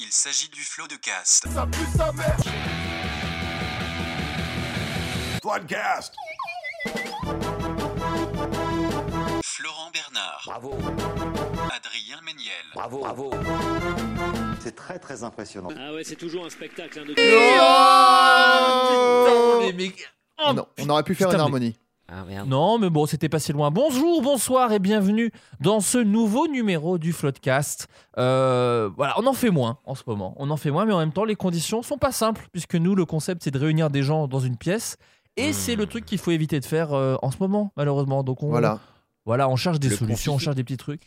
Il s'agit du flot de cast. Podcast. Florent Bernard, Bravo, Adrien Méniel, bravo, bravo. C'est très très impressionnant. Ah ouais, c'est toujours un spectacle. Hein, de... Oh, les mecs. Oh, non, on aurait pu faire Putain, une mais- harmonie. Ah merde. Non, mais bon, c'était pas si loin. Bonjour, bonsoir et bienvenue dans ce nouveau numéro du Floodcast. Euh, voilà, on en fait moins en ce moment. On en fait moins, mais en même temps, les conditions sont pas simples, puisque nous, le concept, c'est de réunir des gens dans une pièce. Et c'est le truc qu'il faut éviter de faire euh, en ce moment, malheureusement. Donc on, Voilà. voilà, on cherche des Le solutions, on cherche des petits trucs.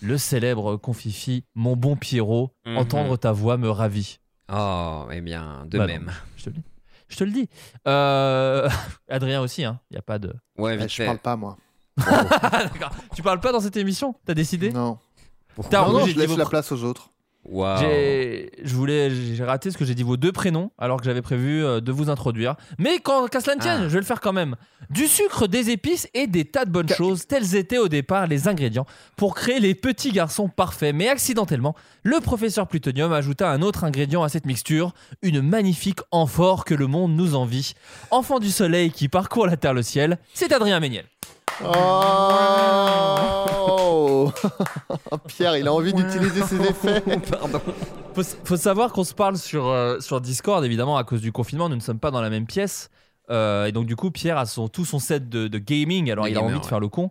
Le célèbre confifi, mon bon Pierrot, Mhm. entendre ta voix me ravit. Oh, eh bien, de Bah même. non, je te le dis. Je te le dis. Euh, Adrien aussi, hein. Il y a pas de. Ouais, Eh, vite je fait. parle pas moi. D'accord. Tu parles pas dans cette émission? T'as décidé? Non. T'as Non, je laisse vos la place aux autres. J'ai, je voulais, j'ai raté ce que j'ai dit vos deux prénoms alors que j'avais prévu euh, de vous introduire. Mais quand, qu'à cela ne tienne, Ah. je vais le faire quand même. Du sucre, des épices et des tas de bonnes choses, tels étaient au départ les ingrédients pour créer les petits garçons parfaits. Mais accidentellement, le professeur Plutonium ajouta un autre ingrédient à cette mixture, une magnifique amphore que le monde nous envie. Enfant du soleil qui parcourt la terre le ciel, c'est Adrien Méniel. Oh Pierre, il a envie d'utiliser ses effets. Pardon. Faut, faut savoir qu'on se parle sur, euh, sur Discord, évidemment, à cause du confinement, nous ne sommes pas dans la même pièce. Euh, et donc, du coup, Pierre a son, tout son set de, de gaming, alors De il a gamer, envie de ouais. faire le con.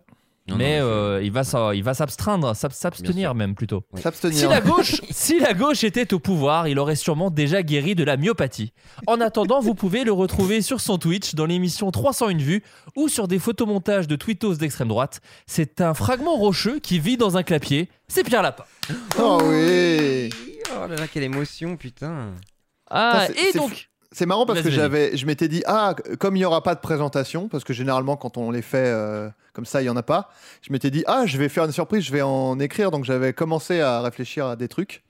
Non, mais non, euh, il va il va s'abstreindre, s'ab- Bien s'abstenir même plutôt. Si S'abstenir. la, gauche, si la gauche était au pouvoir, il aurait sûrement déjà guéri de la myopathie. En attendant, vous pouvez le retrouver sur son Twitch dans l'émission 301 vues ou sur des photomontages de tweetos d'extrême droite. C'est un fragment rocheux qui vit dans un clapier. C'est Pierre Lapin. Oh oui. Oh là là, quelle émotion, putain. Ah, Putain, et donc, C'est marrant parce que j'avais, je m'étais dit ah comme il y aura pas de présentation parce que généralement quand on les fait euh, comme ça il y en a pas. Je m'étais dit ah je vais faire une surprise, je vais en écrire donc j'avais commencé à réfléchir à des trucs.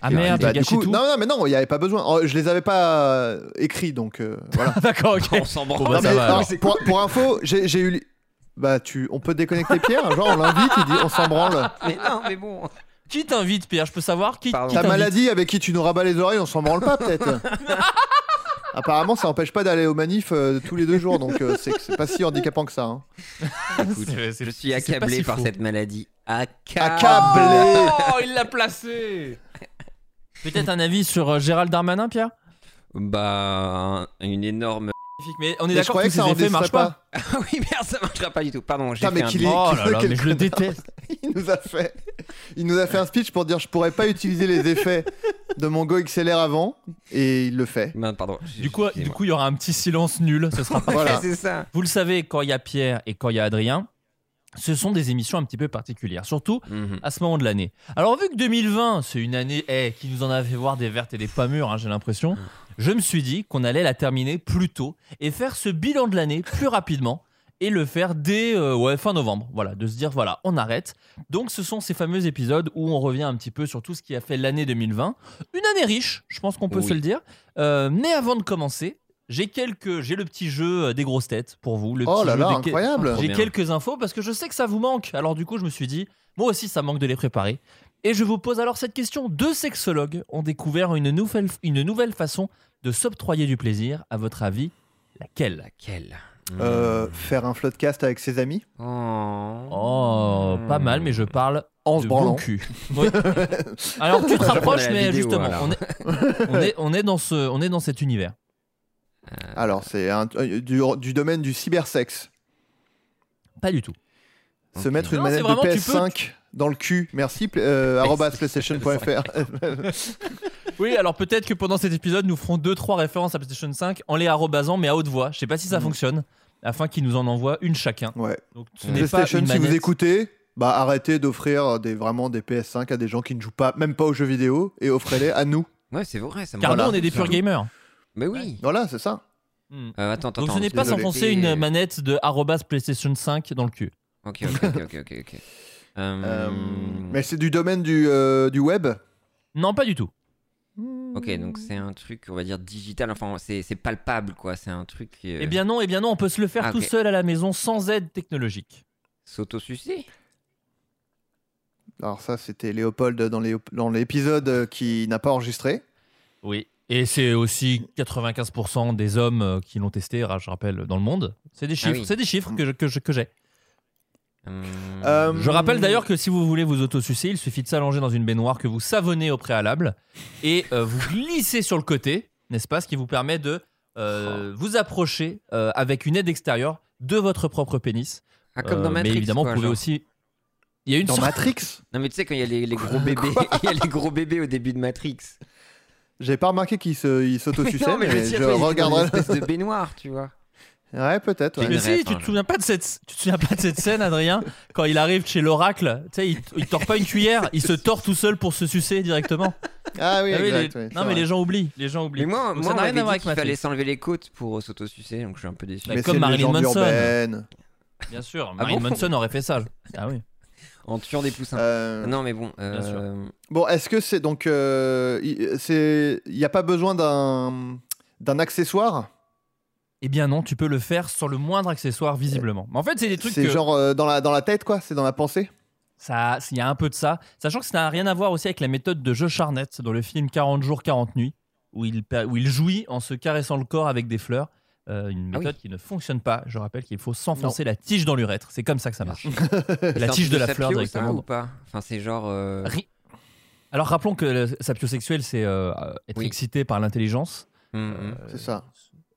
ah merde, bah, du coup- tout. Non non mais non il y avait pas besoin. Oh, je les avais pas euh, écrits donc euh, voilà. D'accord, ok. On s'en branle. Bah, Non, ça mais, va, non, alors. pour, pour info, j'ai eu. Bah, tu, on peut déconnecter Pierre Genre, on l'invite, il dit on s'en branle. Mais non, mais bon. Qui t'invite, Pierre? Je peux savoir qui, qui Ta maladie avec qui tu nous rabats les oreilles, on s'en branle pas peut-être Apparemment, ça empêche pas d'aller aux manifs euh, tous les deux jours, donc euh, c'est c'est pas si handicapant que ça. hein. Écoute, je suis accablé si par cette maladie. Accablé. Accablé Oh, il l'a placé Peut-être un avis sur euh, Gérald Darmanin, Pierre? Bah, un- une énorme. Mais on est d'accord croyais que que ces ça effets marchent pas. Ah oui, merde, ça marchera pas du tout. Pardon, j'ai fait un est- Oh là là, mais je le déteste. Il nous a fait, il nous a fait un speech pour dire je pourrais pas utiliser les effets de mon Go XLR avant, et il le fait. Merde, pardon. Du coup, du coup, il y aura un petit silence nul. Ce sera pas. Voilà. c'est ça. Vous le savez, quand il y a Pierre et quand il y a Adrien, ce sont des émissions un petit peu particulières, surtout Mhm. à ce moment de l'année. Alors vu que 2020, c'est une année eh, qui nous en a fait voir des vertes et des pas mûres, hein, j'ai l'impression, je me suis dit qu'on allait la terminer plus tôt et faire ce bilan de l'année plus rapidement et le faire dès euh, ouais, fin novembre. Voilà, de se dire voilà, on arrête. Donc ce sont ces fameux épisodes où on revient un petit peu sur tout ce qui a fait l'année 2020. Une année riche, je pense qu'on peut Oui. se le dire. Euh, mais avant de commencer, j'ai quelques, j'ai le petit jeu euh, des grosses têtes pour vous. Le Oh petit là jeu là, des- incroyable j'ai quelques infos parce que je sais que ça vous manque. Alors du coup, je me suis dit, moi aussi, ça manque de les préparer. Et je vous pose alors cette question. Deux sexologues ont découvert une nouvelle, une nouvelle façon de s'octroyer du plaisir. À votre avis, laquelle? Laquelle? Euh, faire un floodcast avec ses amis Oh. Oh, pas mal, mais je parle en se bon branlant. cul. Oui. Alors tu te rapproches, mais vidéo, justement, alors. on est, on, est, on, est dans ce, on est dans cet univers. Alors, c'est un- euh, du, du domaine du cybersexe. Pas du tout. Se mettre une Non, manette vraiment, de tu PS5 dans le cul. Merci, euh, playstation.fr. Oui, alors peut-être que pendant cet épisode, nous ferons deux trois références à PlayStation 5 en les arrobasant, mais à haute voix. Je sais pas si ça Mhm. fonctionne, afin qu'ils nous en envoient une chacun. ouais. Donc ce n'est pas PlayStation, une si vous écoutez, bah arrêtez d'offrir des, vraiment des PS5 à des gens qui ne jouent pas, même pas aux jeux vidéo, et offrez-les à nous. Ouais, c'est vrai, ça Car Voilà. nous, on est des purs gamers. Mais oui. Voilà, c'est ça. Hmm. Euh, attends, attends. Donc ce n'est pas s'enfoncer une manette de arrobas PlayStation 5 dans le cul. Ok, ok, ok, ok. Euh, Euh, mais c'est du domaine du, euh, du web? Non, pas du tout. Ok, donc c'est un truc, on va dire digital. Enfin, c'est c'est palpable, quoi. C'est un truc. euh, Eh bien non, eh bien non, on peut se le faire Ah, tout seul à la maison sans aide technologique. S'autosucer? Alors ça, c'était Léopold dans l'épisode euh, qui n'a pas enregistré. Oui. Et c'est aussi 95% des hommes euh, qui l'ont testé, je rappelle, dans le monde. C'est des chiffres, oui. c'est des chiffres que je- que je- que j'ai. Hum, Euh, Je rappelle d'ailleurs que si vous voulez vous autosucer, il suffit de s'allonger dans une baignoire que vous savonnez au préalable et euh, vous glissez sur le côté, n'est-ce pas Ce qui vous permet de euh, vous approcher euh, avec une aide extérieure de votre propre pénis. ah, comme dans Euh, Matrix. mais évidemment, quoi, vous pouvez genre. aussi. Il y a une Dans sorte- Matrix Non, mais tu sais, quand il y a les, les gros bébés, il y a les gros bébés au début de Matrix. J'ai pas remarqué qu'il s'autosuçait, non, mais, mais, je je regarderai. une espèce de baignoire, tu vois. Ouais, peut-être. ouais. Mais si, tu te souviens pas de cette, tu te souviens pas de cette scène, Adrien, quand il arrive chez l'oracle, tu sais, il, il tord pas une cuillère, il se tord tout seul pour se sucer directement. Ah oui, Ah oui, exact. les- oui, c'est non mais vrai. les gens oublient, les gens oublient. Mais moi, Donc moi ça on n'a rien à voir dit avec qu'il fallait s'enlever les côtes pour s'autosucer, donc je suis un peu déçu. Mais comme Marilyn Manson. urbaine. Bien sûr, Ah Marilyn bon Manson aurait fait ça. Ah oui. En tuant des poussins. Euh, Non, mais bon. Bien sûr. euh, Bon, est-ce que c'est donc. euh, il c'est- il n'y a pas besoin d'un d'un accessoire? Eh bien non, tu peux le faire sans le moindre accessoire visiblement. Mais en fait, c'est des trucs C'est que genre euh, dans, la, dans la tête, quoi C'est dans la pensée ça, il y a un peu de ça, sachant que ça n'a rien à voir aussi avec la méthode de Joe Charnett dans le film 40 jours 40 nuits, où il, où il jouit en se caressant le corps avec des fleurs. Euh, une Ah oui. méthode qui ne fonctionne pas. Je rappelle qu'il faut s'enfoncer la tige dans l'urètre. C'est comme ça que ça marche. la tige de la fleur ça, directement. ou pas? Enfin, c'est genre. euh, Ri- Alors rappelons que le sapiosexuel, c'est euh, être Oui. excité par l'intelligence. hum, hum. Euh, C'est ça.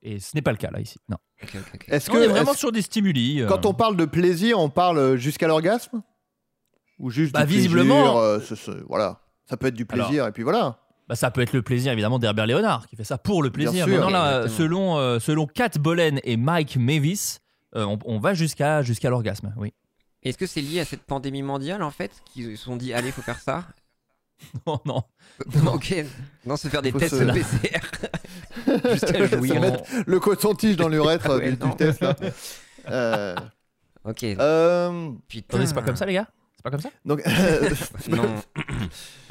Et ce n'est pas le cas là ici. Non. Ok, ok, ok. Est-ce On est vraiment sur des stimuli. euh, Quand on parle de plaisir, on parle jusqu'à l'orgasme Ou juste Bah, du visiblement- plaisir, euh, Voilà. Ça peut être du plaisir, et puis voilà. Bah, ça peut être le plaisir évidemment d'Herbert Léonard qui fait ça pour le plaisir. sûr. Maintenant, là, selon, euh, selon Kat Bolen et Mike Mavis, euh, on, on va jusqu'à jusqu'à l'orgasme. Oui. Est-ce que c'est lié à cette pandémie mondiale en fait Qu'ils se sont dit, allez, faut faire ça? Oh non. Ok. Non, se faire des Faut tests se- PCR. Jusqu'à jouir. Le coton-tige dans l'urètre Ah euh, ouais, du, du test, là. Euh, Ok. euh, Putain. Attendez, c'est pas comme ça les gars? C'est pas comme ça? Donc, Non.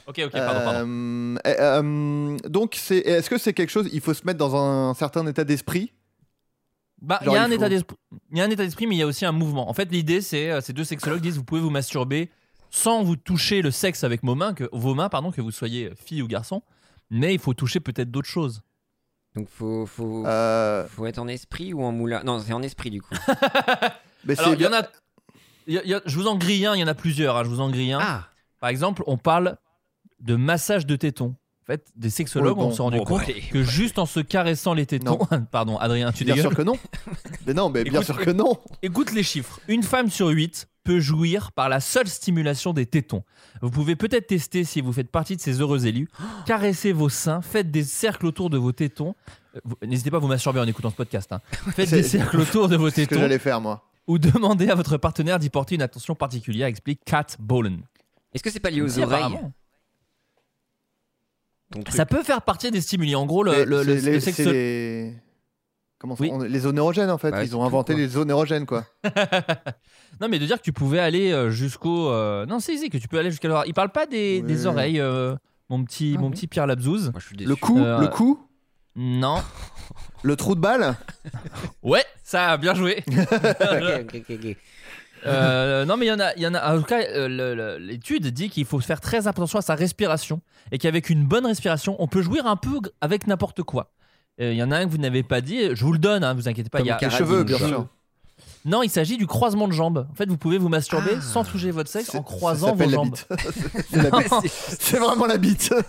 Ok, ok, pardon, pardon. Euh, euh, euh, donc, c'est, est-ce que c'est quelque chose Il faut se mettre dans un certain état d'esprit? Bah, il y a un état d'esprit, il y a un état d'esprit, mais il y a aussi un mouvement. En fait, l'idée, c'est euh, ces deux sexologues disent vous pouvez vous masturber sans vous toucher le sexe avec vos mains, que vos mains, pardon, que vous soyez fille ou garçon, mais il faut toucher peut-être d'autres choses. Donc faut, faut, Euh, faut être en esprit ou en moulin? Non, c'est en esprit du coup. mais Alors, c'est il y en bien- a, y a- y a- je vous en grille un, il y en a plusieurs. hein, je vous en grille un. Ah Par exemple, on parle de massage de tétons. En fait, des sexologues Ouais, bon, ont se rendu bon, compte bah, que juste en se caressant les tétons, pardon, Adrien, tu Bien sûr que non. mais non, mais bien sûr que non. Écoute les chiffres. Une femme sur huit peut jouir par la seule stimulation des tétons. Vous pouvez peut-être tester si vous faites partie de ces heureux élus. Caressez vos seins, faites des cercles autour de vos tétons. Euh, N'hésitez pas à vous masturber en écoutant ce podcast. hein. Faites des cercles autour de vos C'est ce que tétons j'allais faire, moi. ou demandez à votre partenaire d'y porter une attention particulière, explique Kat Bolen. Est-ce que c'est pas lié aux oreilles Ça peut faire partie des stimuli. En gros, le, les- Comment ça Oui. on- Les zones érogènes, en fait. Bah, Ils c'est ont inventé quoi. les zones érogènes, quoi. Non, mais de dire que tu pouvais aller euh, jusqu'au. euh, Non, si, si, que tu peux aller jusqu'à l'oreille. Il parle pas des, Oui. des oreilles, euh, mon petit, Ah mon oui. petit Pierre Labzouz. Le cou, Euh, le cou, Non. le trou de balle. Ouais, ça a bien joué. Euh, non, mais il y en a, il y en a. En tout cas, euh, l'étude dit qu'il faut faire très attention à sa respiration et qu'avec une bonne respiration, on peut jouir un peu avec n'importe quoi. Euh, Il y en a un que vous n'avez pas dit. Je vous le donne, hein, vous inquiétez pas. Il y a- Les cheveux, bien sûr. Non, il s'agit du croisement de jambes. En fait, vous pouvez vous masturber Ah. sans toucher votre sexe en croisant vos jambes. C'est la bite. C'est vraiment la bite.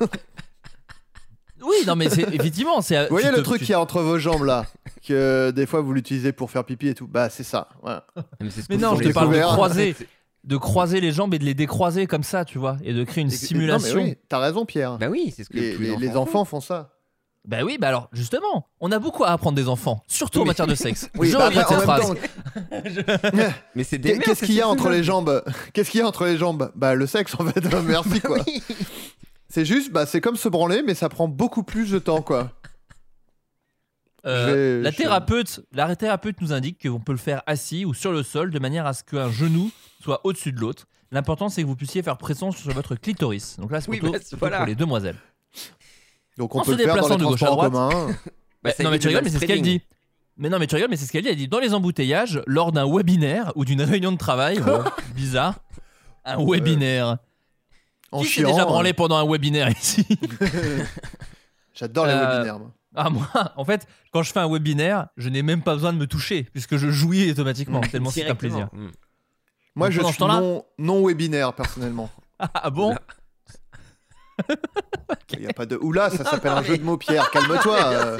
Oui, non, mais c'est effectivement, c'est. Vous voyez le te- truc tu- qu'il y a entre vos jambes là Que des fois vous l'utilisez pour faire pipi et tout. Bah c'est ça. Voilà. Mais, ce non, je te parle de croiser, de croiser les jambes et de les décroiser comme ça, tu vois, et de créer une Et- et- simulation. Non, mais oui, t'as raison Pierre. Bah oui, c'est ce que les, les, les- les enfants. enfants font ça. Bah oui, bah alors justement, on a beaucoup à apprendre des enfants, surtout en matière de sexe. Oui, je bah, en cette phrase. temps, Mais c'est des qu'est-ce qu'il y a entre les jambes? Qu'est-ce qu'il y a entre les jambes? Bah le sexe en fait. Merci quoi. Oui. C'est juste, bah c'est comme se branler, mais ça prend beaucoup plus de temps quoi. Euh, la thérapeute, la thérapeute nous indique qu'on peut le faire assis ou sur le sol de manière à ce qu'un genou soit au-dessus de l'autre. L'important c'est que vous puissiez faire pression sur votre clitoris. Donc là, c'est Oui, plutôt, bah, plutôt voilà. pour les demoiselles. Donc on En peut se le faire dans déplaçant les de gauche à transports en droite. commun. Bah, ça non mais évite tu le rigoles, mais c'est ce qu'elle dit. Mais non mais tu rigoles, mais c'est ce qu'elle dit. Elle dit dans les embouteillages, lors d'un webinaire ou d'une réunion de travail, bon, bizarre, un webinaire. En Qui s'est chiant, déjà branlé pendant un webinaire ici J'adore les Euh, webinaires. moi. Ah moi, en fait, quand je fais un webinaire, je n'ai même pas besoin de me toucher puisque je jouis automatiquement tellement c'est un plaisir. Directement. Mm. Moi, donc je pendant ce suis temps-là- non, non webinaire personnellement. Ah bon? Il y a pas de oula, ça s'appelle un jeu de mots, Pierre. Calme-toi. euh.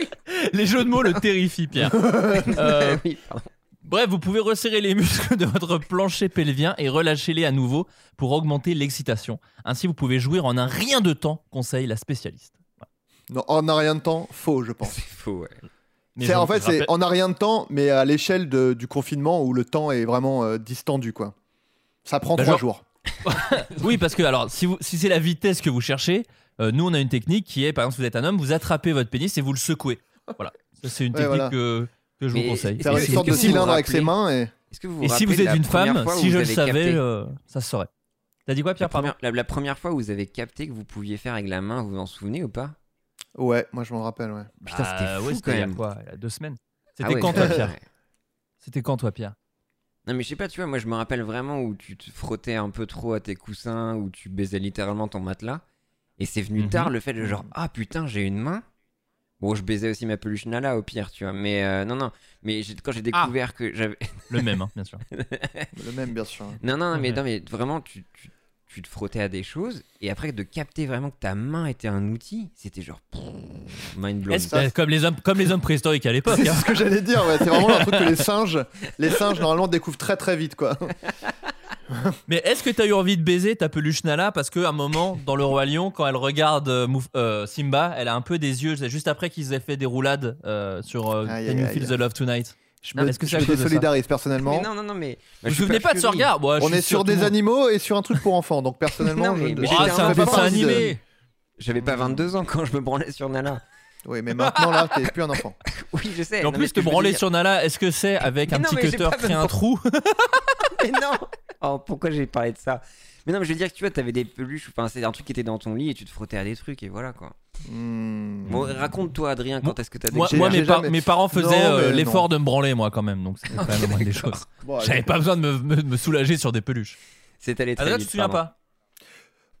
Les jeux de mots le terrifient, Pierre. Euh, Oui, pardon. bref, vous pouvez resserrer les muscles de votre plancher pelvien et relâcher-les à nouveau pour augmenter l'excitation. Ainsi, vous pouvez jouir en un rien de temps, conseille la spécialiste. Non, en a rien de temps, faux, je pense. C'est faux, ouais. Mais C'est je- en fait, c'est en a rien de temps, mais à l'échelle de- du confinement où le temps est vraiment euh, distendu, quoi. Ça prend Bah, trois genre- jours. Oui, parce que alors, si, vous- si c'est la vitesse que vous cherchez, euh, nous on a une technique qui est, par exemple, si vous êtes un homme, vous attrapez votre pénis et vous le secouez. Voilà, ça c'est une Ouais, technique voilà. que, que je Mais vous conseille. Faire une est-ce sorte que de si vous cylindre avec rappelez- ses mains et. Est-ce que vous vous Et si vous êtes la une première femme, fois où si vous je le avez savais, capté- euh, ça se saurait. T'as dit quoi, la, Pierre Pardon? première, la, la première fois où vous avez capté que vous pouviez faire avec la main, vous vous en souvenez ou pas? Ouais, moi je m'en rappelle, ouais. Putain, c'était Ah, fou ouais, quand c'était il y a même. quoi? Il y a deux semaines. Ah C'était ouais, quand toi. Pierre? C'était quand toi, Pierre? Non mais je sais pas, tu vois, moi je me rappelle vraiment où tu te frottais un peu trop à tes coussins, où tu baisais littéralement ton matelas. Et c'est venu Mhm. tard le fait de genre, ah putain, j'ai une main. Bon, je baisais aussi ma peluche Nala au pire, tu vois. Mais euh, non, non. Mais j'ai- quand j'ai Ah. découvert que j'avais. Le même, hein, bien sûr. Le même, bien sûr. Non, non, non, mais, non, mais vraiment, tu, tu, tu te frottais à des choses. Et après, de capter vraiment que ta main était un outil, c'était genre. mind que- comme, les hommes, comme les hommes préhistoriques à l'époque. C'est hein. ce que j'allais dire, ouais. C'est vraiment un truc que les singes, les singes normalement découvrent très très vite, quoi. Mais est-ce que t'as eu envie de baiser ta peluche Nala? Parce qu'à un moment, dans Le Roi Lion, quand elle regarde euh, Mouf- euh, Simba, elle a un peu des yeux, c'est juste après qu'ils aient fait des roulades euh, sur euh, Aïe, Can aïe, You aïe. Feel the Love Tonight. Je Non, me, que je me désolidarise personnellement. Mais non, non, non, mais. Vous vous souvenez pas de ce regard On est sur des animaux et sur un truc pour enfants, donc personnellement, mais- Ah, c'est un dessin animé J'avais pas 22 ans quand je me branlais sur Nala. Oui, mais maintenant là, t'es plus un enfant. Oui, je sais. Et en plus, te branler sur Nala, est-ce que c'est avec un petit cutter pas créer un trou? Mais non Oh, pourquoi j'ai parlé de ça? Mais non, mais je veux dire que tu vois, t'avais des peluches, enfin, c'est un truc qui était dans ton lit et tu te frottais à des trucs et voilà quoi. Hmm. Bon, raconte-toi, Adrien, quand est-ce que t'as Moi, moi, mes, par- jamais- mes parents faisaient euh, l'effort de me branler, moi, quand même. Donc, c'était quand même la moindre des choses. Bon. J'avais pas besoin de me, me- me soulager sur des peluches. C'est allé très Adrien, tu te souviens pardon.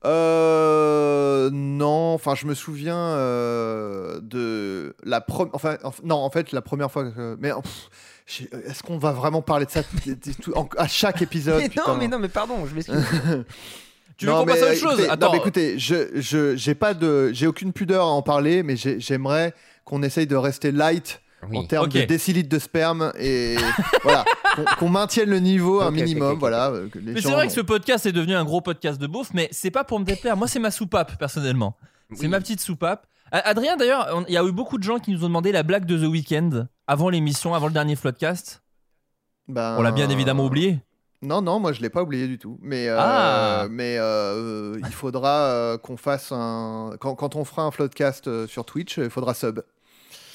pas Euh, non, enfin je me souviens euh, de la première, enfin enf- non en fait la première fois que, mais pff, est-ce qu'on va vraiment parler de ça à chaque épisode Mais non, mais non, mais pardon, je m'excuse. Tu veux qu'on passe à autre chose écoutez, Attends. Non mais écoutez, je je j'ai pas de j'ai aucune pudeur à en parler, mais j'ai- j'aimerais qu'on essaye de rester light en termes de décilitres de sperme et voilà qu'on qu'on maintienne le niveau un Ok, ok, minimum, voilà. euh, que les Mais c'est vrai que ce podcast est devenu un gros podcast de bouffe, mais c'est pas pour me déplaire. Moi, c'est ma soupape, personnellement. C'est Oui. ma petite soupape. Adrien, d'ailleurs, il y a eu beaucoup de gens qui nous ont demandé la blague de The Weeknd avant l'émission, avant le dernier Floodcast. Ben, On l'a bien évidemment oublié. Non, non, moi je l'ai pas oublié du tout. Mais, euh, Ah. mais euh, il faudra euh, qu'on fasse un. Quand, quand on fera un floodcast euh, sur Twitch, il faudra sub.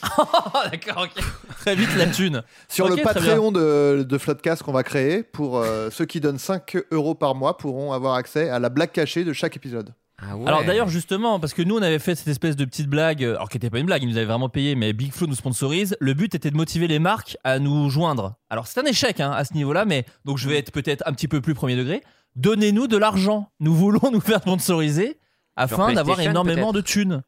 Oh, d'accord, ok. Très vite la thune. Sur le Patreon de, de Floodcast qu'on va créer, pour euh, ceux qui donnent 5 euros par mois pourront avoir accès à la blague cachée de chaque épisode. Ah ouais. Alors d'ailleurs, justement, parce que nous, on avait fait cette espèce de petite blague, euh, alors qui n'était pas une blague, ils nous avaient vraiment payé, mais Big Flow nous sponsorise. Le but était de motiver les marques à nous joindre. Alors c'est un échec hein, à ce niveau-là, mais donc je vais être peut-être un petit peu plus premier degré. Donnez-nous de l'argent. Nous voulons nous faire sponsoriser afin d'avoir énormément de thunes.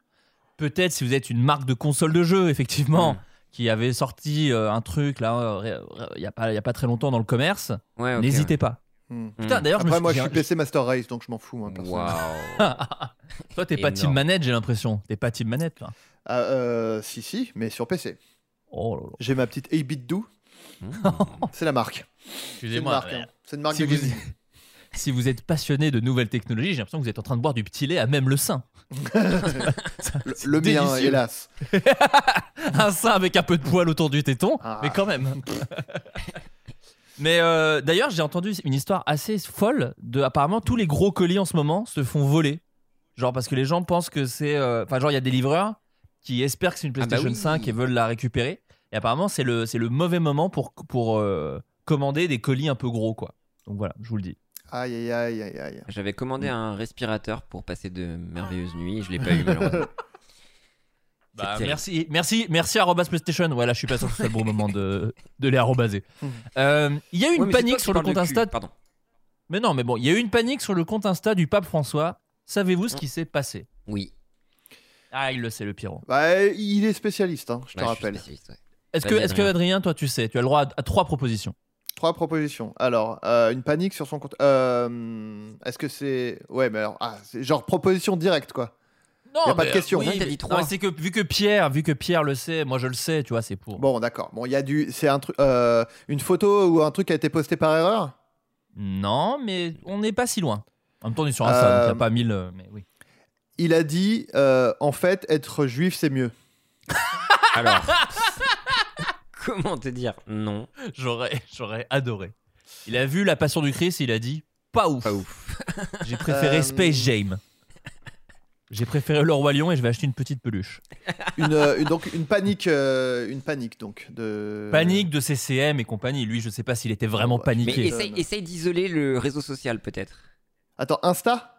Peut-être si vous êtes une marque de console de jeu, effectivement, Mm. qui avait sorti euh, un truc là, euh, il n'y a, pas- il y a pas très longtemps dans le commerce, Ouais, n'hésitez pas. Hmm. Putain, d'ailleurs, je me Après, suis- moi je suis PC Master Race, donc je m'en fous. Moi, personnellement. Waouh. Toi, t'es pas team manette, j'ai l'impression. T'es pas team manette, toi. Ah, euh, si, si, mais sur PC. Oh là là. J'ai ma petite 8-bit do, Mmh. c'est la marque. C'est une Excusez-moi. marque, mais hein. C'est une marque si, de vous, si vous êtes passionné de nouvelles technologies, j'ai l'impression que vous êtes en train de boire du petit lait à même le sein. Le, le mien, hélas. Un sein avec un peu de poil autour du téton, Ah. mais quand même. Mais euh, d'ailleurs, j'ai entendu une histoire assez folle de apparemment tous les gros colis en ce moment se font voler. Genre parce que les gens pensent que c'est. euh, Enfin, genre, il y a des livreurs qui espèrent que c'est une Ah bah PlayStation oui. 5 et veulent la récupérer. Et apparemment, c'est le, c'est le mauvais moment pour, pour euh, commander des colis un peu gros, quoi. Donc voilà, je vous le dis. Aïe, aïe, aïe, aïe, aïe. J'avais commandé un respirateur pour passer de merveilleuses nuits. Je l'ai pas eu malheureusement. Bah, merci, merci, merci arrobas PlayStation. Voilà, je suis pas sûr que ce soit le bon moment de, de les arrobaser. Euh, Il y a eu une Ouais, panique sur le compte Insta. Pardon. Mais non, mais bon, il y a eu une panique sur le compte Insta du pape François. Savez-vous ce qui s'est passé? Oui. Ah, il le sait, le Pierrot. Bah, il est spécialiste, hein, je te Ouais, rappelle. ouais. Est-ce que, est-ce que Adrien, toi, tu sais, tu as le droit à, à trois propositions. Trois propositions. Alors, euh, une panique sur son compte. Euh, Est-ce que c'est. Ouais, mais alors. Ah, c'est genre proposition directe, quoi. Non, Y a pas de question. oui, Non, dit c'est que vu que Pierre, vu que Pierre le sait, moi je le sais, tu vois, c'est pour. Bon, d'accord. Bon, il y a du. C'est un truc. euh, une photo ou un truc qui a été posté par erreur? Non, mais on n'est pas si loin. En même temps, on est sur Insta, donc il n'y Euh, a pas mille. euh, Mais oui. Il a dit euh, en fait, être juif, c'est mieux. Alors. Comment te dire Non? J'aurais, j'aurais adoré. Il a vu la Passion du Christ, il a dit pas ouf. Pas ouf. J'ai préféré Euh, Space Jam. J'ai préféré le roi lion et je vais acheter une petite peluche. Une, euh, une- donc, une panique. euh, une panique, donc. De... Panique de CCM et compagnie. Lui, je sais pas s'il était vraiment bah, Mais paniqué. essaye, essaye d'isoler le réseau social, peut-être. Attends, Insta?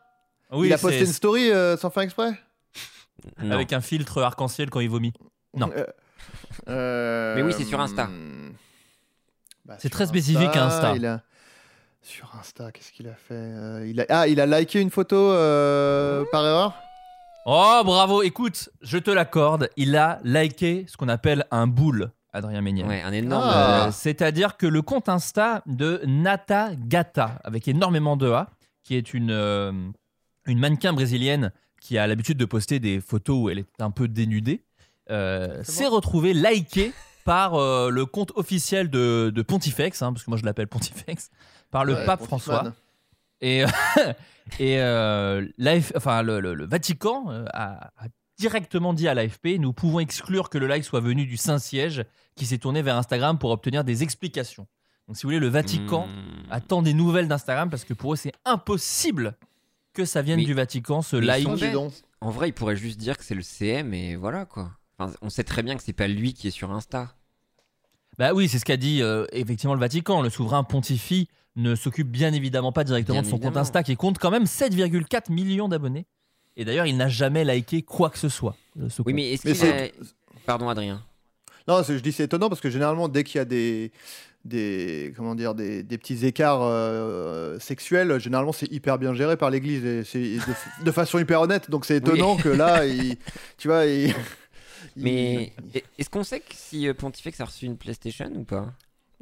Oui, Il a posté une story euh, sans faire exprès? Non. avec un filtre arc-en-ciel quand il vomit. Non. Euh, euh, Mais oui, c'est sur Insta. hmm. Bah, C'est très spécifique, Insta. il a- Sur Insta, qu'est-ce qu'il a fait Euh, il a... Ah, il a liké une photo euh, par erreur? Oh, bravo. Écoute, je te l'accorde. Il a liké ce qu'on appelle un boule, Adrien Méniel. Ouais, un énorme. Ah. Euh, C'est-à-dire que le compte Insta de Nata Gata, avec énormément de A, qui est une, euh, une mannequin brésilienne qui a l'habitude de poster des photos où elle est un peu dénudée, euh, s'est retrouvée likée par le compte officiel de, de Pontifex, hein, parce que moi je l'appelle Pontifex, par le Ouais, pape. François. Et, et euh, enfin, le, le- le Vatican euh, a, a directement dit à l'AFP nous pouvons exclure que le like soit venu du Saint-Siège qui s'est tourné vers Instagram pour obtenir des explications. Donc, si vous voulez, le Vatican Hmm. attend des nouvelles d'Instagram parce que pour eux, c'est impossible que ça vienne Mais- du Vatican, ce like. En vrai, il pourrait juste dire que c'est le CM et voilà quoi. Enfin, on sait très bien que c'est pas lui qui est sur Insta. Bah oui, c'est ce qu'a dit euh, effectivement le Vatican. Le souverain pontifie ne s'occupe bien évidemment pas directement Bien de son compte. Insta qui compte quand même 7,4 millions d'abonnés. Et d'ailleurs, il n'a jamais liké quoi que ce soit. euh, ce Oui, compte. mais est-ce Mais qu'il a... c'est- Pardon, Adrien. Non, je dis c'est étonnant parce que généralement, dès qu'il y a des. Des, comment dire, des, des petits écarts euh, sexuels, généralement c'est hyper bien géré par l'église et c'est de, de façon hyper honnête. Donc c'est étonnant que là, il, tu vois, il, il- Mais est-ce qu'on sait que si euh, Pontifex a reçu une PlayStation ou pas?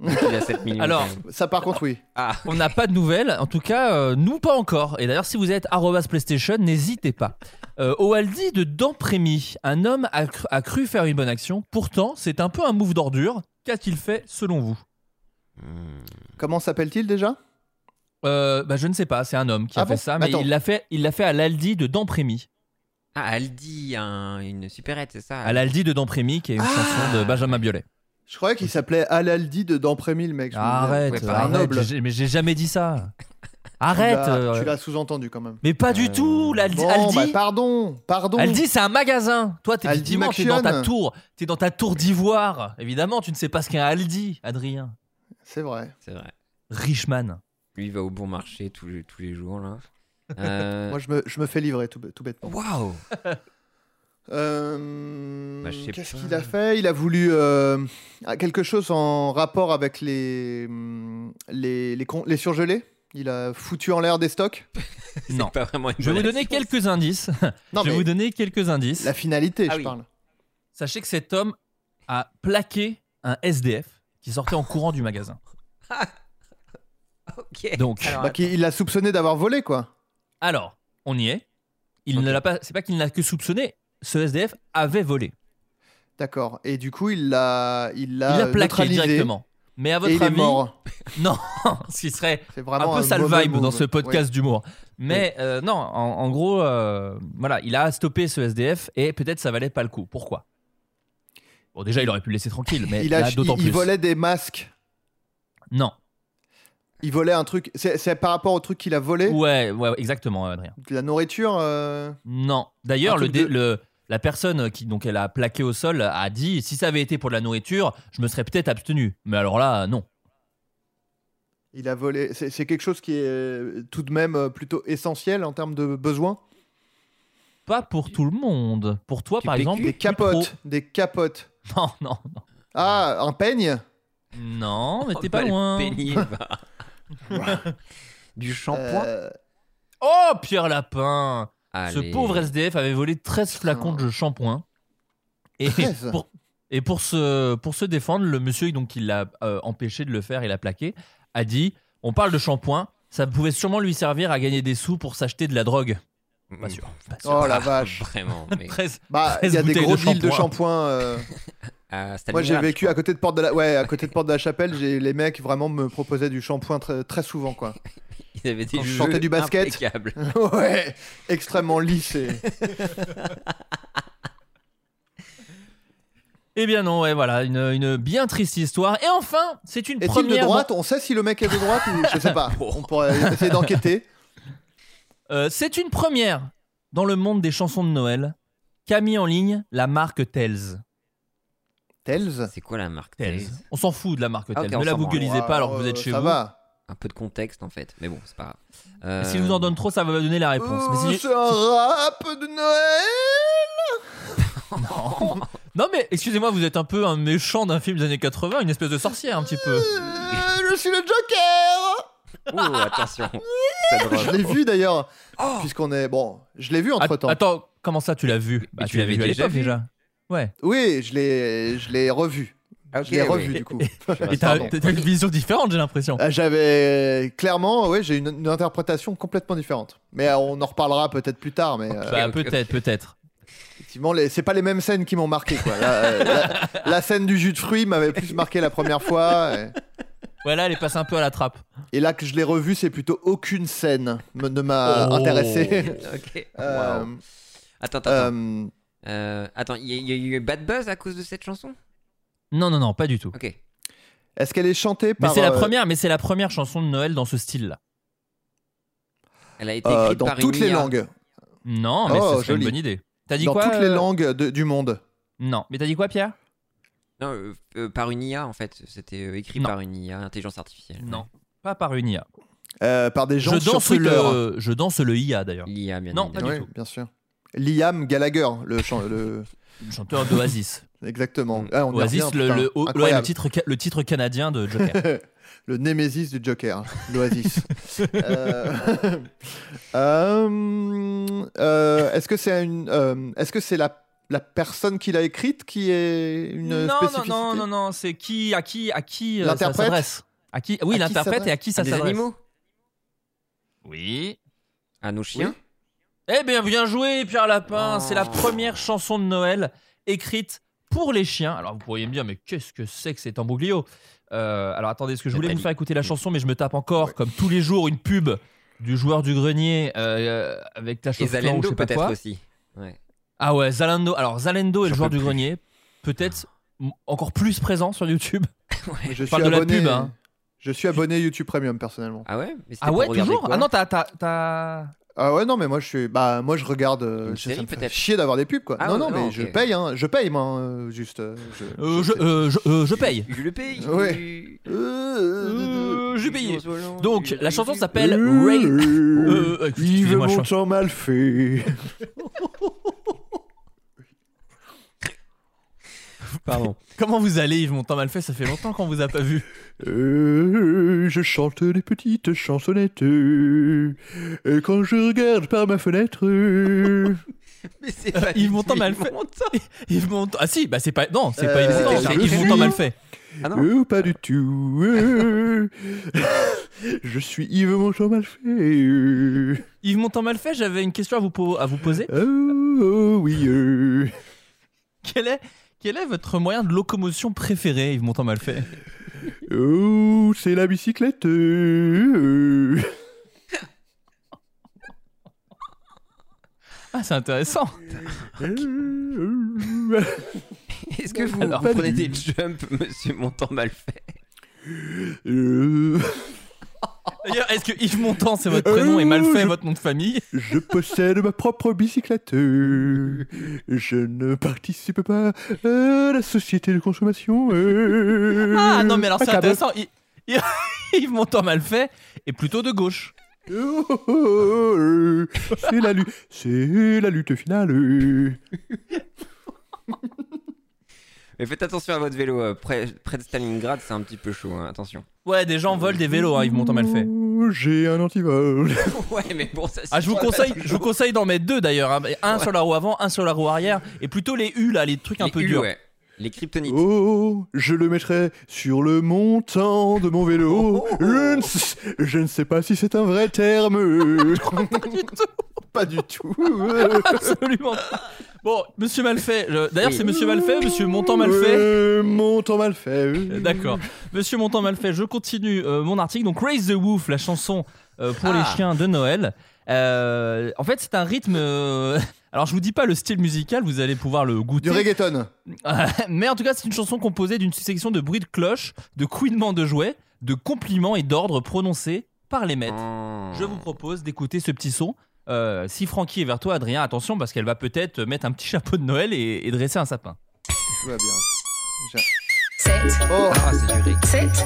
Qu'il a 7 millions. Alors, ça par contre oui. Ah, On n'a pas de nouvelles, en tout cas, euh, nous pas encore. Et d'ailleurs, si vous êtes PlayStation, n'hésitez pas. Euh, au Aldi de Damprémy, un homme a, cru- a cru faire une bonne action. Pourtant, c'est un peu un move d'ordure. Qu'a-t-il fait selon vous? Hmm. Comment s'appelle-t-il déjà? Euh, bah, Je ne sais pas, c'est un homme qui a Ah fait ça, mais Attends. il l'a fait, il l'a fait à l'Aldi de Damprémy. Ah, Aldi, un- une supérette, c'est ça? À l'Aldi de Damprémy, qui est une Ah chanson de Benjamin Biolay. Je croyais qu'il s'appelait Alaldi de Damprémy, le mec. Arrête, ouais, c'est un arrête, noble. j'ai- mais j'ai jamais dit ça. Tu Arrête. l'as- euh, Tu l'as sous-entendu quand même. mais pas du Euh, tout, l'Aldi. Bon, Aldi, bah, pardon, pardon. Aldi, c'est un magasin. Toi, t'es Aldi t'es dans ta tour, t'es dans ta tour d'ivoire. Évidemment, tu ne sais pas ce qu'est un Aldi, Adrien. C'est vrai. C'est vrai. Richman. Lui, il va au bon marché tous les, tous les jours, là. Euh, Moi, je me, je me fais livrer tout, tout bêtement. Waouh Euh, Bah, Qu'est-ce qu'il a fait? Il a voulu euh, ah, quelque chose en rapport avec les, hum, les, les, con- les surgelés? Il a foutu en l'air des stocks? Non. Pas vraiment Je vais vous donner quelques indices. Non, je vais vous donner quelques indices. la finalité, Ah je oui. parle. Sachez que cet homme a plaqué un SDF qui sortait en courant du magasin. Ok. Donc, Alors, Bah, il l'a soupçonné d'avoir volé, quoi. alors, on y est. Il ne l'a pas. C'est pas qu'il n'a que soupçonné. Ce SDF avait volé. D'accord. Et du coup, il l'a il l'a l'a plaqué directement. Mais à votre il est avis, mort. non, ce qui serait C'est un vraiment peu sale vibe move. dans ce podcast Oui. d'humour. Mais euh, non, en, en gros, euh, voilà, il a stoppé ce SDF et peut-être ça valait pas le coup. Pourquoi? Bon, déjà, il aurait pu le laisser tranquille, mais Il, a, d'autant il, plus. il volait des masques. Non. Il volait un truc. C'est par rapport au truc qu'il a volé? Ouais, ouais, exactement, Adrien. De La nourriture euh, Non. D'ailleurs, le, dé- de- le- la personne qui donc elle a plaqué au sol a dit si ça avait été pour de la nourriture, je me serais peut-être abstenu. Mais alors là, non. Il a volé. C'est quelque chose qui est euh, tout de même euh, plutôt essentiel en termes de besoins? Pas pour tout le monde. Pour toi, par exemple. Des capotes. Des capotes. Non, non, non. Ah, un peigne? Non, mais t'es pas loin. peigner. Du shampoing? Euh, Oh, Pierre Lapin Ce pauvre SDF avait volé 13 flacons de shampoing. Et 13. pour, et pour, se, pour se défendre, le monsieur donc, qui l'a euh, empêché de le faire, il l'a plaqué, a dit On parle de shampoing, ça pouvait sûrement lui servir à gagner des sous pour s'acheter de la drogue. Pas sûr. Pas sûr. Oh la Ah, vache. Vraiment. mais- 13. Bah, il 13 y a des gros de deals de shampoing. euh, Moi, j'ai vécu à côté de Porte de la, ouais, à côté de Porte de la Chapelle. J'ai les mecs vraiment me proposaient du shampoing très, très souvent, quoi. Ils avaient des quand je jeux du basket. impeccables. ouais, extrêmement lisse. Et... Eh bien non, ouais, voilà, une, une bien triste histoire. Et enfin, c'est une Est-il première. de droite On sait si le mec est de droite ou je sais pas. On pourrait essayer d'enquêter. Euh, c'est une première dans le monde des chansons de Noël qu'a mis en ligne la marque Tells. Tells. C'est quoi la marque Tells. Tells On s'en fout de la marque Ah, Tells. ok, on ne la s'en branle. googlisez pas alors que vous êtes chez ça vous. va. Un peu de contexte en fait. Mais bon, c'est pas grave. Euh, Si je vous en donne trop, ça va me donner la réponse. Mais Euh, si- c'est un rap de Noël. Non mais excusez-moi, vous êtes un peu un méchant d'un film des années 80, une espèce de sorcière un petit peu. Euh, je suis le Joker. Oh, attention. Je l'ai vu d'ailleurs. Puisqu'on est bon, je l'ai vu entre temps. Att- Attends, comment ça tu l'as vu? Bah, tu tu l'avais l'avais vu à déjà l'époque vu déjà. Ouais. Oui, je l'ai, je l'ai revu. Ah, ok, je l'ai ouais. revu du coup. Et t'as une vision différente, j'ai l'impression. Ah, J'avais clairement, ouais, j'ai une, une interprétation complètement différente. Mais euh, on en reparlera peut-être plus tard. Mais euh, Bah peut-être, peut-être. effectivement, les- c'est pas les mêmes scènes qui m'ont marqué. Quoi. La, euh, la- la scène du jus de fruits m'avait plus marqué la première fois. Et, Ouais là, elle est passée un peu à la trappe. et là que je l'ai revu, c'est plutôt aucune scène me- ne m'a Oh. intéressé. Euh. Attends, attends. attends. euh, Euh, attends, il y, y a eu bad buzz à cause de cette chanson? Non, non, non, pas du tout. Ok. Est-ce qu'elle est chantée Mais par c'est la euh, première, mais c'est la première chanson de Noël dans ce style-là. Elle a été euh, écrite dans par toutes une les IA. langues Non, mais Oh, ce serait une joli. bonne idée. T'as dit Dans quoi toutes les euh, langues de- du monde. Non, mais t'as dit quoi, Pierre? Non, euh, euh, par une IA en fait. C'était euh, écrit Non. par une IA, intelligence artificielle. Non, pas par une IA. Euh, par des gens Je sur danse Twitter. le, je danse le IA d'ailleurs. L'IA, bien Non, évidemment. pas du Oui, tout. bien sûr. Liam Gallagher, le, chan- le... Chanteur d'Oasis. Exactement. Ah, on y Oasis, revient, le, putain, le, ouais, le incroyable. titre, ca- le titre canadien de Joker. le némésis du Joker, l'Oasis. Euh, euh, euh, est-ce que c'est une, euh, est-ce que c'est la, la personne qui l'a écrite qui est une non, non, spécificité non, non, non, c'est qui, à qui, à qui euh, ça s'adresse À qui Oui, l'interprète et à qui ça Des s'adresse animaux Oui. À nos chiens Eh bien, bien joué, Pierre Lapin. Oh. C'est la première chanson de Noël écrite pour les chiens. Alors, vous pourriez me dire, mais qu'est-ce que c'est que cet embouglio Euh, Alors, attendez, est-ce que je voulais vous faire écouter la chanson, mais je me tape encore, comme tous les jours, une pub du joueur du grenier euh, avec ta Et ou je Zalendo sais pas peut-être quoi. aussi. Ouais. Ah ouais, Zalando. Alors, Zalendo est le joueur du plus. grenier. Peut-être encore plus présent sur YouTube. Je suis parle de la abonné. pub, hein. Je suis abonné YouTube Premium personnellement. Ah ouais Mais Ah ouais, toujours? Ah non, t'as. Ah ouais non mais moi je suis bah moi je regarde euh, Une ça série, me fait peut-être chier d'avoir des pubs quoi. Ah non ouais, non non, mais ok. je paye hein, je paye moi euh, juste euh, je, Euh, je, sais- euh, je, euh, je paye. Je le paye. Ouais. Euh, j'ai payé. Donc, du- la chanson s'appelle Ray. euh, excusez-moi, je- Montand mal fait. Pardon. Comment vous allez, Yves? Montand Malfait Ça fait longtemps qu'on vous a pas vu. Euh, je chante des petites chansonnettes euh, et quand je regarde par ma fenêtre. euh, Mais c'est Euh, pas Yves Montand mal Yves fait. Montand. Yves Montand. Ah si, bah c'est pas. Non, c'est pas Euh, Yves Montand, c'est Yves Montand mal fait. Ah non euh, pas du tout. euh, je suis Yves Montand mal fait. euh, Yves Montand mal fait, j'avais une question à vous, po- à vous poser. oh, oh, oui. euh, Quel est, quel est votre moyen de locomotion préféré, Yves Montand mal fait oh, c'est la bicyclette. Ah, c'est intéressant. Est-ce que vous Alors, prenez des jumps, monsieur Montand mal fait euh, D'ailleurs, est-ce que Yves Montand c'est votre prénom et mal fait votre nom de famille Je possède ma propre bicyclette. euh, Je ne participe pas à la société de consommation. euh, Ah non, mais alors c'est intéressant. Yves Montand mal fait est plutôt de gauche. Oh, oh, oh, euh, C'est la lutte, c'est la lutte finale. Mais faites attention à votre vélo. euh, Près, près de Stalingrad, c'est un petit peu chaud. hein, Attention. Ouais, des gens volent des vélos, hein, Yves Montand mal fait. J'ai un antivol. Ouais, mais bon, ça Ah, je vous suffit conseille, je vous conseille d'en mettre deux d'ailleurs. hein. Un sur la roue avant, un sur la roue arrière, et plutôt les U là, les trucs un Les peu durs. ouais. Les kryptonites. Oh, je le mettrai sur le montant de mon vélo. Oh. Je, ne sais, je ne sais pas si c'est un vrai terme. Pas du tout. Pas du tout. Absolument. pas. Bon, Monsieur Malfait. je- D'ailleurs, Oui. c'est Monsieur Malfait, ou Monsieur Montant Malfait. Euh, montant mal fait. Euh, D'accord. Monsieur Montant Malfait, je continue euh, mon article. Donc, Raise the Wolf, la chanson pour les Ah. chiens de Noël. En fait, c'est un rythme. Alors, je vous dis pas le style musical, vous allez pouvoir le goûter. Du reggaeton. Mais en tout cas, c'est une chanson composée d'une succession de bruits de cloche, de couinements de jouets, de compliments et d'ordres prononcés par les maîtres. Je vous propose d'écouter ce petit son. Euh, si Francky est vers toi, Adrien, attention parce qu'elle va peut-être mettre un petit chapeau de Noël et, et dresser un sapin. Tout va bien. Sit, Oh, Ah, c'est du reggae. sit.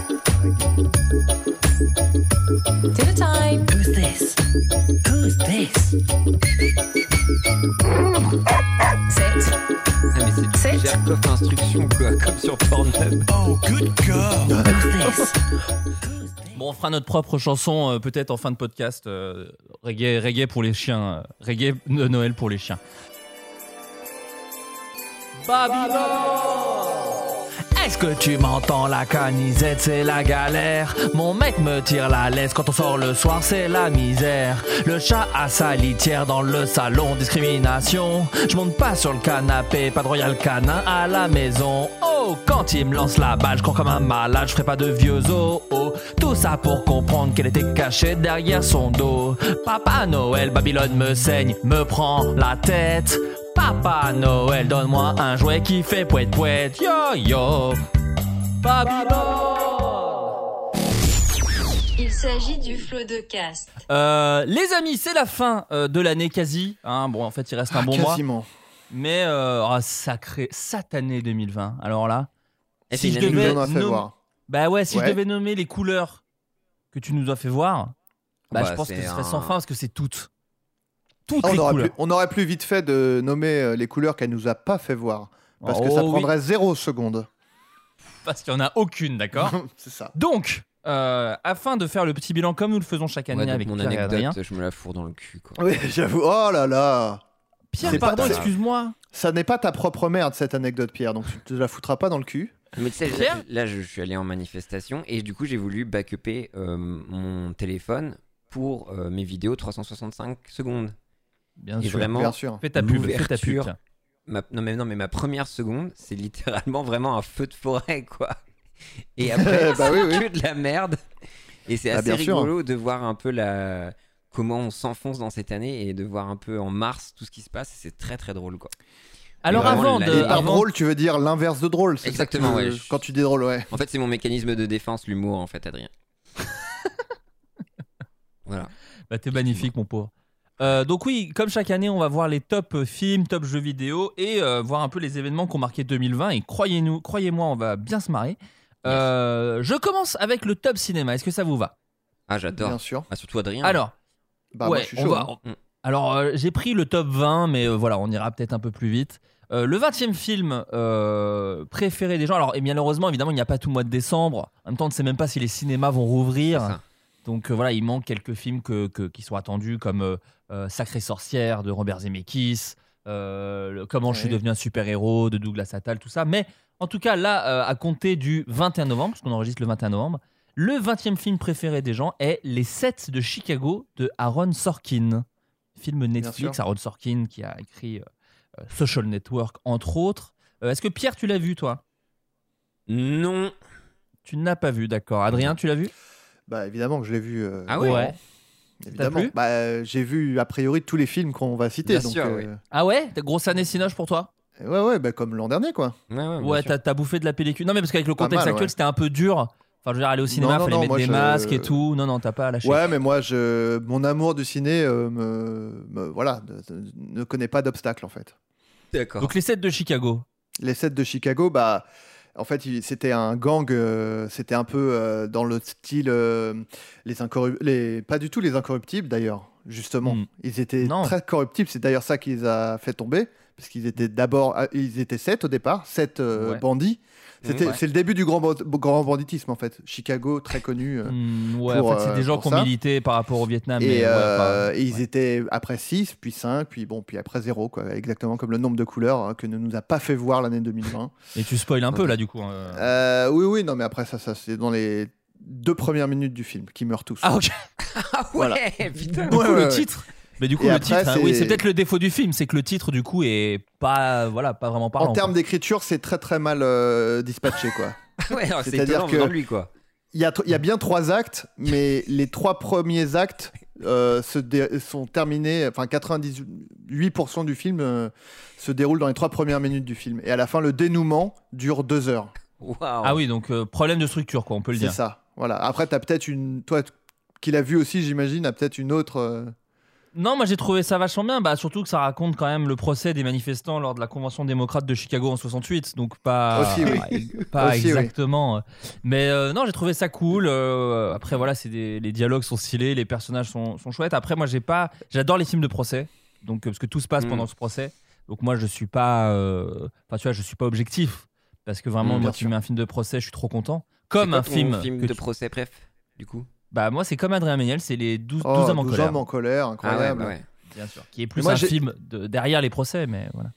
Dinner time. Who's this? Who's this? Sit. Ah, mais c'est du Jerkoff instruction, quoi, comme sur Pornhub. Who's this? Bon, on fera notre propre chanson euh, peut-être en fin de podcast. euh, reggae, reggae pour les chiens. euh, reggae de Noël pour les chiens. Est-ce que tu m'entends la canisette, c'est la galère. Mon mec me tire la laisse quand on sort le soir, c'est la misère. Le chat a sa litière dans le salon, discrimination. Je monte pas sur le canapé, pas de royal canin à la maison. Oh, quand il me lance la balle, je cours comme un malade, je ferai pas de vieux os oh. Tout ça pour comprendre qu'elle était cachée derrière son dos. Papa Noël, Babylone me saigne, me prend la tête Papa Noël, donne-moi un jouet qui fait poète poète. Yo yo. Babylone. Il s'agit du flot de cast. Euh, les amis, c'est la fin euh, de l'année quasi. Hein, bon, en fait, il reste un ah, bon mois. quasiment. Mais euh, oh, sacré, satané 2020. Alors là, si je devais On en a fait nom- voir. bah ouais, si Ouais. je devais nommer les couleurs que tu nous as fait voir, bah, Bah, je pense que ce serait un- sans fin parce que c'est toutes, toutes Ah, les on, aurait couleurs. pu, on aurait plus vite fait de nommer euh, les couleurs qu'elle nous a pas fait voir. Parce que Oh ça oui, prendrait zéro seconde. parce qu'il y en a aucune, d'accord. c'est ça. Donc, euh, afin de faire le petit bilan comme nous le faisons chaque année Ouais, avec mon Pierre et Adrien. anecdote, je me la fourre dans le cul, quoi. Oui, j'avoue. Oh là là. Pierre, pardon, excuse-moi. Ça n'est pas ta propre merde cette anecdote, Pierre. Donc tu te la foutras pas dans le cul. Mais tu sais, Pierre là, là, je suis allé en manifestation et du coup, j'ai voulu backuper euh, mon téléphone pour euh, mes vidéos 365 secondes. Bien Et sûr. vraiment, Bien sûr. Fais ta pub, fais ta pub. l'ouverture. tiens. ma, non, mais, non, mais ma première seconde, c'est littéralement vraiment un feu de forêt, quoi. Et après, Bah oui, oui. que de la merde. Et c'est Ah, assez sûr. rigolo de voir un peu la comment on s'enfonce dans cette année et de voir un peu en mars tout ce qui se passe. C'est très très drôle, quoi. Alors vraiment, avant de, par avant- drôle, tu veux dire l'inverse de drôle. ça Exactement, que tu- ouais. Quand tu dis drôle, ouais. En fait, c'est mon mécanisme de défense, l'humour, en fait, Adrien. voilà. Bah, t'es magnifique, mon pauvre. Euh, donc oui, comme chaque année, on va voir les top euh, films, top jeux vidéo et euh, voir un peu les événements qui ont marqué 2020. Et croyez-nous, croyez-moi, on va bien se marrer. Euh, je commence avec le top cinéma. Est-ce que ça vous va? Ah, j'adore. Bien sûr. Ah, surtout Adrien. Alors, Bah, moi, je suis on chaud. va. hein. Mm. Alors, euh, j'ai pris le top 20, mais euh, voilà, on ira peut-être un peu plus vite. Euh, le 20e film euh, préféré des gens. Alors, et malheureusement, évidemment, il n'y a pas tout le mois de décembre. En même temps, on ne sait même pas si les cinémas vont C'est rouvrir. ça. Donc euh, voilà, il manque quelques films que, que- qui sont attendus, comme euh, euh, Sacrée sorcière de Robert Zemeckis, euh, le Comment je suis devenu un super-héros de Douglas Attal, tout ça. Mais en tout cas, là, euh, à compter du 21 novembre, parce qu'on enregistre le 21 novembre, le 20e film préféré des gens est Les 7 de Chicago de Aaron Sorkin. Film Netflix. Aaron Sorkin qui a écrit euh, euh, Social Network, entre autres. Euh, Est-ce que Pierre, tu l'as vu, toi? Non. Tu n'as pas vu, d'accord. Adrien, tu l'as vu? Bah évidemment que je l'ai vu. euh, Ah ouais. Évidemment. plu? Bah, euh, j'ai vu a priori tous les films qu'on va citer. Bien donc, sûr, euh, oui. Ah ouais? T'as Grosse année Cinoche pour toi? Ouais, ouais, bah, comme l'an dernier, quoi. Ouais, t'as t'as bouffé de la pellicule. Non, mais parce qu'avec le contexte mal, actuel, ouais. c'était un peu dur. Enfin, je veux dire, aller au cinéma, Non, non, fallait non, mettre moi, des je- masques et tout. Non, non, t'as pas lâché. Ouais, mais moi, je... mon amour du ciné euh, me... me- voilà, de- de- ne connaît pas d'obstacle, en fait. D'accord. Donc, les 7 de Chicago. Les 7 de Chicago, bah, en fait, c'était un gang, euh, c'était un peu euh, dans le style, euh, les, pas du tout les incorruptibles d'ailleurs, justement. Mm. Ils étaient Non. très corruptibles. C'est d'ailleurs ça qui les a fait tomber. Parce qu'ils étaient d'abord. Ils étaient sept au départ, sept Ouais. bandits. C'était, Ouais. C'est le début du grand, grand banditisme en fait. Chicago, très connu. euh, Hmm, ouais, pour, en fait, c'est euh, des gens pour qui ont milité par rapport au Vietnam. et euh, et ils ouais. étaient après 6, puis 5, puis bon, puis après 0, quoi. Exactement comme le nombre de couleurs hein, que ne nous a pas fait voir l'année 2020. Et tu spoil un peu là, du coup. hein. Euh, oui, oui, non, mais après ça, ça c'est dans les deux premières minutes du film qui meurent tous. Ah, ok. Ah ouais, Voilà. putain. Du coup, Ouais, le ouais, ouais. titre. Mais du coup, Et le après, titre, hein, c'est- oui, c'est peut-être le défaut du film, c'est que le titre, du coup, est pas, voilà, pas vraiment parlant. en termes quoi. d'écriture, c'est très très mal euh, dispatché, quoi. Ouais, alors c'est C'est-à-dire que- lui, quoi. Il y, a, y a bien trois actes, mais les trois premiers actes euh, se dé- sont terminés. Enfin, 98% du film euh, se déroule dans les trois premières minutes du film. Et à la fin, le dénouement dure deux heures. Waouh. Ah oui, donc euh, problème de structure, quoi, on peut le C'est dire. ça. Voilà. Après, tu as peut-être une. Toi, qui l'a vu aussi, j'imagine, a peut-être une autre. Non, moi j'ai trouvé ça vachement bien, bah, surtout que ça raconte quand même le procès des manifestants lors de la convention démocrate de Chicago en 68, donc pas, Aussi, pas Aussi, oui. exactement. Mais euh, non, j'ai trouvé ça cool. euh, après voilà, c'est des- les dialogues sont stylés, les personnages sont, sont chouettes. Après moi j'ai pas, j'adore les films de procès, donc euh, parce que tout se passe Mm. pendant ce procès. Donc moi je suis pas, euh, enfin tu vois, je suis pas objectif parce que vraiment Mm, moi tu mets un film de procès, je suis trop content. Comme un film, film que de tu- procès, bref, du coup? Bah moi c'est comme Adrien Méniel, c'est les 12, 12 oh, hommes en 12 colère. hommes en colère, Ah ouais, incroyable. bah ouais. Bien sûr. Qui est plus moi, un film de, derrière les procès, mais voilà.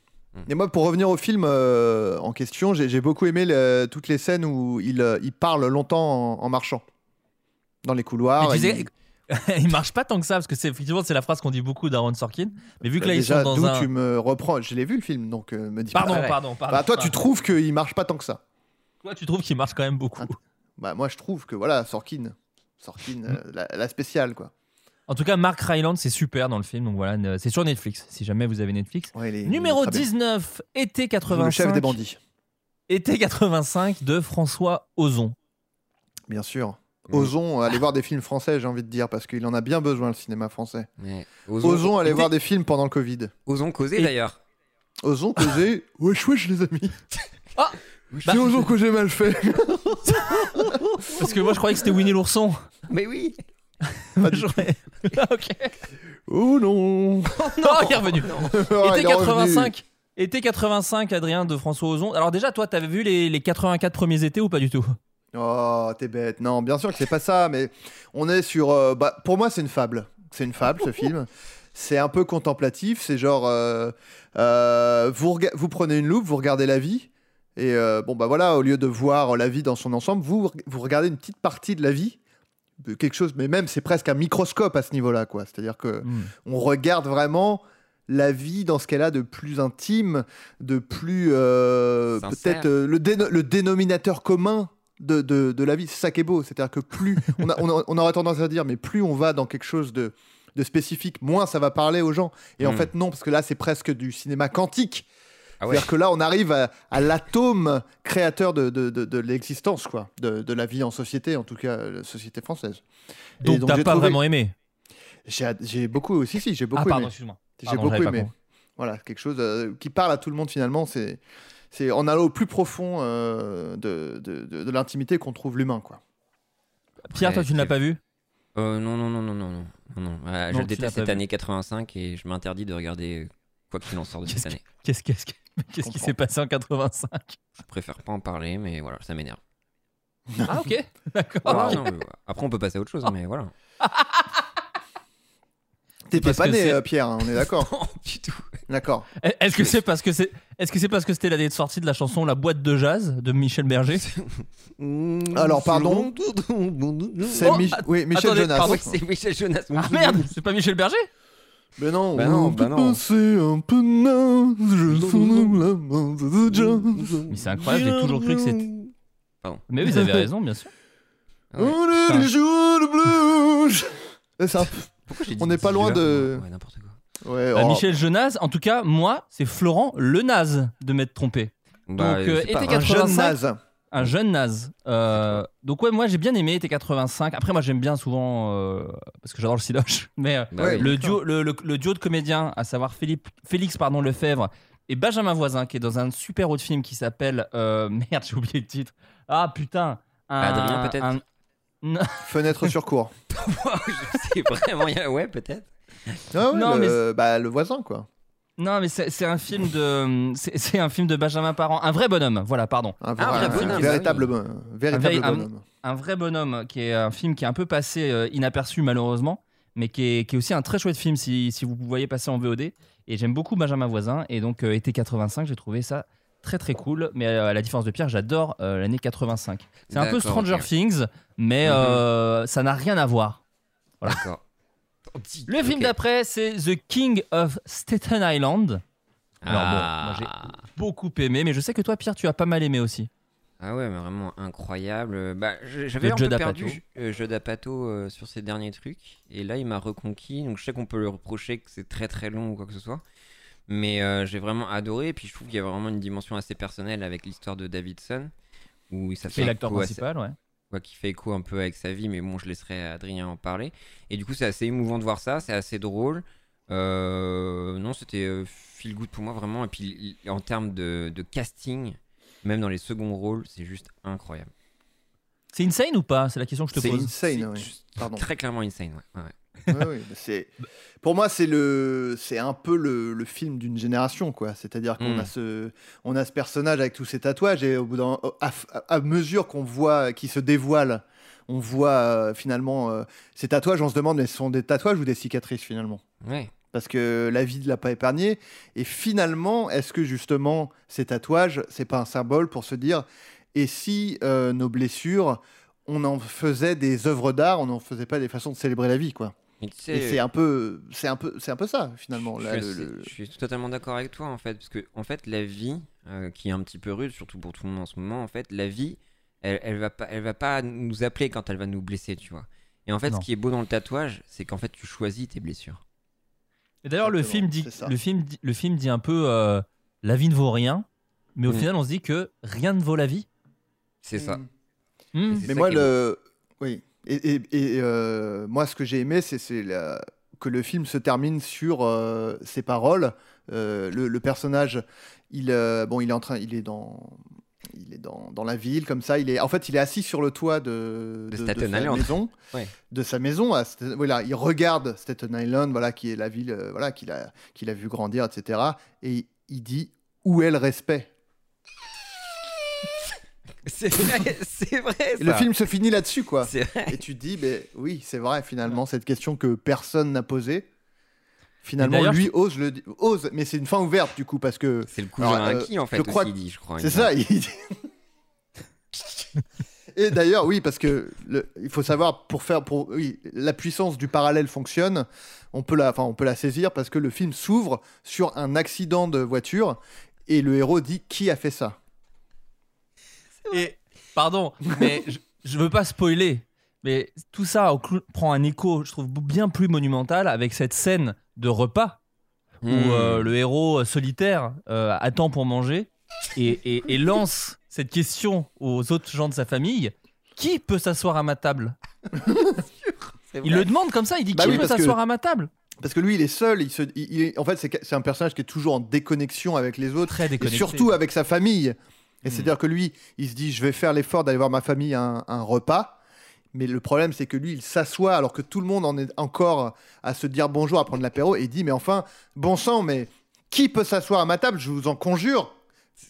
Et moi, pour revenir au film euh, en question, j'ai j'ai beaucoup aimé le- toutes les scènes où il, euh, il parle longtemps en, en marchant. Dans les couloirs. Mais tu il- sais, il marche pas tant que ça parce que c'est effectivement c'est la phrase qu'on dit beaucoup d'Aaron Sorkin. Mais vu que là ils Déjà, sont dans d'où un. tu me reprends Je l'ai vu le film, donc euh, me dis Pardon, pas. Pardon, pardon. Bah, toi, tu trouves qu'il marche pas tant que ça. Toi, tu trouves qu'il marche quand même beaucoup. Bah, moi, je trouve que voilà, Sorkin. Sorkin, euh, la, la spéciale, quoi. En tout cas, Mark Ryland, c'est super dans le film. Donc voilà, c'est sur Netflix. Si jamais vous avez Netflix. Ouais, est Numéro très bien. 19, été 85. Le chef des bandits, Été 85 de François Ozon. bien sûr. Mm. Osons aller voir des films français, j'ai envie de dire, parce qu'il en a bien besoin, le cinéma français. Ouais. Osons aller Osons- voir des films pendant le Covid. Osons causer Et- d'ailleurs. Osons causer. wesh, wesh, les amis. Ah C'est Osons que j'ai mal fait. Parce que moi, je croyais que c'était Winnie l'ourson. Mais oui. Pas du J'aurais- Ah, ok. Oh non. Non, il est revenu. Oh, il Été est revenu. 85. Été 85, Adrien de François Ozon. Alors déjà, toi, t'avais vu les, les 84 premiers étés ou pas du tout? Oh, t'es bête. Non, bien sûr que c'est pas ça, mais on est sur. euh, bah, pour moi, c'est une fable. C'est une fable, ce film. C'est un peu contemplatif. C'est genre. euh, euh, vous, rega- vous prenez une loupe, vous regardez la vie. Et euh, bon, bah voilà, au lieu de voir la vie dans son ensemble, vous, vous regardez une petite partie de la vie. Quelque chose, mais même c'est presque un microscope à ce niveau-là, quoi. C'est-à-dire que Hmm. on regarde vraiment la vie dans ce qu'elle a de plus intime, de plus euh, peut-être euh, le, déno- le dénominateur commun de, de, de la vie. C'est ça qui est beau. C'est-à-dire que plus on, a- on, a- on aurait tendance à dire, mais plus on va dans quelque chose de, de spécifique, moins ça va parler aux gens. Et en Hmm. fait, non, parce que là, c'est presque du cinéma quantique. Ah. C'est-à-dire que là, on arrive à, l'atome créateur de, de, de, l'existence, quoi, de, la vie en société, en tout cas, la société française. Donc, t'as pas vraiment aimé J'ai beaucoup euh, aussi, si, j'ai ah, beaucoup ah, pardon, excuse-moi. J'ai beaucoup aimé. Voilà, quelque chose euh, qui parle à tout le monde finalement. C'est c'est en allant au plus profond euh, de, de, de, l'intimité qu'on trouve l'humain, quoi. Pierre, toi, tu ne l'as pas vu Non, non, non, non, non, non, je déteste cette année 85 et je m'interdis de regarder quoi qu'il en sorte de cette année. Qu'est-ce qu'est-ce que qu'est-ce qui s'est passé en 85 Je préfère pas en parler, mais voilà, ça m'énerve. Ah, ok. D'accord. Après, on peut passer à autre chose, mais voilà. T'étais parce pas né, euh, Pierre, hein, on est d'accord. Non, du tout. d'accord. Est-ce que c'est parce que c'est est-ce que c'est parce que c'était l'année de sortie de la chanson La boîte de jazz de Michel Berger? Alors, pardon. C'est Oh, oui, Michel attendez, Jonas. pardon. Oui, c'est Michel Jonas. Ah merde, c'est pas Michel Berger? Mais non, Bah non, on bah peut non. passer un peu naze, je la main de jazz. Mais c'est incroyable, j'ai toujours cru que c'était. Pardon. Mais vous avez raison, bien sûr. Ah ouais. On est les jours de blues. C'est ça. Pourquoi j'ai dit On n'est pas loin de- Ouais, n'importe quoi. Ouais, Euh, oh. Michel Jonas, en tout cas, moi, c'est Florent le naze de m'être trompé. Bah, Donc, euh, c'est pas été un jeune 85. naze. Un jeune naze. Euh, donc ouais, moi j'ai bien aimé T85. Après moi j'aime bien souvent euh, parce que j'adore le sidoche. Mais euh, Bah Ouais, le duo, le, le- le duo de comédiens, à savoir Philippe, Félix pardon Lefebvre et Benjamin Voisin, qui est dans un super autre film qui s'appelle euh, merde j'ai oublié le titre. Ah putain. Un- Adrien, peut-être un- Non, Fenêtre sur cours. je sais vraiment. Ouais, peut-être. Ah Non, le, bah, le voisin, quoi. Non, mais c'est un film de, c'est un film de Benjamin Parent, un vrai bonhomme. Voilà, pardon. Un, Ah, vrai- un un bonhomme, véritable, Un- bonhomme. vrai bonhomme qui est un film qui est un peu passé euh, inaperçu malheureusement, mais qui est, qui est aussi un très chouette film si, si vous voyez passer en VOD. Et j'aime beaucoup Benjamin Voisin. Et donc euh, été 85, j'ai trouvé ça très très cool. Mais euh, à la différence de Pierre, j'adore euh, l'année 85. C'est un peu Stranger. Things, mais Mhm. euh, ça n'a rien à voir. D'accord. Le film d'après, c'est The King of Staten Island. Alors bon, moi, j'ai Ah. beaucoup aimé, mais je sais que toi, Pierre, tu as pas mal aimé aussi. Ah ouais, mais vraiment incroyable. Bah, je- j'avais un peu perdu euh, Judd Apatow euh, sur ses derniers trucs, et là il m'a reconquis. Donc je sais qu'on peut lui reprocher que c'est très très long ou quoi que ce soit, mais euh, j'ai vraiment adoré. Et puis je trouve qu'il y a vraiment une dimension assez personnelle avec l'histoire de Davidson, où ça fait C'est l'acteur principal, ouais. Quoi, qui fait écho un peu avec sa vie, mais bon, je laisserai Adrien en parler. Et du coup, c'est assez émouvant de voir ça, c'est assez drôle. Euh, non, c'était euh, feel good pour moi vraiment. Et puis en termes de, de casting, même dans les seconds rôles, c'est juste incroyable. C'est insane ou pas? C'est la question que je te C'est pose. insane, C'est Pardon. Très clairement insane, ouais. ouais. Ouais, c'est pour moi c'est le c'est un peu le, le film d'une génération quoi c'est-à-dire qu'on Mm. a ce on a ce personnage avec tous ses tatouages et au bout d'un à, à mesure qu'on voit qu'il se dévoile on voit euh, finalement euh, ces tatouages on se demande mais ce sont des tatouages ou des cicatrices finalement? Ouais. parce que la vie ne l'a pas épargné et finalement est-ce que justement ces tatouages c'est pas un symbole pour se dire et si euh, nos blessures on en faisait des œuvres d'art on n'en faisait pas des façons de célébrer la vie quoi? Mais tu sais, et c'est un peu, c'est un peu, c'est un peu ça finalement. je, là, suis le- assez- le- je suis totalement d'accord avec toi en fait, parce que en fait la vie, euh, qui est un petit peu rude, surtout pour tout le monde en ce moment, en fait la vie, elle, elle va pas, elle va pas nous appeler quand elle va nous blesser, tu vois. Et en fait, Non. ce qui est beau dans le tatouage, c'est qu'en fait tu choisis tes blessures. Et d'ailleurs, le film dit, le film, dit- le film dit un peu, euh, la vie ne vaut rien, mais au Mm. final, on se dit que rien ne vaut la vie. C'est ça. Mm. Mm. Mais ça moi est le, oui. Et, et- et, euh, moi, ce que j'ai aimé, c'est que le film se termine sur euh, ces paroles. Euh, le, le personnage, il, euh, bon, il est en train, il est dans. Il est dans, dans la ville comme ça. Il est, en fait, il est assis sur le toit de, De de, Staten sa Island. maison, Ouais. de sa maison. à voilà, il regarde Staten Island, voilà, qui est la ville, voilà, qu'il a, qu'il a vu grandir, etc. Et il dit où est le respect? C'est vrai, c'est vrai. Le film se finit là-dessus, quoi. C'est vrai. Et tu te dis, ben oui, c'est vrai, finalement, cette question que personne n'a posée. Finalement, lui ose le ose, mais c'est une fin ouverte du coup parce que C'est le cousin Alors, euh, acquis en fait je crois aussi, que il dit, je crois. c'est ça. me il dit- Et d'ailleurs, oui, parce que le- il faut savoir pour faire pour oui, la puissance du parallèle fonctionne. On peut la, enfin, on peut la saisir parce que le film s'ouvre sur un accident de voiture et le héros dit qui a fait ça? Et pardon, mais je, je veux pas spoiler, mais tout ça prend un écho, je trouve bien plus monumental avec cette scène de repas où semble. euh, le héros solitaire euh, attend pour manger et, et- et lance cette question aux autres gens de sa famille qui peut s'asseoir à ma table? Il le demande comme ça, il dit Bah qui oui, peut que- s'asseoir à ma table? Parce que lui, il est seul. Il se, il- il est- en fait, c'est un personnage qui est toujours en déconnexion avec les autres. Très Et surtout avec sa famille. Et Hmm. c'est-à-dire que lui, il se dit, je vais faire l'effort d'aller voir ma famille à un, un repas. Mais le problème, c'est que lui, il s'assoit alors que tout le monde en est encore à se dire bonjour, à prendre l'apéro, et il dit, mais enfin, bon sang, mais qui peut s'asseoir à ma table? Je vous en conjure.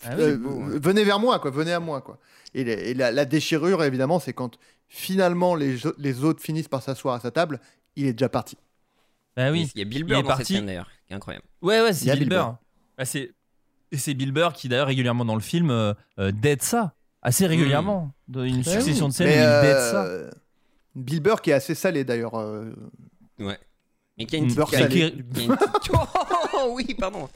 Ah oui, Euh, beau, ouais. Venez vers moi, quoi. Venez à moi, quoi. Et, les- et la, la déchirure, évidemment, c'est quand finalement les, les autres finissent par s'asseoir à sa table, il est déjà parti. Bah oui. Il y a Bill Il Burr est dans cette parti. scène d'ailleurs, qui est incroyable. Ouais, ouais, c'est Bill Bill Burr. Bah, c'est et c'est Bill Burr qui d'ailleurs régulièrement dans le film euh, euh, dead ça assez régulièrement dans une succession de scènes où Mais, il euh, dead ça. Bill Burr qui est assez salé d'ailleurs. euh, Ouais. Mais qui a une petite Beurre qui a une- salé. qui a une petite- Oh oui, pardon.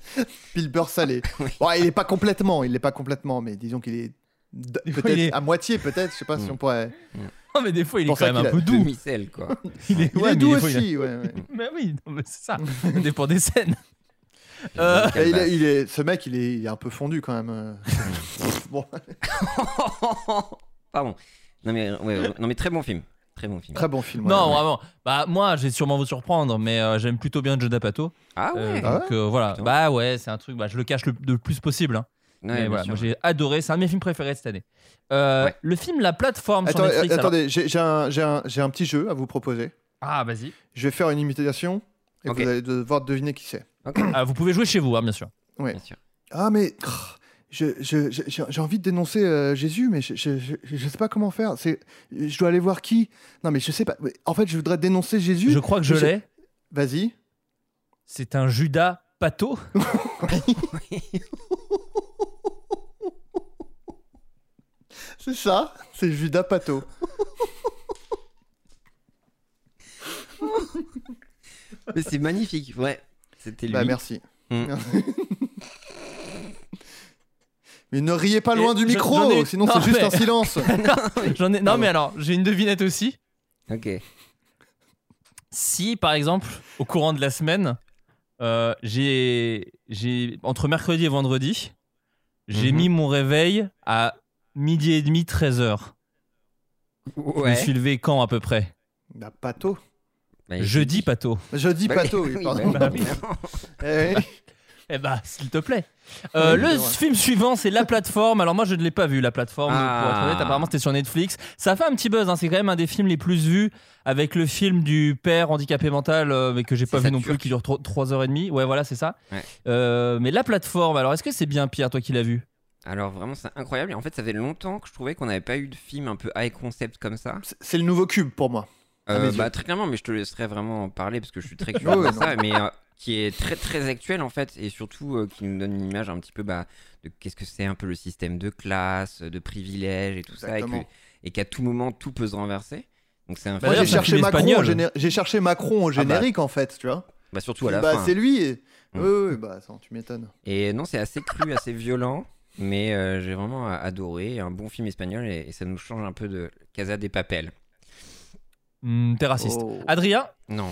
Bill Burr salé. Oui. Bon, il est pas complètement, il est pas complètement, mais disons qu'il est d- peut-être est- à moitié, peut-être. Je sais pas si Mm. on pourrait. Non, mais des fois il est pour quand ça même un a peu doux. Demi-sel, quoi. Il est, Il ouais, est mais doux des fois, il a- aussi. ouais, ouais. Mais oui, non, mais c'est ça. Ça dépend des scènes. Euh, il est- il est- ce mec, il est, il est un peu fondu quand même. euh. bon, Pardon. Non mais, ouais, non mais très bon film. Très bon film. très bon film. non, ouais. vraiment. Bah moi, je vais sûrement vous surprendre, mais euh, j'aime plutôt bien Judd Apatow. Ah Euh, ouais. donc euh, voilà. Putain. Bah ouais, c'est un truc. Bah je le cache le, le plus possible. hein. Ouais, mais bien voilà, sûr. moi j'ai adoré. C'est un de mes films préférés de cette année. Euh, Ouais. Le film La Plateforme sur Attends, Netflix. alors- attendez, j'ai j'ai un, j'ai un- j'ai un petit jeu à vous proposer. Ah vas-y. Je vais faire une imitation Et vous allez devoir deviner qui c'est. Ah, vous pouvez jouer chez vous, hein, bien sûr. Ouais. Bien sûr. Ah, mais. crrr, je- je- je- J'ai envie de dénoncer euh, Jésus, mais je, je, sais pas comment faire. C'est, je dois aller voir qui? Non, mais je sais pas. Mais En fait, je voudrais dénoncer Jésus. Je crois que je Je- l'ai. Vas-y. C'est un Judas Pato. C'est ça. C'est Judas Pato. Mais c'est magnifique, ouais. C'était lui. Bah, merci. Mm. mais ne riez pas loin Et du micro, ai- sinon Non, c'est juste mais- un silence. J'en ai... Non, mais alors, j'ai une devinette aussi. Ok. Si, par exemple, au courant de la semaine, euh, j'ai, entre mercredi et vendredi, j'ai Mhm. mis mon réveil à midi et demi, 13h. Je me Ouais. suis levé quand à peu près? Bah, Pato. Bah, il Jeudi, dit- Pato. Jeudi Bah, Pato, oui, oui, pardon. bah, Eh oui. Eh bah, s'il te plaît. Euh, Oui, le film suivant, c'est La Plateforme. Alors moi, je ne l'ai pas vu, La Plateforme, Ah. pour être honnête. Apparemment, c'était sur Netflix. Ça a fait un petit buzz. hein. C'est quand même un des films les plus vus avec le film du père handicapé mental, euh, mais que j'ai pas vu ça, non plus, turc. qui dure 3h30. Ouais, voilà, c'est ça. Ouais. Euh, mais La Plateforme, alors est-ce que c'est bien, Pierre, toi qui l'as vu? Alors vraiment, c'est incroyable. Et en fait, ça fait longtemps que je trouvais qu'on n'avait pas eu de film un peu high concept comme ça. C'est- C'est le nouveau cube pour moi. Euh, bah, très clairement, mais je te laisserai vraiment en parler parce que je suis très curieux de ça, mais euh, qui est très très actuel en fait et surtout euh, qui nous donne une image un petit peu bah, de qu'est-ce que c'est un peu le système de classe, de privilèges et tout ça, et, que- Exactement. et qu'à tout moment tout peut se renverser. Donc c'est un Bah, j'ai cherché, film Macron au espagnol. géné- j'ai cherché Macron au générique en fait, tu vois. bah, surtout à la bah, fin. c'est lui. et- Mm. Oui, oui, bah, tu m'étonnes. Et non, c'est assez cru, assez violent, mais euh, j'ai vraiment adoré. Un bon film espagnol et, et ça nous change un peu de Casa des Papel. Hmm, T'es raciste. Oh. Adrien Non.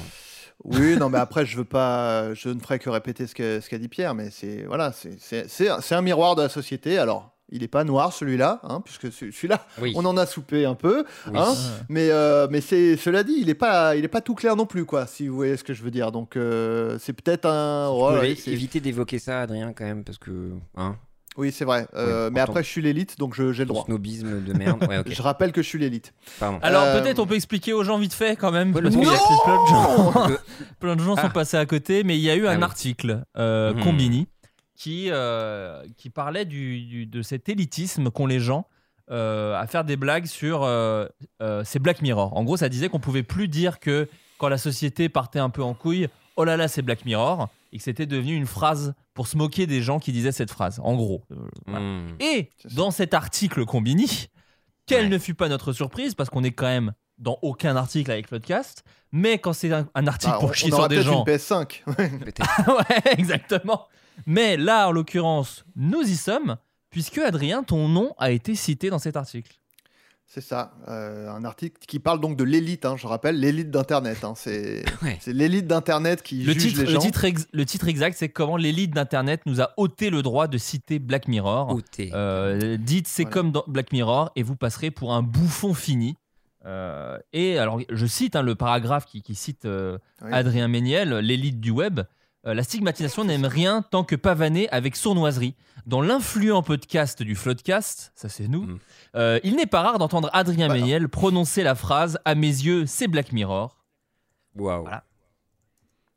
Oui, non, mais après, je veux pas, je ne ferai que répéter ce qu'a dit Pierre, mais c'est voilà, c'est- un- miroir de la société. Alors, il n'est pas noir celui-là, hein, puisque ce- celui-là, Oui. on en a soupé un peu, Oui. hein, mais euh, mais c'est cela dit, il n'est pas, il est pas tout clair non plus, quoi, si vous voyez ce que je veux dire. Donc, euh, c'est peut-être un, c'est- éviter d'évoquer ça, Adrien, quand même, parce que. Hein, oui, c'est vrai. Euh, Oui, mais après, je suis l'élite, donc je- j'ai le droit. snobisme de merde. Ouais. Je rappelle que je suis l'élite. Alors Euh, peut-être on peut expliquer aux gens vite fait quand même. Ouais, parce le qu'il y a truc, plein de gens, que- plein de gens sont Ah. passés à côté, mais il y a eu Ah un oui. article euh, Mhm. Combini qui, euh, qui parlait du, du- de cet élitisme qu'ont les gens euh, à faire des blagues sur euh, euh, ces Black Mirror. En gros, ça disait qu'on pouvait plus dire que quand la société partait un peu en couille, oh là là, c'est Black Mirror, et que c'était devenu une phrase pour se moquer des gens qui disaient cette phrase. En gros. Euh, voilà. Hmm. Et dans cet article Combini, quelle Ouais. ne fut pas notre surprise, parce qu'on est quand même dans aucun article avec Floodcast, mais quand c'est un, un article Bah, on, pour chier on aura sur des gens. une PS5. Peut-être. ouais, exactement. Mais là, en l'occurrence, nous y sommes, puisque Adrien, ton nom a été cité dans cet article. C'est ça, euh, un article qui parle donc de l'élite, hein, je rappelle, l'élite d'Internet. hein, c'est Ouais. l'élite d'Internet qui Le juge titre, les le, gens. titre ex- le titre exact, c'est comment l'élite d'Internet nous a ôté le droit de citer Black Mirror. Ôté. Euh, dites c'est Voilà. comme dans Black Mirror et vous passerez pour un bouffon fini. Euh, et alors, je cite hein, le paragraphe qui, qui cite euh, Oui. Adrien Méniel, l'élite du web. Euh, la stigmatisation n'aime rien tant que pavaner avec sournoiserie. Dans l'influent podcast du Floodcast, ça c'est nous, Mm. euh, il n'est pas rare d'entendre Adrien Bah, Méniel prononcer la phrase À mes yeux, c'est Black Mirror. Waouh. Voilà.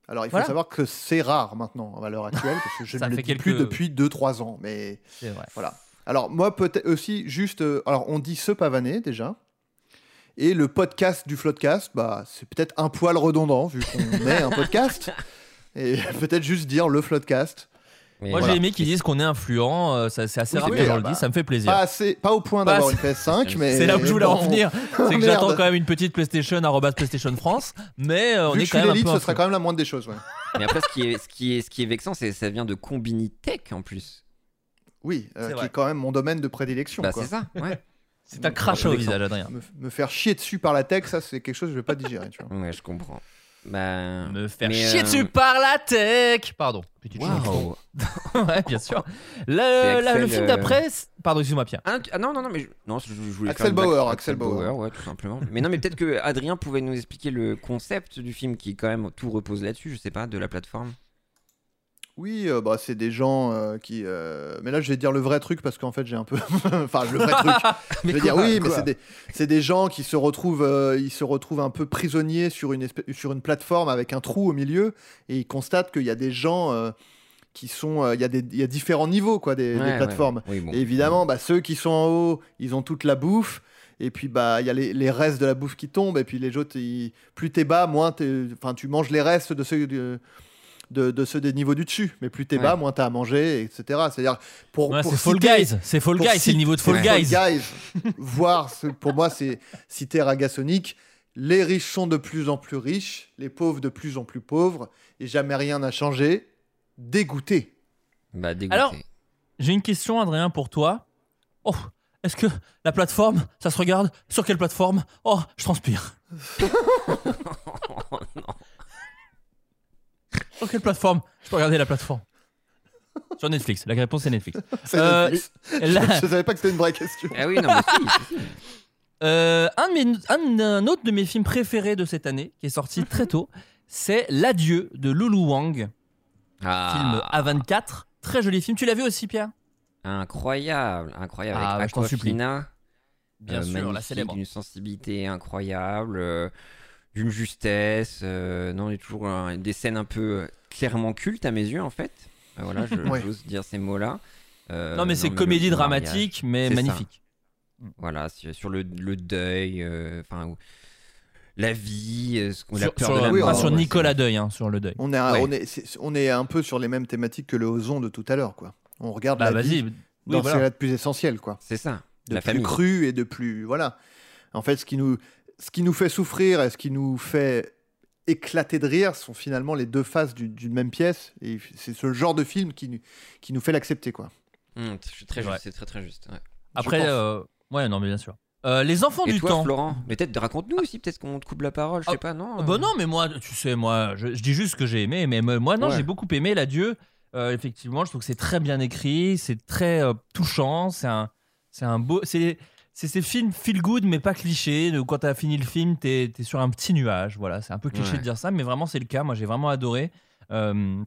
Alors il faut Voilà. savoir que c'est rare maintenant à l'heure actuelle, parce que je ne le fait dis quelques- plus depuis 2-3 ans. Mais C'est vrai. voilà. Alors moi peut-être aussi juste, euh, alors on dit ce pavané déjà. Et le podcast du Floodcast, bah, c'est peut-être un poil redondant vu qu'on est un podcast. Et peut-être juste dire le Floodcast. Mais Moi voilà. j'ai aimé qu'ils disent qu'on est influent, euh, ça- c'est assez Oui, rare oui, que les gens le disent, ça me fait plaisir. Pas, assez, pas au point d'avoir une PS5, mais. C'est là où je voulais en bon. venir. C'est que j'attends quand même une petite PlayStation, arrobas PlayStation France, mais euh, on Vu que est je quand suis même un l'élite, peu ce serait quand même la moindre des choses. ouais. Mais après, ce qui est, ce qui est, ce qui est vexant, c'est ça vient de Combinitech en plus. Oui, euh, C'est qui vrai. est quand même mon domaine de prédilection. Bah, c'est ça, ouais. C'est un crachat au visage, Adrien. Me, me faire chier dessus par la tech, ça c'est quelque chose que je vais pas digérer. Tu vois. Ouais, je comprends. Bah. Me faire mais, chier euh, dessus par la tech Pardon. Petite. Waouh. ouais, bien sûr. Le, la- le film euh, d'après... c'est- Pardon, excuse-moi, Pierre. Ah, non, non, non, mais je, non, je, je voulais Axel Bauer, Axel Bauer. ouais, tout simplement. mais non, mais peut-être que Adrien pouvait nous expliquer le concept du film qui, quand même, tout repose là-dessus, je sais pas, de la plateforme. Oui, euh, bah, c'est des gens euh, qui. euh, Mais là, je vais dire le vrai truc parce qu'en fait, j'ai un peu. enfin, le vrai truc. je vais dire oui, mais c'est des, c'est des gens qui se retrouvent, euh, ils se retrouvent un peu prisonniers sur une, espèce- sur une plateforme avec un trou au milieu et ils constatent qu'il y a des gens euh, qui sont. euh, Il y, a des- il y a différents niveaux quoi, des, plateformes. Et évidemment, bah, ceux qui sont en haut, ils ont toute la bouffe. Et puis, bah, il y a les, les restes de la bouffe qui tombent. Et puis, les autres, ils- plus t'es bas, moins t'es- enfin, tu manges les restes de ceux, de, de, de ceux des niveaux du dessus. Mais plus t'es bas, Ouais. moins t'as à manger, etc. C'est-à-dire, pour, Ouais, pour c'est Fall Guys, c'est Fall pour Guys, c'est le niveau de Fall Ouais. Guys. voir, pour moi, c'est citer Ragasonic. Les riches sont de plus en plus riches, les pauvres de plus en plus pauvres, et jamais rien n'a changé. Dégoûté. Bah, dégoûté. Alors- J'ai une question, Adrien, pour toi. Oh, est-ce que la plateforme, ça se regarde? Sur quelle plateforme? Oh, je transpire. Sur quelle plateforme Je peux regarder la plateforme. Sur Netflix. La réponse est Netflix. C'est Euh, Netflix. là- Je, je savais pas que c'était une vraie question. Ah oui, non, mais si, si, si. Euh, un, de mes- un- un autre de mes films préférés de cette année, qui est sorti très tôt, c'est L'Adieu de Lulu Wang, film Ah, A24. Très joli film. Tu l'as vu aussi, Pierre? Incroyable, incroyable. Ah, avec bah, je t'en supplie. Aquafina, Bien euh, sûr, la magnifique, célèbre. d'une sensibilité incroyable, euh, d'une justesse. euh, non, il y a toujours euh, des scènes un peu euh, clairement cultes à mes yeux, en fait. Euh, voilà, je- Ouais. j'ose dire ces mots-là. Euh, Non, mais c'est comédie le dramatique, mais ça. magnifique. Voilà, sur, sur le, le deuil, enfin, la vie, euh, ce qu'on la Sur, peur sur- de la oui, mort. sur Nicolas Deuil, hein, sur le deuil. On est, un- Ouais. on, est, c'est- on est un peu sur les mêmes thématiques que le Ozon de tout à l'heure. quoi. On regarde Bah la vie vas-y. dans Oui, voilà. a de plus essentiel. quoi. C'est ça, de la plus famille. cru et de plus voilà. En fait, ce qui nous ce qui nous fait souffrir et ce qui nous fait éclater de rire sont finalement les deux faces du- d'une même pièce et c'est ce genre de film qui nous qui nous fait l'accepter quoi. Très Ouais. juste, c'est très très juste. ouais. Après, euh, ouais, non, mais bien sûr. Euh, les enfants Et du toi, temps. Florent Mais peut-être raconte-nous aussi, peut-être qu'on te coupe la parole, je Ah, sais pas, non Ah euh, Bah non, mais moi, tu sais, moi, je, je dis juste ce que j'ai aimé, mais moi, non, Ouais. j'ai beaucoup aimé l'adieu. Euh, effectivement, je trouve que c'est très bien écrit, c'est très euh, touchant, c'est un, c'est un beau, c'est, c'est ces films feel good, mais pas cliché. Quand t'as fini le film, t'es, t'es sur un petit nuage. Voilà, c'est un peu cliché Ouais. de dire ça, mais vraiment c'est le cas. Moi, j'ai vraiment adoré. Euh,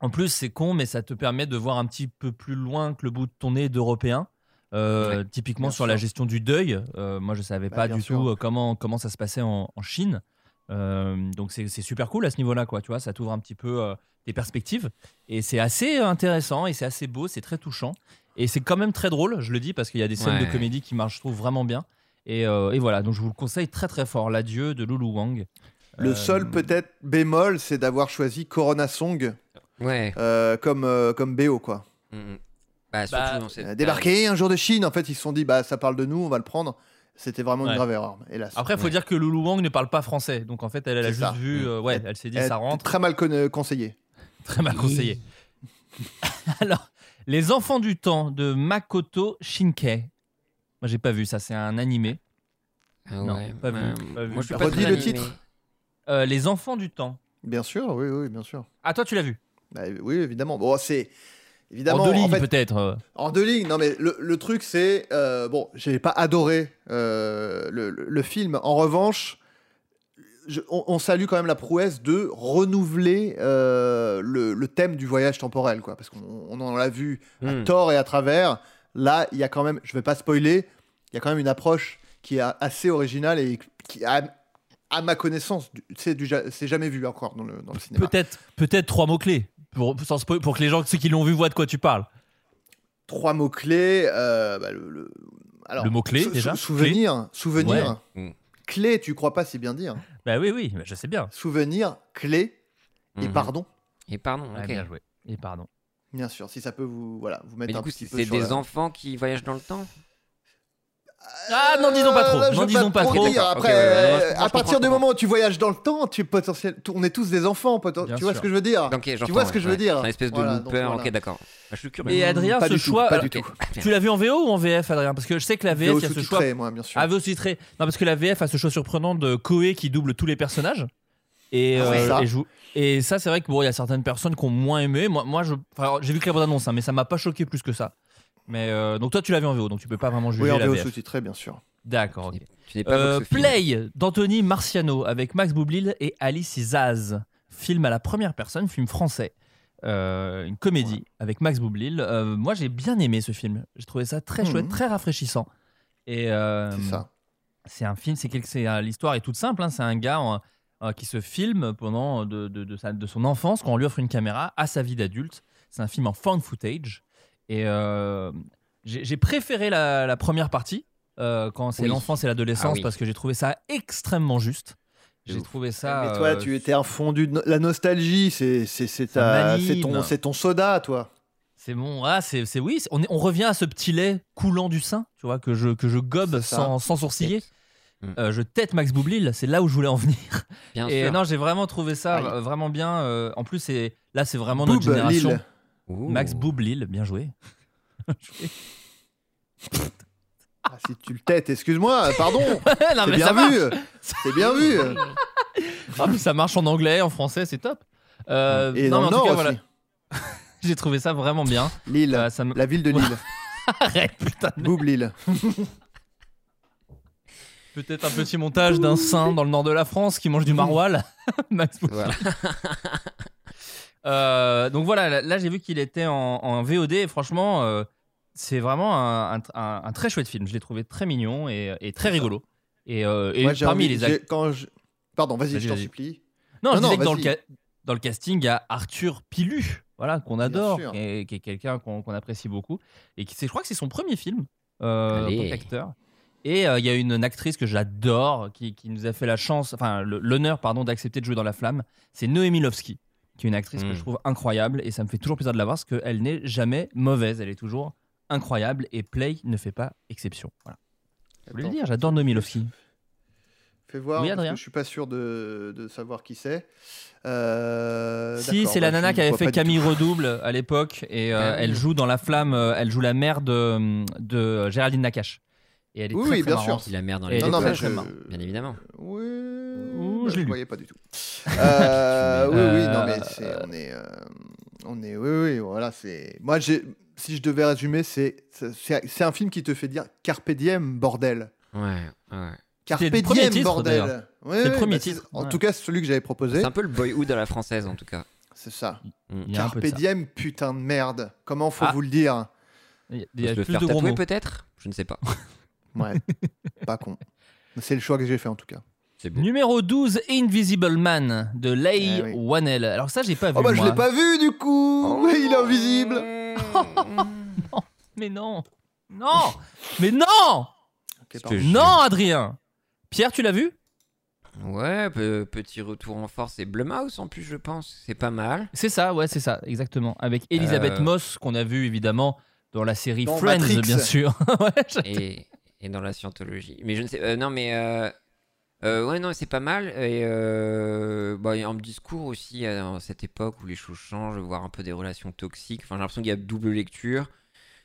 en plus, c'est con, mais ça te permet de voir un petit peu plus loin que le bout de ton nez d'européen. Euh, Ouais, typiquement sur la gestion du deuil. Euh, moi, je savais Bah, pas du sûr. tout comment, comment ça se passait en, en Chine. Donc c'est super cool à ce niveau-là, quoi. Tu vois, ça t'ouvre un petit peu des perspectives et c'est assez intéressant et c'est assez beau, c'est très touchant et c'est quand même très drôle. Je le dis parce qu'il y a des scènes de comédie qui marchent, je trouve vraiment bien. Et, euh, et voilà, donc je vous le conseille très très fort, l'adieu de Lulu Wang. Le Euh, seul peut-être bémol, c'est d'avoir choisi Corona Song Ouais. euh, comme euh, comme BO quoi. Hum. Bah, surtout Bah, Euh, débarqué un jour de Chine, en fait, ils se sont dit bah ça parle de nous, on va le prendre. C'était vraiment Ouais. une grave erreur, hélas. Après, il faut Ouais. dire que Lulu Wang ne parle pas français, donc en fait, elle, elle a juste ça. vu, euh, ouais, elle s'est dit Elle ça rentre, Très mal con- conseillé. très mal conseillé. Alors, Les Enfants du Temps de Makoto Shinkai. Moi, j'ai pas vu ça, c'est un animé. Ah Non, ouais, pas vu, ouais. pas vu. Moi, je suis pas Redis le animé. titre. Euh, les Enfants du Temps. Bien sûr, oui, oui, bien sûr. Ah, toi, tu l'as vu? Bah, oui, évidemment. Bon, c'est évidemment En deux lignes, fait, peut-être. euh. En deux lignes, non mais le, le truc c'est euh, bon, j'ai pas adoré euh, le, le- le film. En revanche, je- on, on salue quand même la prouesse de renouveler euh, le, le thème du voyage temporel, quoi, parce qu'on on en l'a vu à Hmm. tort et à travers. Là, il y a quand même, je vais pas spoiler, il y a quand même une approche qui est assez originale et qui, à, à ma connaissance, c'est du ja- c'est jamais vu encore dans le, dans le cinéma. Peut-être peut-être trois mots-clés. Pour, pour que les gens, ceux qui l'ont vu, voient de quoi tu parles. Trois mots clés. le, le- alors, Le mot-clé, sou- déjà sou- Souvenir, souvenir. Ouais. Clé, tu crois pas si bien dire. Bah oui, oui, bah, je sais bien. Souvenir, clé et Mhm. pardon. Et pardon, Ouais, ok. bien joué. Et pardon. Bien sûr, si ça peut vous, voilà, vous Mais mettre du un coup, petit peu c'est sur des la- enfants qui voyagent dans le temps? Ah, n'en disons pas trop, Euh, je n'en veux disons pas trop. dire. Après, euh, non, à partir du moment où tu voyages dans le temps, tu potentiel, on est tous des enfants. poten- tu vois sûr. ce que je veux dire? Tu vois ce que ouais, je veux dire? Un espèce de Voilà, looper, voilà. ok, d'accord. Bah, Je suis curieux. Et Adrien, Pas ce tout, choix. pas alors, du tout. Tu l'as vu en VO ou en VF, Adrien? Parce que je sais que la VF, VO il y a ce choix. moi, bien sûr. Ah, VO sous-titré. Non, parce que la VF a ce choix surprenant de Koé qui double tous les personnages. Et, Ah, euh, et, je vous- et ça, c'est vrai que bon, il y a certaines personnes qui ont moins aimé. Moi, moi j'ai vu que la bande annonce, hein, mais ça m'a pas choqué plus que ça. Mais euh, donc toi, tu l'as vu en VO, donc tu peux pas vraiment juger Oui, en VO sous-titré, bien sûr. D'accord. ok. Tu n'es pas Euh. Play d'Anthony Marciano avec Max Boublil et Alice Izaz. Film à la première personne, film français. euh, une comédie avec Max Boublil. Euh, moi, j'ai bien aimé ce film. J'ai trouvé ça très Mhm. chouette, très rafraîchissant. Et euh, C'est ça. c'est un film, c'est quelque- c'est, l'histoire est toute simple. hein. c'est un gars qui se filme pendant de, de, de sa- de son enfance quand on lui offre une caméra à sa vie d'adulte. C'est un film en found footage. Et euh, j'ai, préféré la, la première partie euh, quand c'est Oui. l'enfance et l'adolescence Ah oui. parce que j'ai trouvé ça extrêmement juste. J'ai trouvé ça. mais toi, euh, tu étais un fondu de no- la nostalgie, c'est ton soda, toi. C'est bon, ah, c'est oui, on, est- on revient à ce petit lait coulant du sein, tu vois, que je, que je gobe sans, sans sourciller. Mm. Euh, je tête Max Boublil, c'est là où je voulais en venir. Bien Et sûr. non, j'ai vraiment trouvé ça euh, vraiment bien. euh, en plus, là, c'est vraiment notre génération. Lille. Ouh. Max Boublil, bien joué. Ah, si tu le têtes, excuse-moi, pardon. non, mais bien ça vu. C'est bien vu. Ah, mais ça marche en anglais, en français, c'est top. Euh, Et non, dans mais le en tout Nord cas, aussi. voilà, j'ai trouvé ça vraiment bien. Lille, Euh, ça me- la ville de Lille. Arrête, putain. de- Boob Lille. Peut-être un petit montage d'un sein dans le nord de la France qui mange du maroilles. Max Boublil. Voilà. Euh, donc voilà, là, là, j'ai vu qu'il était en, en VOD et franchement, euh, c'est vraiment un, un- un- un très chouette film. Je l'ai trouvé très mignon et, et très rigolo. Et, euh, et Moi, parmi envie- les acteurs. quand je- Pardon, vas-y, je t'en supplie. Non, Non, je non, disais que dans le, vas-y. ca- dans le casting, il y a Arthur Pilu, voilà, qu'on adore, sûr. qui est, quelqu'un qu'on apprécie beaucoup. Et qui, c'est- je crois que c'est son premier film en tant qu'acteur. Et euh, il y a une, une actrice que j'adore qui, qui nous a fait la chance, enfin l'honneur pardon d'accepter de jouer dans La Flamme. C'est Noémie Lovski, qui est une actrice que Mm. je trouve incroyable et ça me fait toujours plaisir de la voir parce qu'elle n'est jamais mauvaise, elle est toujours incroyable et Play ne fait pas exception. Voilà. Je voulais le dire, j'adore Noémie Lovski. Fais voir, Oui, parce que je suis pas sûr de, de savoir qui c'est. Euh, Si, c'est la nana qui avait fait Camille. Redouble à l'époque et euh, Ah oui. elle joue dans La Flamme, euh, elle joue la mère de, de Géraldine Nakache. Et elle est Oui, très, oui, très bien sûr. marrante. La merde dans les Non, non, mais je... Bien évidemment. Oui, Je ne voyais pas du tout. Euh, oui, oui, non, mais c'est, on est, euh, on est, oui, oui, voilà, c'est. Moi, j'ai, si je devais résumer, c'est, c'est, c'est un film qui te fait dire carpe diem, bordel. Ouais, ouais. Carpe C'était le premier diem, titre, bordel. Ouais, C'est le premier bah, c'est- titre, En ouais. tout cas, c'est celui que j'avais proposé. C'est un peu le boyhood à la française en tout cas. C'est ça. Peu Carpe diem, putain de merde. Comment faut Ah. vous le dire Il y a- plus de gros peut-être? Je ne sais pas. Ouais, pas con. C'est le choix que j'ai fait en tout cas. C'est beau. Numéro 12, Invisible Man de Leigh Eh oui. Whannell. Alors ça, j'ai pas vu. Oh bah je moi. l'ai pas vu du coup. Oh. Mais il est invisible. Mais non Non Mais non. Je- Non, Adrien Pierre, tu l'as vu? Ouais, pe- petit retour en force et Blumhouse en plus je pense. C'est pas mal. C'est ça, ouais, c'est ça, exactement. Avec Elisabeth Euh. Moss, qu'on a vu évidemment dans la série Dans Friends, Matrix. bien sûr. Ouais, je- et, et dans la scientologie. Mais je ne sais. euh, non, mais. euh, euh, ouais, non, c'est pas mal. Et euh, bah, il y a un discours aussi à cette époque où les choses changent, voir un peu des relations toxiques. Enfin, j'ai l'impression qu'il y a double lecture.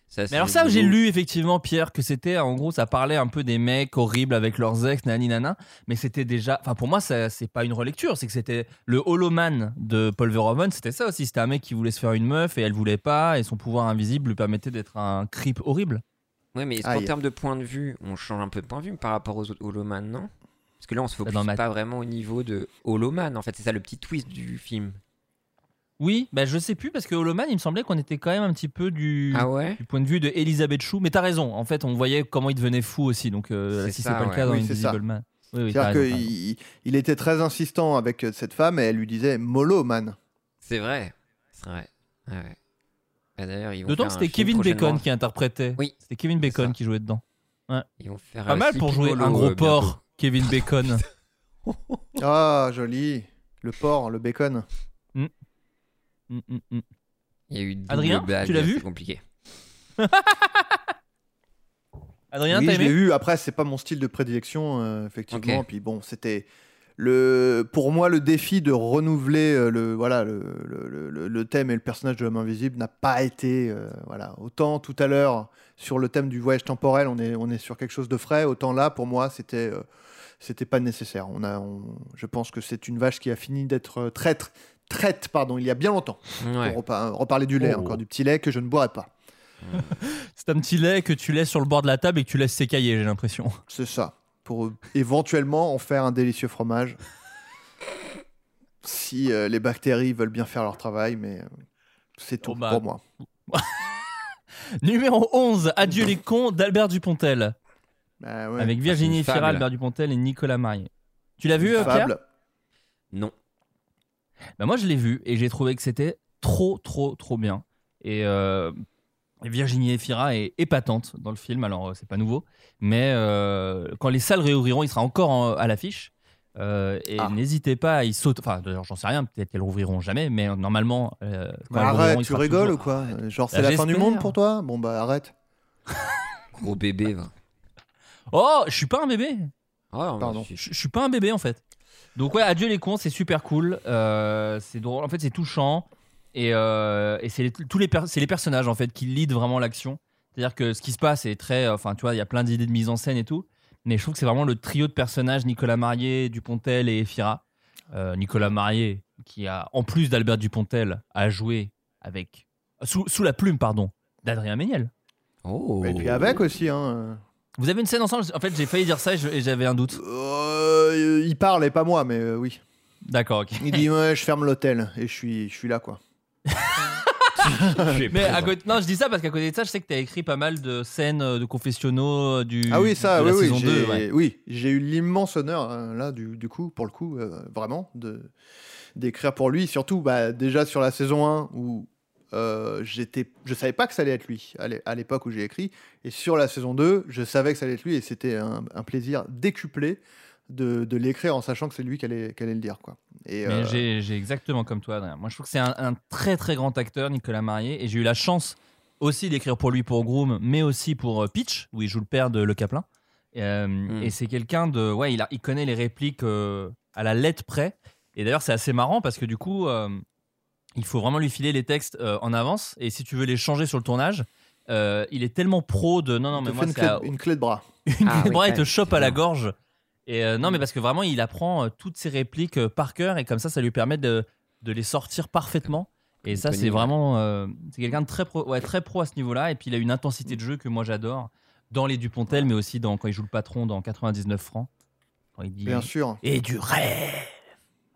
Ça, Mais alors ça, j'ai lu effectivement, Pierre, que c'était, en gros, ça parlait un peu des mecs horribles avec leurs ex, nani nana, mais c'était déjà, enfin pour moi, ça, c'est pas une relecture, c'est que c'était le Holoman de Paul Verhoeven, c'était ça aussi, c'était un mec qui voulait se faire une meuf et elle voulait pas, et son pouvoir invisible lui permettait d'être un creep horrible. Ouais, mais est-ce qu'en Aïe. termes de point de vue, on change un peu de point de vue par rapport aux autres Holoman, non? Parce que là, on se focus Bah, dans ma- pas vraiment au niveau de Holoman. En fait, c'est ça le petit twist du film. Oui, bah je sais plus, parce que Holoman, il me semblait qu'on était quand même un petit peu du... Ah ouais Du point de vue de Elisabeth Chou, mais t'as raison. En fait, on voyait comment il devenait fou aussi. Donc, euh, C'est si ça, c'est pas le ouais. cas dans Oui, c'est Invisible ça. Man. Oui, oui, C'est-à-dire qu'il il était très insistant avec euh, cette femme et elle lui disait Molo man. C'est vrai. C'est vrai. Ouais, ouais. Bah, D'ailleurs, ils vont D'autant que c'était Kevin Bacon qui interprétait. Oui, C'était Kevin Bacon qui jouait dedans. Ils vont faire Pas euh, mal pour jouer un euh, gros bientôt. porc, Kevin Bacon. Ah, joli. Le porc, le bacon. Mm, mm, mm. Il y a eu double Adrien, blague, tu l'as vu C'est compliqué. Adrien, oui, t'as je l'ai aimé vu. Après, c'est pas mon style de prédilection, euh, effectivement. Puis bon, c'était le, pour moi le défi de renouveler euh, le, voilà, le, le, le- le thème et le personnage de l'homme invisible n'a pas été, euh, voilà. Autant tout à l'heure sur le thème du voyage temporel, on est, on est sur quelque chose de frais. Autant là, pour moi, c'était, euh, c'était pas nécessaire. On a, on- je pense que c'est une vache qui a fini d'être euh, traître, traite, pardon, il y a bien longtemps. Ouais. Pour repa- reparler du lait, Oh. encore du petit lait que je ne boirai pas. C'est un petit lait que tu laisses sur le bord de la table et que tu laisses s'écailler, j'ai l'impression. C'est ça. Pour euh, éventuellement en faire un délicieux fromage. si euh, les bactéries veulent bien faire leur travail, mais euh, C'est tout Oh, bah. pour moi. Numéro 11, Adieu les cons d'Albert Dupontel. Bah ouais. Avec Virginie Fira, fable. Albert Dupontel et Nicolas Marié. Tu l'as vu, Pierre Fable. Non. Bah moi je l'ai vu et j'ai trouvé que c'était trop trop trop bien. Et, euh, et Virginie Efira est épatante dans le film, alors euh, c'est pas nouveau, mais euh, quand les salles réouvriront, il sera encore en- à l'affiche. Euh, et Ah. n'hésitez pas à y sauter. Enfin, d'ailleurs, j'en sais rien, peut-être qu'elles rouvriront jamais, mais normalement. euh, quand Bah, arrête, tu rigoles toujours- ou quoi Arrête. Genre, c'est Bah, la fin du monde pour toi? Bon, bah arrête. Gros bébé, va. Oh, je suis pas un bébé. Oh, Pardon. je suis- Je je suis pas un bébé en fait. Donc ouais, adieu les cons, c'est super cool. Euh, c'est drôle. En fait, c'est touchant. Et, euh, et c'est les, tous les, c'est les personnages en fait qui lead vraiment l'action. C'est-à-dire que ce qui se passe est très. Enfin, tu vois, il y a plein d'idées de mise en scène et tout. Mais je trouve que c'est vraiment le trio de personnages Nicolas Marié, Dupontel et Efira. Euh, Nicolas Marié, qui a, en plus d'Albert Dupontel, a joué avec. Sous, sous la plume, pardon, d'Adrien Méniel. Oh. Et puis avec aussi, hein. Vous avez une scène ensemble? En fait, j'ai failli dire ça et j'avais un doute. Euh, il parle et pas moi, mais euh, oui. D'accord, ok. Il dit ouais, je ferme l'hôtel et je suis, je suis là quoi. Mais à côté, non, je dis ça parce qu'à côté de ça, je sais que tu as écrit pas mal de scènes euh, de confessionnaux euh, du Ah oui, ça, de oui, la oui, saison j'ai 2. ouais. oui, j'ai eu l'immense honneur euh, là du, du coup, pour le coup, euh, vraiment, de d'écrire pour lui. Surtout, bah, déjà sur la saison 1 où euh, j'étais, je savais pas que ça allait être lui à l'é- à l'époque où j'ai écrit, et sur la saison 2, je savais que ça allait être lui, et c'était un, un plaisir décuplé de, de l'écrire en sachant que c'est lui qui allait, qui allait le dire quoi. Et Mais euh, j'ai j'ai exactement comme toi, Adrien. Moi, je trouve que c'est un, un très très grand acteur, Nicolas Marié, et j'ai eu la chance aussi d'écrire pour lui pour Groom, mais aussi pour euh, Pitch, où il joue le père de Le Caplin. Et, euh, Mm. Et c'est quelqu'un de. Ouais, il, a, il connaît les répliques euh, à la lettre près. Et d'ailleurs, c'est assez marrant parce que du coup, euh, il faut vraiment lui filer les textes euh, en avance. Et si tu veux les changer sur le tournage, euh, il est tellement pro de. Non, non, il mais moi, une clé, à- une clé de bras. une Ah oui, bras, il te chope à la gorge. Et euh, non, mais parce que vraiment, il apprend euh, toutes ses répliques euh, par cœur et comme ça, ça lui permet de, de les sortir parfaitement. Et ça, c'est vraiment. euh, c'est quelqu'un de très pro, ouais, très pro à ce niveau-là. Et puis, il a une intensité de jeu que moi, j'adore. Dans les Dupontel, mais aussi dans, quand il joue le patron dans 99 francs. Quand il dit. Bien sûr. Et du rêve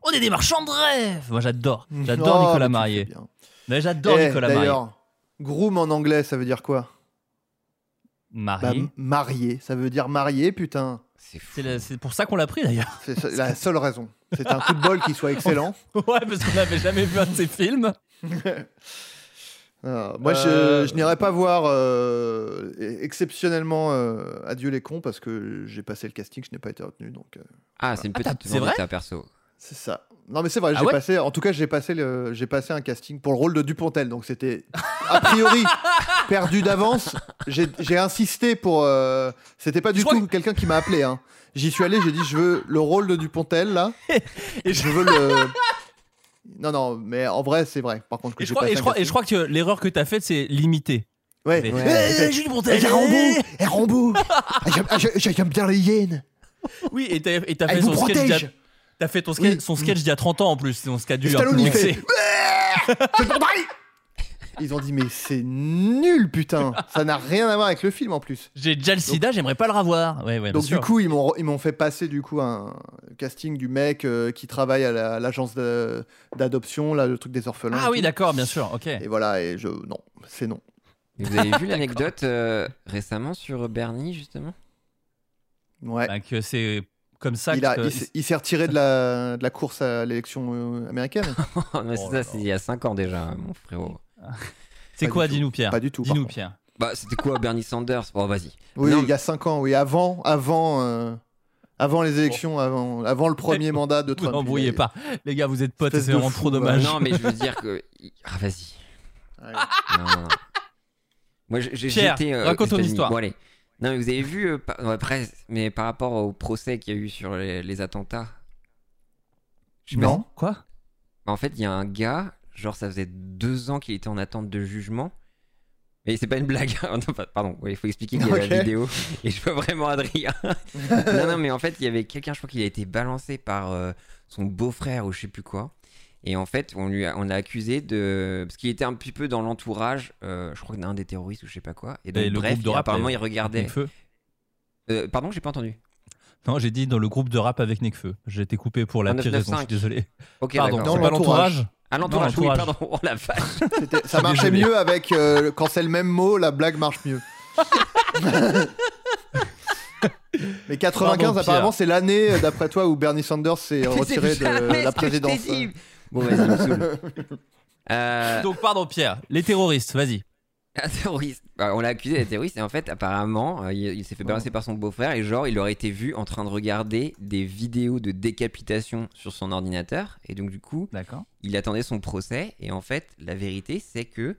On est des marchands de rêve Moi, j'adore. J'adore Oh, Nicolas Marié. j'adore Eh, Nicolas Marié. D'ailleurs, groom en anglais, ça veut dire quoi? Bah, Marié. m- marié, ça veut dire marié, putain. C'est pour ça qu'on l'a pris d'ailleurs. C'est ça- la seule raison. C'est un coup de bol qui soit excellent. ouais, parce qu'on n'avait jamais vu un de ses films. Euh, moi, Euh, je, je n'irai pas voir euh, exceptionnellement euh, Adieu les cons parce que j'ai passé le casting, je n'ai pas été retenu. Donc, euh, Ah, c'est une Ah, petite c'est vrai? perso. C'est ça. Non, mais c'est vrai, Ah j'ai ouais passé. En tout cas, j'ai passé, le, j'ai passé un casting pour le rôle de Dupontel. Donc, c'était a priori perdu d'avance. J'ai, j'ai insisté pour. euh, c'était pas du Je tout quelqu'un qui m'a appelé. Hein. J'y suis allé, j'ai dit je veux le rôle de Dupontel là. Et je veux le. Non, non, mais en vrai, c'est vrai. Par contre, que Et je, crois, et, je crois, et casting. je crois que l'erreur que tu as faite, c'est limiter. Ouais. Mais- ouais. Jules Montel, Eh, Rambo Eh, Rambo j'aime- j'ai- J'aime bien les hyènes Oui, et t'as et t'as fait son sketch. T'as fait ton sketch, Oui. son sketch d'il y a 30 ans en plus, c'est son sketch Et du Stallone, il fait Ils ont dit, mais c'est nul, putain Ça n'a rien à voir avec le film en plus. J'ai déjà le sida, j'aimerais pas le revoir. Ouais, ouais, Donc, du coup, ils m'ont ils m'ont fait passer du coup un casting du mec euh, qui travaille à la- à l'agence de- d'adoption, là, le truc des orphelins. Ah oui, tout. d'accord, bien sûr, ok. Et voilà, et je. Non, c'est non. Et Vous avez vu l'anecdote euh, récemment sur Bernie, justement? Ouais. Bah, que c'est comme ça il a- que. il s'est- il s'est retiré de la, de la course à l'élection euh, américaine Mais c'est Oh ça, c'est il y a 5 ans déjà, mon frérot. C'est quoi, dis-nous Pierre Pas du tout. Dis-nous. Pierre. Bah, c'était quoi Bernie Sanders? Bon, vas-y. Oui, Non, il y a 5 ans, oui, avant, avant, euh, avant les élections, avant, avant le premier mandat de Vous Trump. n'embrouillez il a- pas. Les gars, vous êtes potes c'est vraiment fou, trop ouais. dommage. Non, mais je veux dire que. Ah, vas-y. Ouais. Non, non, non. Moi, j'ai Pierre, été. euh, raconte ton histoire. Bon, allez. Non, mais vous avez vu, euh, par- ouais, presque, mais par rapport au procès qu'il y a eu sur les, les attentats. Je sais pas Non Quoi? Bah, En fait, il y a un gars, genre ça faisait deux ans qu'il était en attente de jugement. Et c'est pas une blague. non, pas- pardon, il faut expliquer qu'il y a Ok. la vidéo. Et je vois vraiment Adrien. non, non, mais en fait, il y avait quelqu'un, je crois qu'il a été balancé par euh, son beau-frère ou je sais plus quoi. Et en fait, on lui a, on l'a accusé de. Parce qu'il était un petit peu dans l'entourage, euh, je crois d'un des terroristes ou je sais pas quoi. Et donc, Et le bref, groupe de rap, apparemment, avec il regardait. Nekfeu Euh, pardon, j'ai pas entendu. Non, j'ai dit dans le groupe de rap avec Nekfeu. J'ai été coupé pour la pire raison, je suis 995. désolé. Ok, Pardon, Dans pas l'entourage. l'entourage Ah, l'entourage, oui, pardon. Oh la vache. Ça marchait mieux avec euh, quand c'est le même mot, la blague marche mieux. Mais 95, Pardon, Pierre. apparemment, c'est l'année, d'après toi, où Bernie Sanders s'est retiré de la que présidence. Bon, vas-y, me saoule. Euh, Donc, pardon, Pierre. Les terroristes, vas-y. Un terroriste. Bah, on l'a accusé d'être terroriste et en fait, apparemment, euh, il, il s'est fait balancer par son beau-frère et genre, il aurait été vu en train de regarder des vidéos de décapitation sur son ordinateur et donc du coup, D'accord. il attendait son procès et en fait, la vérité, c'est que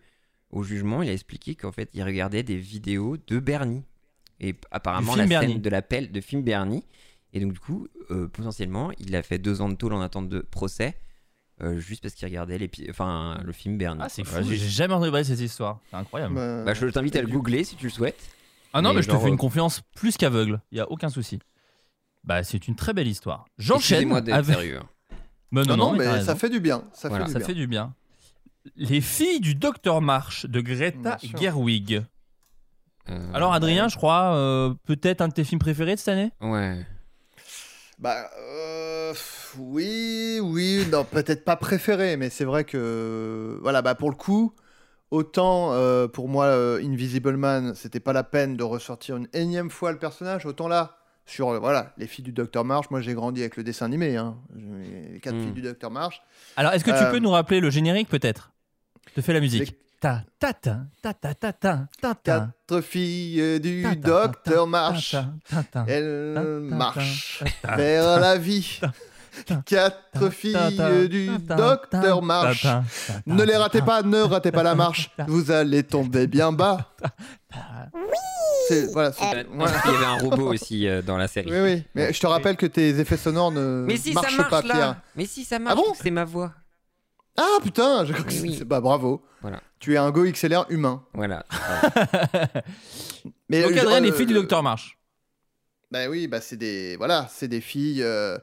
au jugement, il a expliqué qu'en fait, il regardait des vidéos de Bernie et p- apparemment Du la film scène Bernie. de l'appel de film Bernie et donc du coup, euh, potentiellement, il a fait deux ans de tôle en attente de procès. Euh, juste parce qu'il regardait les enfin, le film Bernie. Ah, c'est fou. J'ai jamais entendu parler de cette histoire. C'est incroyable. Bah, bah, je t'invite à le googler si tu le souhaites. Ah non, Mais mais, je te fais une euh, confiance plus qu'aveugle. Il y a aucun souci. Bah, c'est une très belle histoire. J'enchaîne. Avec- sérieux. Mais non, non, t'as mais ça fait du bien. Ça Voilà. fait du Ça bien. fait du bien. Les filles du Docteur March de Greta. Gerwig. Euh, Alors, Adrien, je crois, euh, peut-être un de tes films préférés de cette année? Ouais. Bah, euh, oui, oui, non, peut-être pas préféré, mais c'est vrai que, voilà, bah, pour le coup, autant euh, pour moi, euh, Invisible Man, c'était pas la peine de ressortir une énième fois le personnage, autant là, sur, euh, voilà, les filles du Docteur March, moi j'ai grandi avec le dessin animé, hein, les quatre Hmm. filles du Docteur March. Alors, est-ce que tu peux nous rappeler le générique, peut-être? Je te fais la musique. Les Ta ta ta ta ta ta ta ta ta. quatre filles du Ta, ta, ta, Docteur ta, March, ta, ta, ta. elles ta, ta, marchent ta, ta, vers la vie. ta, Quatre ta, filles ta, du ta, ta, Docteur ta, March. ta, ta, ta, Ne les ratez ta, pas, ne ratez pas la marche. ta, Vous allez tomber bien bas. C'est voilà. Euh, voilà. Il y avait un robot aussi euh, dans la série. Oui, oui. Mais je te rappelle que tes effets sonores ne Mais si marchent ça marche pas, là Pierre. Mais si ça marche, Ah bon c'est ma voix. Ah putain, je crois que Oui, oui. bah bravo. Voilà. Tu es un Go XLR humain. Voilà. Mais Donc, euh, Adrien, les euh, filles du Docteur March. Bah oui, bah c'est des voilà, c'est des filles. euh,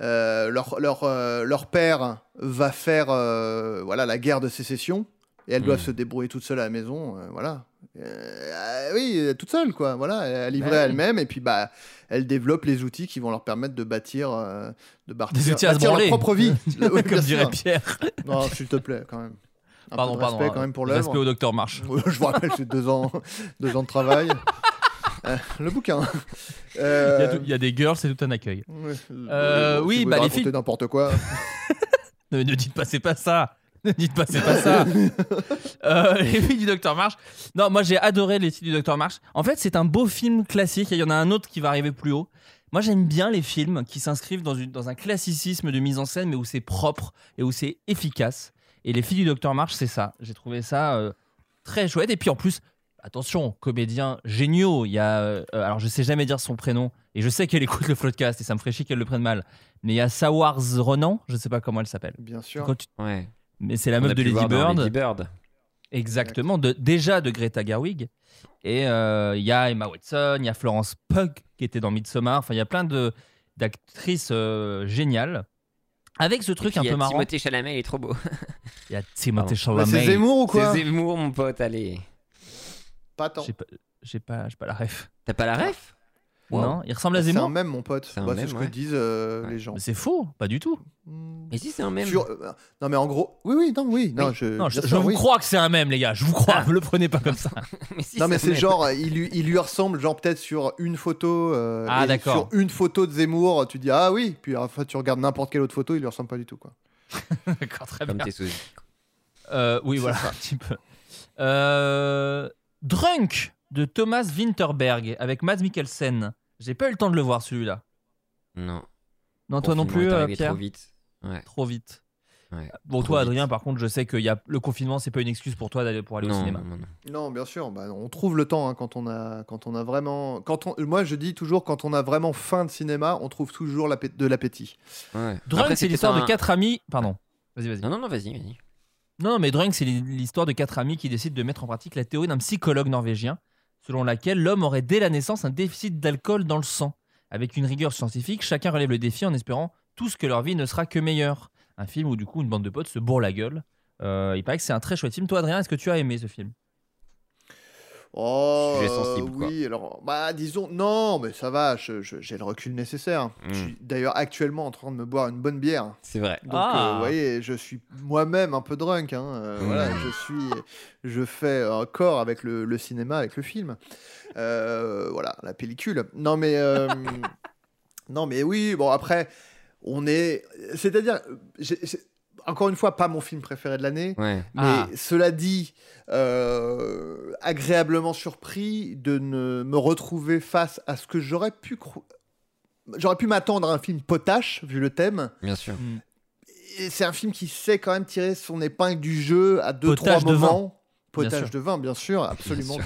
euh, leur leur euh, leur père va faire euh, voilà la guerre de sécession et elles doivent se débrouiller toutes seules à la maison, euh, voilà. Euh, oui, euh, toutes seules quoi, voilà, elles livrées Bah oui. elles-mêmes et puis bah elles développent les outils qui vont leur permettre de bâtir euh, de bâtir, Des outils à se bâtir leur propre vie. Oui, Comme dirait. Pierre. Non, s'il te plaît quand même. Un Pardon, peu de pardon. respect quand même pour Respect au l'œuvre. Docteur March. Je vous rappelle, c'est deux ans, deux ans de travail. Euh, le bouquin. Il y, a Euh, tout- il y a des girls, c'est tout un accueil. Ouais, Euh, oui, bah, les filles- n'importe quoi. Ne, ne dites pas, c'est pas ça. Ne dites pas, c'est pas ça. Les filles du Docteur March. Non, moi j'ai adoré les filles du Docteur March. En fait, c'est un beau film classique. et Il y en a un autre qui va arriver plus haut. Moi, j'aime bien les films qui s'inscrivent dans un classicisme de mise en scène, mais où c'est propre et où c'est efficace. Et les filles du Docteur March, c'est ça. J'ai trouvé ça euh, très chouette. Et puis en plus, attention, comédiens géniaux. Il y a, euh, alors je sais jamais dire son prénom, et je sais qu'elle écoute le podcast, et ça me ferait chier qu'elle le prenne mal. Mais il y a Sawars Ronan, je sais pas comment elle s'appelle. Bien sûr. Quand tu- Ouais. Mais c'est la On meuf de Lady Bird. Lady Bird. Exactement, de, déjà de Greta Gerwig. Et euh, il y a Emma Watson, il y a Florence Pugh qui était dans Midsommar. Enfin, il y a plein de d'actrices euh, géniales. Avec ce truc un peu marrant. Timothée Chalamet, il est trop beau. Il y a Timothée Chalamet. c'est Zemmour ou quoi C'est Zemmour, mon pote, allez. Pas tant. J'ai pas, j'ai pas, j'ai pas la ref. T'as pas la ref? Wow. Non, il ressemble à C'est un Zemmour. même, mon pote. C'est un Bah, c'est mème, ce ouais. que disent euh, Ouais. les gens. Mais c'est faux, pas du tout. Hmm. Mais si, c'est un même. Sur- euh, Non, mais en gros, oui, oui, non, oui, non, je, Non, je, bien je sûr, vous oui. crois que c'est un même, les gars. Je vous crois. Ne le prenez pas comme ça. mais si, Non, mais un c'est genre, euh, il lui, il lui ressemble, genre peut-être sur une photo. euh, Ah, et d'accord. Sur une photo de Zemmour, tu dis ah oui, puis enfin tu regardes n'importe quelle autre photo, il lui ressemble pas du tout quoi. D'accord, très Comme bien. tes sosie. Euh, oui, voilà, ça. un petit peu. Euh, Drunk de Thomas Winterberg avec Mads Mikkelsen. J'ai pas eu le temps de le voir celui-là. Non. Non, toi non plus, est euh, arrivé Pierre trop vite. Ouais. Trop vite. ouais. Bon, Trop toi, vite. Adrien, par contre, je sais que y a... le confinement, c'est pas une excuse pour toi d'aller pour aller au cinéma. non, non. Non, bien sûr, bah, on trouve le temps hein, quand on a, quand on a vraiment, quand on, moi je dis toujours quand on a vraiment faim de cinéma, on trouve toujours de l'appétit. Ouais. Drunk, c'est l'histoire un- de quatre amis. Pardon. Vas-y, vas-y. Non, non, non, vas-y, vas-y. Non, non, mais Drunk, c'est l'histoire de quatre amis qui décident de mettre en pratique la théorie d'un psychologue norvégien, selon laquelle l'homme aurait dès la naissance un déficit d'alcool dans le sang. Avec une rigueur scientifique, chacun relève le défi en espérant tous que leur vie ne sera que meilleure. Un film où, du coup, une bande de potes se bourre la gueule. Euh, il paraît que c'est un très chouette film. Toi, Adrien, est-ce que tu as aimé ce film? Oh, Sujet euh, sensible, quoi. oui, alors, bah, disons, non, mais ça va, j'ai le recul nécessaire. Je Mm. suis d'ailleurs actuellement en train de me boire une bonne bière. C'est vrai. Donc, Ah. euh, vous voyez, je suis moi-même un peu drunk. Hein, euh, Mm. Voilà, je suis, je fais un corps avec le, le cinéma, avec le film. Euh, voilà, la pellicule. Non, mais, euh, non, mais oui. Bon, après, on est, c'est-à-dire, encore une fois, pas mon film préféré de l'année. Ouais. Mais Ah. cela dit, euh, agréablement surpris de ne me retrouver face à ce que j'aurais pu J'aurais pu m'attendre à un film potache, vu le thème. Bien sûr. Et c'est un film qui sait quand même tirer son épingle du jeu à deux, Potage trois de moments. Bien Potage de vin, bien sûr, absolument. sûr.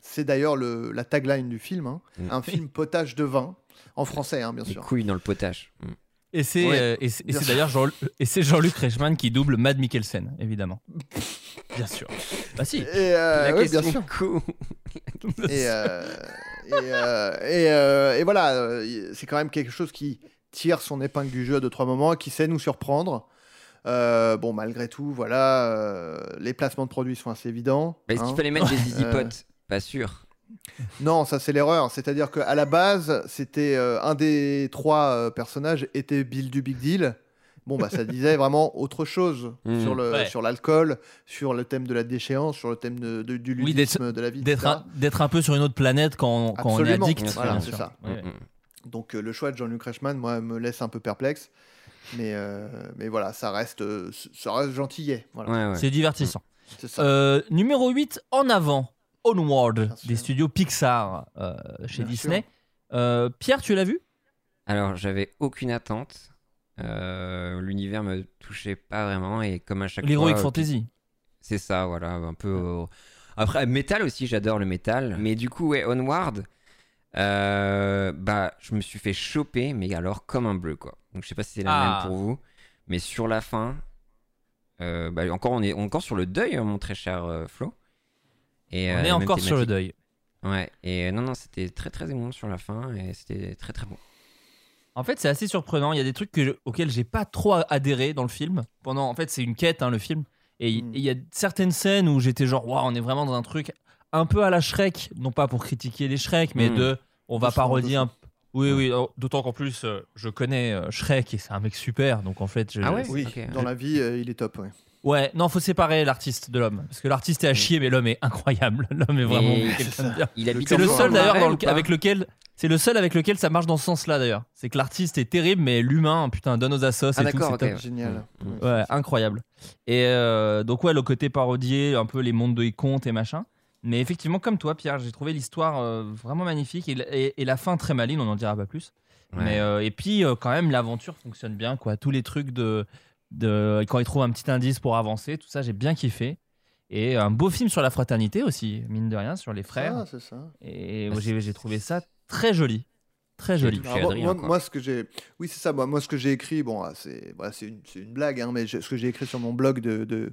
C'est d'ailleurs le- la tagline du film. hein. Mm. Un film potage de vin, en français, hein, bien Les sûr. couilles dans le potage. Mm. Et c'est Ouais, euh, et c'est- d'ailleurs Jean, et c'est Jean-Luc Reichmann qui double Mad Mikkelsen, évidemment. Bien sûr. Bah si. Et, euh, La oui, bien sûr. et, euh, et, euh, et, euh, et voilà, c'est quand même quelque chose qui tire son épingle du jeu à deux trois moments, qui sait nous surprendre. Euh, bon, malgré tout, voilà, euh, les placements de produits sont assez évidents. Bah, Est-ce hein. qu'il fallait mettre des easy potes Pas sûr. Non, ça c'est l'erreur. C'est-à-dire qu'à la base, c'était euh, un des trois euh, personnages était Bill du Big Deal. Bon, bah ça disait vraiment autre chose Mm. sur le Ouais. sur l'alcool, sur le thème de la déchéance, sur le thème de, de- du Oui, d'être- ludisme de la vie. D'être etc. un, d'être un peu sur une autre planète quand, quand on est Absolument. addict. Voilà, bien c'est sûr. ça. Ouais. Mm, mm. Donc euh, le choix de Jean-Luc Reichmann, moi, me laisse un peu perplexe. Mais, euh, mais voilà, ça reste, euh, ça reste gentillet. Voilà, Ouais, ouais. C'est divertissant. c'est ça. Euh, numéro 8, En avant, Onward, des studios Pixar euh, chez Bien Disney. Euh, Pierre, tu l'as vu? Alors, j'avais aucune attente. Euh, L'univers me touchait pas vraiment et comme à chaque L'Heroic fois. euh, Fantasy. C'est ça, voilà, un peu. euh, Après, métal aussi, j'adore le métal. Mais du coup, ouais, Onward, euh, bah, je me suis fait choper, mais alors comme un bleu, quoi. Donc, je sais pas si c'est la Ah. même pour vous, mais sur la fin, euh, bah, encore, on est encore sur le deuil, hein, mon très cher euh, Flo. Et, On euh, est encore sur le deuil. Ouais, et euh, non, non, c'était très très émouvant sur la fin et c'était très très bon. En fait, c'est assez surprenant. Il y a des trucs que je- auxquels j'ai pas trop adhéré dans le film. Pendant, en fait, c'est une quête, hein, le film. Et il Mm. il y a certaines scènes où j'étais genre, waouh, on est vraiment dans un truc un peu à la Shrek, non pas pour critiquer les Shrek, mais Mm. de, on va parodier un. Oui, oui. oh, D'autant qu'en plus, euh, je connais euh, Shrek et c'est un mec super. Donc en fait, je- Ah ouais oui, dans la vie, euh, il est top. ouais. Ouais, non, faut séparer l'artiste de l'homme. Parce que l'artiste est à chier, mais l'homme est incroyable. L'homme est vraiment quelqu'un de bien. C'est le seul d'ailleurs avec lequel. C'est le seul avec lequel ça marche dans ce sens-là d'ailleurs. C'est que l'artiste est terrible, mais l'humain, putain, donne aux assos Ah et tout. d'accord, c'est ok. top. ouais. Génial. Mm, mm. Ouais, incroyable. Et euh, donc, ouais, le côté parodié, un peu les mondes de contes et machin. Mais effectivement, comme toi, Pierre, j'ai trouvé l'histoire euh, vraiment magnifique et, et- et la fin très maligne, on n'en dira pas plus. Ouais. Mais, euh, et puis, euh, quand même, l'aventure fonctionne bien, quoi. Tous les trucs de, de. Quand ils trouvent un petit indice pour avancer, tout ça, j'ai bien kiffé. Et un beau film sur la fraternité aussi, mine de rien, sur les frères. Ah, c'est ça. Et Bah, j'ai trouvé ça très joli. Très joli. Alors, moi, Adrien, moi- quoi. moi, ce que j'ai, oui, c'est ça. Moi, moi, ce que j'ai écrit, bon, ah, c'est, voilà, c'est une, blague, hein, mais ce que j'ai écrit sur mon blog de de,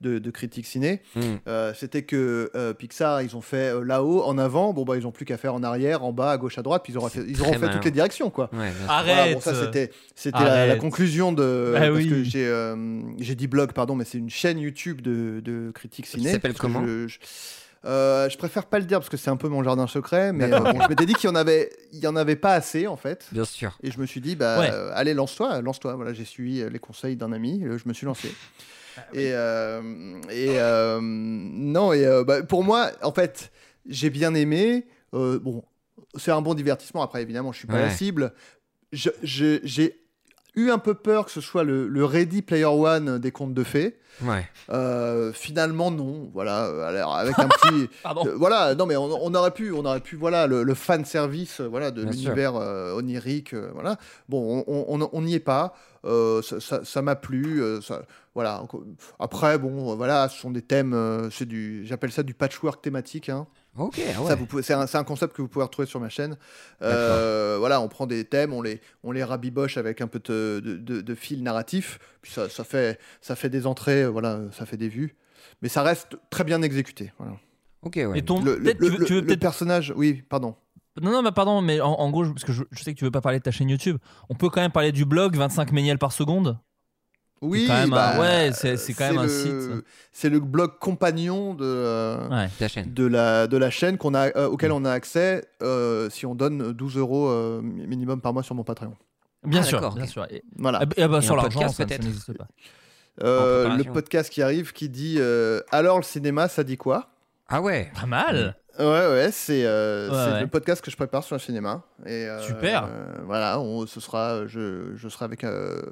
de, de critique ciné, Mm. euh, c'était que euh, Pixar, ils ont fait euh, là-haut, en avant, bon bah, ils ont plus qu'à faire en arrière, en bas, à gauche, à droite, puis ils auront fait, ils auront Très fait malin. toutes les directions, quoi. Ouais. Arrête Voilà, bon, ça c'était c'était la, conclusion de Ah parce oui. que j'ai euh, j'ai dit blog pardon mais c'est une chaîne YouTube de, de critique ciné s'appelle parce que comment? je, je, euh, je préfère pas le dire parce que c'est un peu mon jardin secret mais euh, bon, je m'étais dit qu'il y en avait il y en avait pas assez en fait. Bien sûr. et je me suis dit bah Ouais. euh, allez lance-toi lance-toi. Voilà j'ai suivi euh, les conseils d'un ami je me suis lancé. Ah et euh, et euh, non et euh, bah, pour moi en fait j'ai bien aimé euh, bon c'est un bon divertissement. Après évidemment je suis pas la cible. Je- je- j'ai eu un peu peur que ce soit le, le Ready Player One des contes de fées. Ouais. Euh, finalement, non. Voilà, euh, alors, avec un petit. Pardon. euh, voilà, non, mais on, on aurait pu, on aurait pu, voilà, le, le fan service, voilà, de l'univers euh, onirique, euh, voilà. Bon, on- n'y est pas. Euh, ça- m'a plu. euh, ça- voilà. Après, bon, voilà, ce sont des thèmes. euh, c'est du, j'appelle ça du patchwork thématique. Hein. Ok, ah Ça, ouais. vous pouvez- c'est, un, c'est un concept que vous pouvez retrouver sur ma chaîne. Euh, voilà, on prend des thèmes, on les, on les rabiboche avec un peu de, de, de- de fil narratif, puis ça, ça, fait, ça fait des entrées, euh, voilà, ça fait des vues, mais ça reste très bien exécuté. Voilà. Ok, ouais. Et ton. Le, le- peut-être tu veux- le- tu veux le peut-être personnage, oui, pardon. Non, non, mais pardon, mais en, en gros, parce que je, je sais que tu veux pas parler de ta chaîne YouTube, on peut quand même parler du blog 25 méniels par seconde Oui, quand même un- bah, ouais, c'est- c'est quand même un le- site. C'est le blog compagnon de, euh, Ouais. Ta chaîne. de, la, de la chaîne qu'on a, euh, auquel on a accès euh, si on donne 12 euros minimum par mois sur mon Patreon. Bien Ah, sûr, bien sûr. Et, Voilà. ah, bah, ah bah, Et sur un l'argent, podcast, ça, ça peut-être n'existe pas. Euh, le podcast qui arrive qui dit euh, Alors le cinéma, ça dit quoi? Ah ouais. Pas mal. Ouais, ouais, c'est euh, Ouais, c'est ouais. le podcast que je prépare sur le cinéma. Et, euh, Super. euh, voilà, on, ce sera, je, je serai avec euh,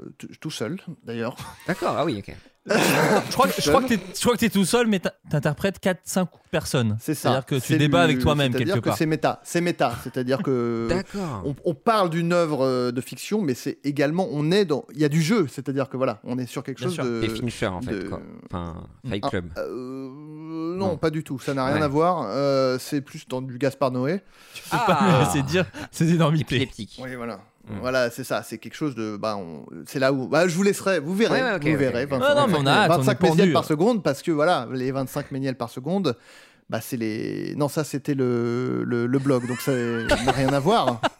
tout seul d'ailleurs. D'accord. Ah oui. Ok. Je crois, que- je crois que t'es- je crois que tu es tout seul, mais t'in- t'interprètes 4-5 personnes. C'est ça. C'est-à-dire que tu C'est débats avec toi-même c'est-à-dire quelque que part. C'est méta, c'est méta, c'est-à-dire que D'accord. on, on parle d'une œuvre euh, de fiction, mais c'est également, on est dans, il y a du jeu, c'est-à-dire que voilà, on est sur quelque Bien chose sûr. de. T'es Fincher en fait. de- Quoi. Enfin, Fight Ah, Club. euh, non, Non. pas du tout, ça n'a rien Ouais. à voir. euh, c'est plus dans du Gaspard Noé. Tu peux pas me laisser dire ces énormités. Épileptique. Oui, voilà. Mm. Voilà, c'est ça, c'est quelque chose de. Bah, on- c'est là où. Bah, je vous laisserai, vous verrez. Ouais, ouais, ok, vous verrez. ok. 25, Ouais, non, mais on a hâte, on est 25 pendu. méniels par seconde, parce que voilà, les 25 méniels par seconde, bah, c'est les. Non, ça, c'était le, le, le blog, donc ça n'a rien à voir.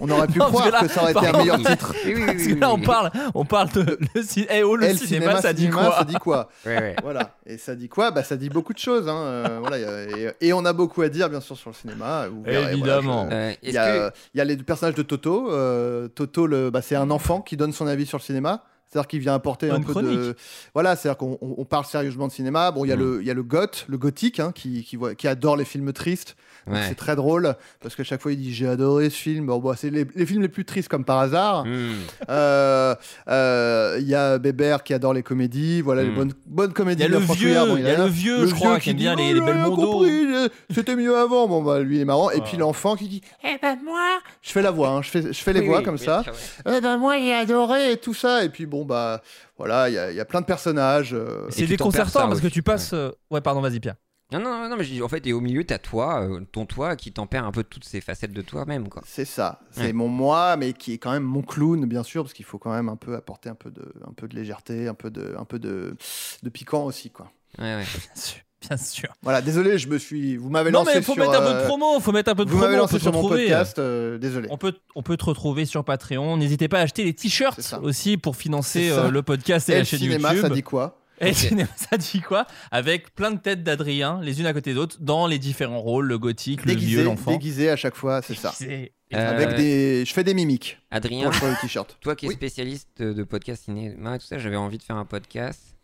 On aurait pu Non, croire que là, que, ça aurait été un meilleur titre. Oui, oui, oui, Parce que là, on parle, on parle de le, ci- eh, oh, le cinéma, ça dit quoi Ça dit quoi. Voilà. Et ça dit quoi? Bah, ça dit beaucoup de choses. hein, euh, voilà, et, et on a beaucoup à dire, bien sûr, sur le cinéma. voilà, Évidemment. je- Euh, Il y, a, que il y a les personnages de Toto. euh, Toto, le, bah, c'est un enfant qui donne son avis sur le cinéma. C'est-à-dire qu'il vient apporter un peu de. Voilà, c'est-à-dire qu'on on- on parle sérieusement de cinéma. Bon, il y a Mm. le, il y a le goth, le gothique, hein, qui, qui, voit- qui adore les films tristes. Ouais. C'est très drôle parce qu'à chaque fois il dit j'ai adoré ce film. Bon, c'est les, les films les plus tristes comme par hasard. Hmm. Euh, euh, Il y a Bébert qui adore les comédies. Voilà les Mm. bonnes, bonnes Il comédies. y a le vieux. Bon, il y a le vieux, je crois, qui aime dit, bien les, Oh, les j'ai belles mondos. compris, C'était mieux avant. Bon, bah, lui, il est marrant. Et Ah. puis l'enfant qui dit Eh ben, moi, je fais la voix, hein, je, fais, je fais les Oui, voix oui, comme oui, ça. Eh ben, moi, j'ai adoré et tout ça. Et puis, bon, bah, voilà, il y, a- il y a plein de personnages. euh, C'est déconcertant parce que tu passes. Ouais, pardon, vas-y, Pierre. Non, non, non, non, mais je dis, en fait, et au milieu, t'as toi, euh, ton toi, qui tempère un peu toutes ces facettes de toi-même, quoi. C'est ça, c'est Ouais. mon moi, mais qui est quand même mon clown, bien sûr, parce qu'il faut quand même un peu apporter un peu de, un peu de légèreté, un peu de, un peu de, de piquant aussi, quoi. Ouais, ouais. Bien sûr. Bien sûr. Voilà, désolé, je me suis, vous m'avez Non, lancé mais faut sur, mettre un peu de euh, promo. Faut mettre un peu de vous promo. m'avez on lancé peut te sur mon retrouver. podcast, euh, désolé. On peut, on peut te retrouver sur Patreon. N'hésitez pas à acheter les t-shirts aussi pour financer euh, le podcast et, Et la le chaîne cinéma, YouTube. ça dit quoi? Et cinéma, ça dit quoi Avec plein de têtes d'Adrien, les unes à côté d'autres, dans les différents rôles le gothique, le vieux, Déguisé, l'enfant. déguisé à chaque fois, c'est ça. Euh, Avec des, je fais des mimiques Adrien, pour le t-shirt. toi qui es Oui. spécialiste de podcast cinéma et tout ça, j'avais envie de faire un podcast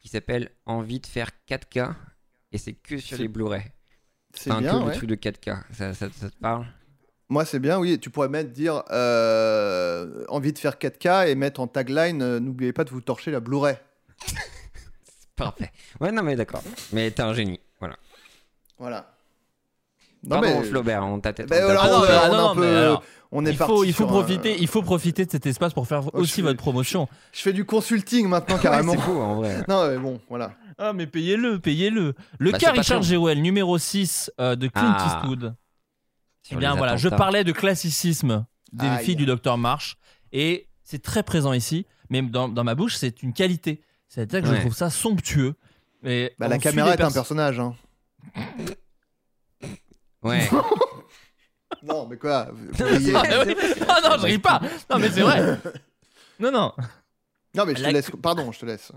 qui s'appelle Envie de faire 4K et c'est que sur les Blu-ray. C'est Enfin, bien, que ouais. le truc de 4K. Ça, ça, ça te parle Moi, c'est bien, oui. Tu pourrais mettre dire euh, envie de faire 4K et mettre en tagline euh, n'oubliez pas de vous torcher la Blu-ray. Parfait. Ouais, non, mais d'accord. Mais t'es un génie. Voilà. Voilà. Non, Pardon, mais- Flaubert, on t'a peut-être. On t'a Ah non, on, est ah un non, peu- mais alors, on est il parti faut, il faut un- profiter, il faut profiter de cet espace pour faire aussi votre promotion. Je fais du consulting maintenant Ouais, carrément. c'est beau en vrai. non, mais bon, voilà. Ah, mais payez-le, payez-le. Le Bah, cas c'est Richard. Jewell, numéro 6 euh, de Clint Ah. Eastwood. Eh bien voilà, je parlais de classicisme des Aïe. filles du docteur Marsh et c'est très présent ici, mais dans, dans ma bouche c'est une qualité. C'est-à-dire que je trouve ça somptueux. Et Bah, la caméra est un perso- personnage. Hein. Ouais. Non, mais quoi Non, voyez- Ah, mais oui. Ah non, je ris pas. Non mais c'est vrai. Non non. Non, mais je te La- laisse. Pardon, je te laisse.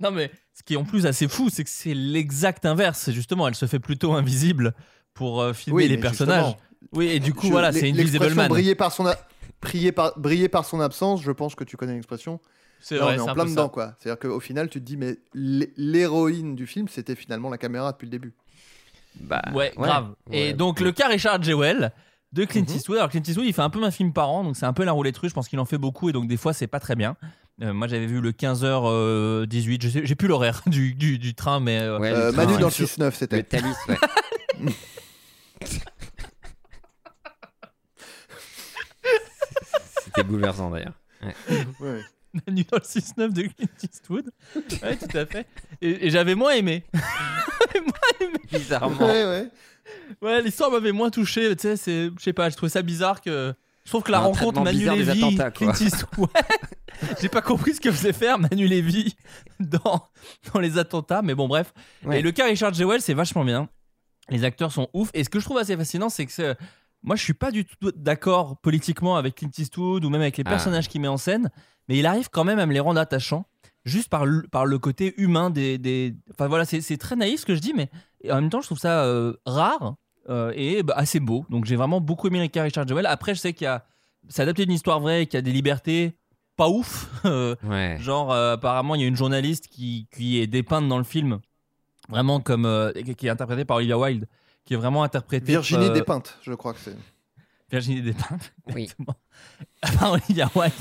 Non mais ce qui est en plus assez fou, c'est que c'est l'exact inverse. C'est justement, elle se fait plutôt invisible pour euh, filmer Oui, les personnages. justement, Oui, et du coup je- voilà, c'est Invisible Man. Briller par son, a- briller par, briller par son absence. Je pense que tu connais l'expression. C'est vrai, on est c'est en plein dedans, ça. quoi. C'est-à-dire qu'au final, tu te dis, mais l'hé- l'héroïne du film, c'était finalement la caméra depuis le début. Bah, Ouais, grave. Et Ouais. donc le cas Richard Jewell de Clint Mhm. Eastwood. Alors Clint Eastwood, il fait un peu un film par an, donc c'est un peu la roulette russe. Je pense qu'il en fait beaucoup et donc des fois c'est pas très bien. Euh, moi j'avais vu le 15h18, je sais, j'ai plus l'horaire du, du, du train, mais euh, Ouais, Euh, train, Manu dans le sur- 6-9, Le c'était. Thalys, ouais. C'était bouleversant d'ailleurs. Ouais. Manu dans le 6-9 de Clint Eastwood. Ouais, tout à fait. Et, et j'avais moins aimé. Bizarrement. Ouais, ouais. Ouais, l'histoire m'avait moins touché. Tu sais, c'est, je sais pas, je trouvais ça bizarre que. Je trouve que la Un rencontre Manu Lévy, attentats, quoi. Clint Eastwood. Ouais. J'ai pas compris ce que faisait faire Manu Lévy dans, dans les attentats, mais bon, bref. Ouais. Et le cas Richard Jewell, c'est vachement bien. Les acteurs sont ouf. Et ce que je trouve assez fascinant, c'est que c'est- moi, je suis pas du tout d'accord politiquement avec Clint Eastwood ou même avec les Ah. personnages qu'il met en scène, mais il arrive quand même à me les rendre attachants, juste par le, par le côté humain des. des... Enfin voilà, c'est très naïf ce que je dis, mais en même temps, je trouve ça euh, rare euh, et bah, assez beau. Donc j'ai vraiment beaucoup aimé Richard Joel. Après, je sais qu'il y a. C'est adapté d'une histoire vraie, qu'il y a des libertés pas ouf. Ouais. Genre, euh, apparemment, il y a une journaliste qui, qui est dépeinte dans le film, vraiment comme. qui est interprétée par Olivia Wilde, qui est vraiment interprétée. Virginie euh, Despeintes, je crois que c'est. Virginie Despentes. Oui. exactement. Par Olivia Wilde,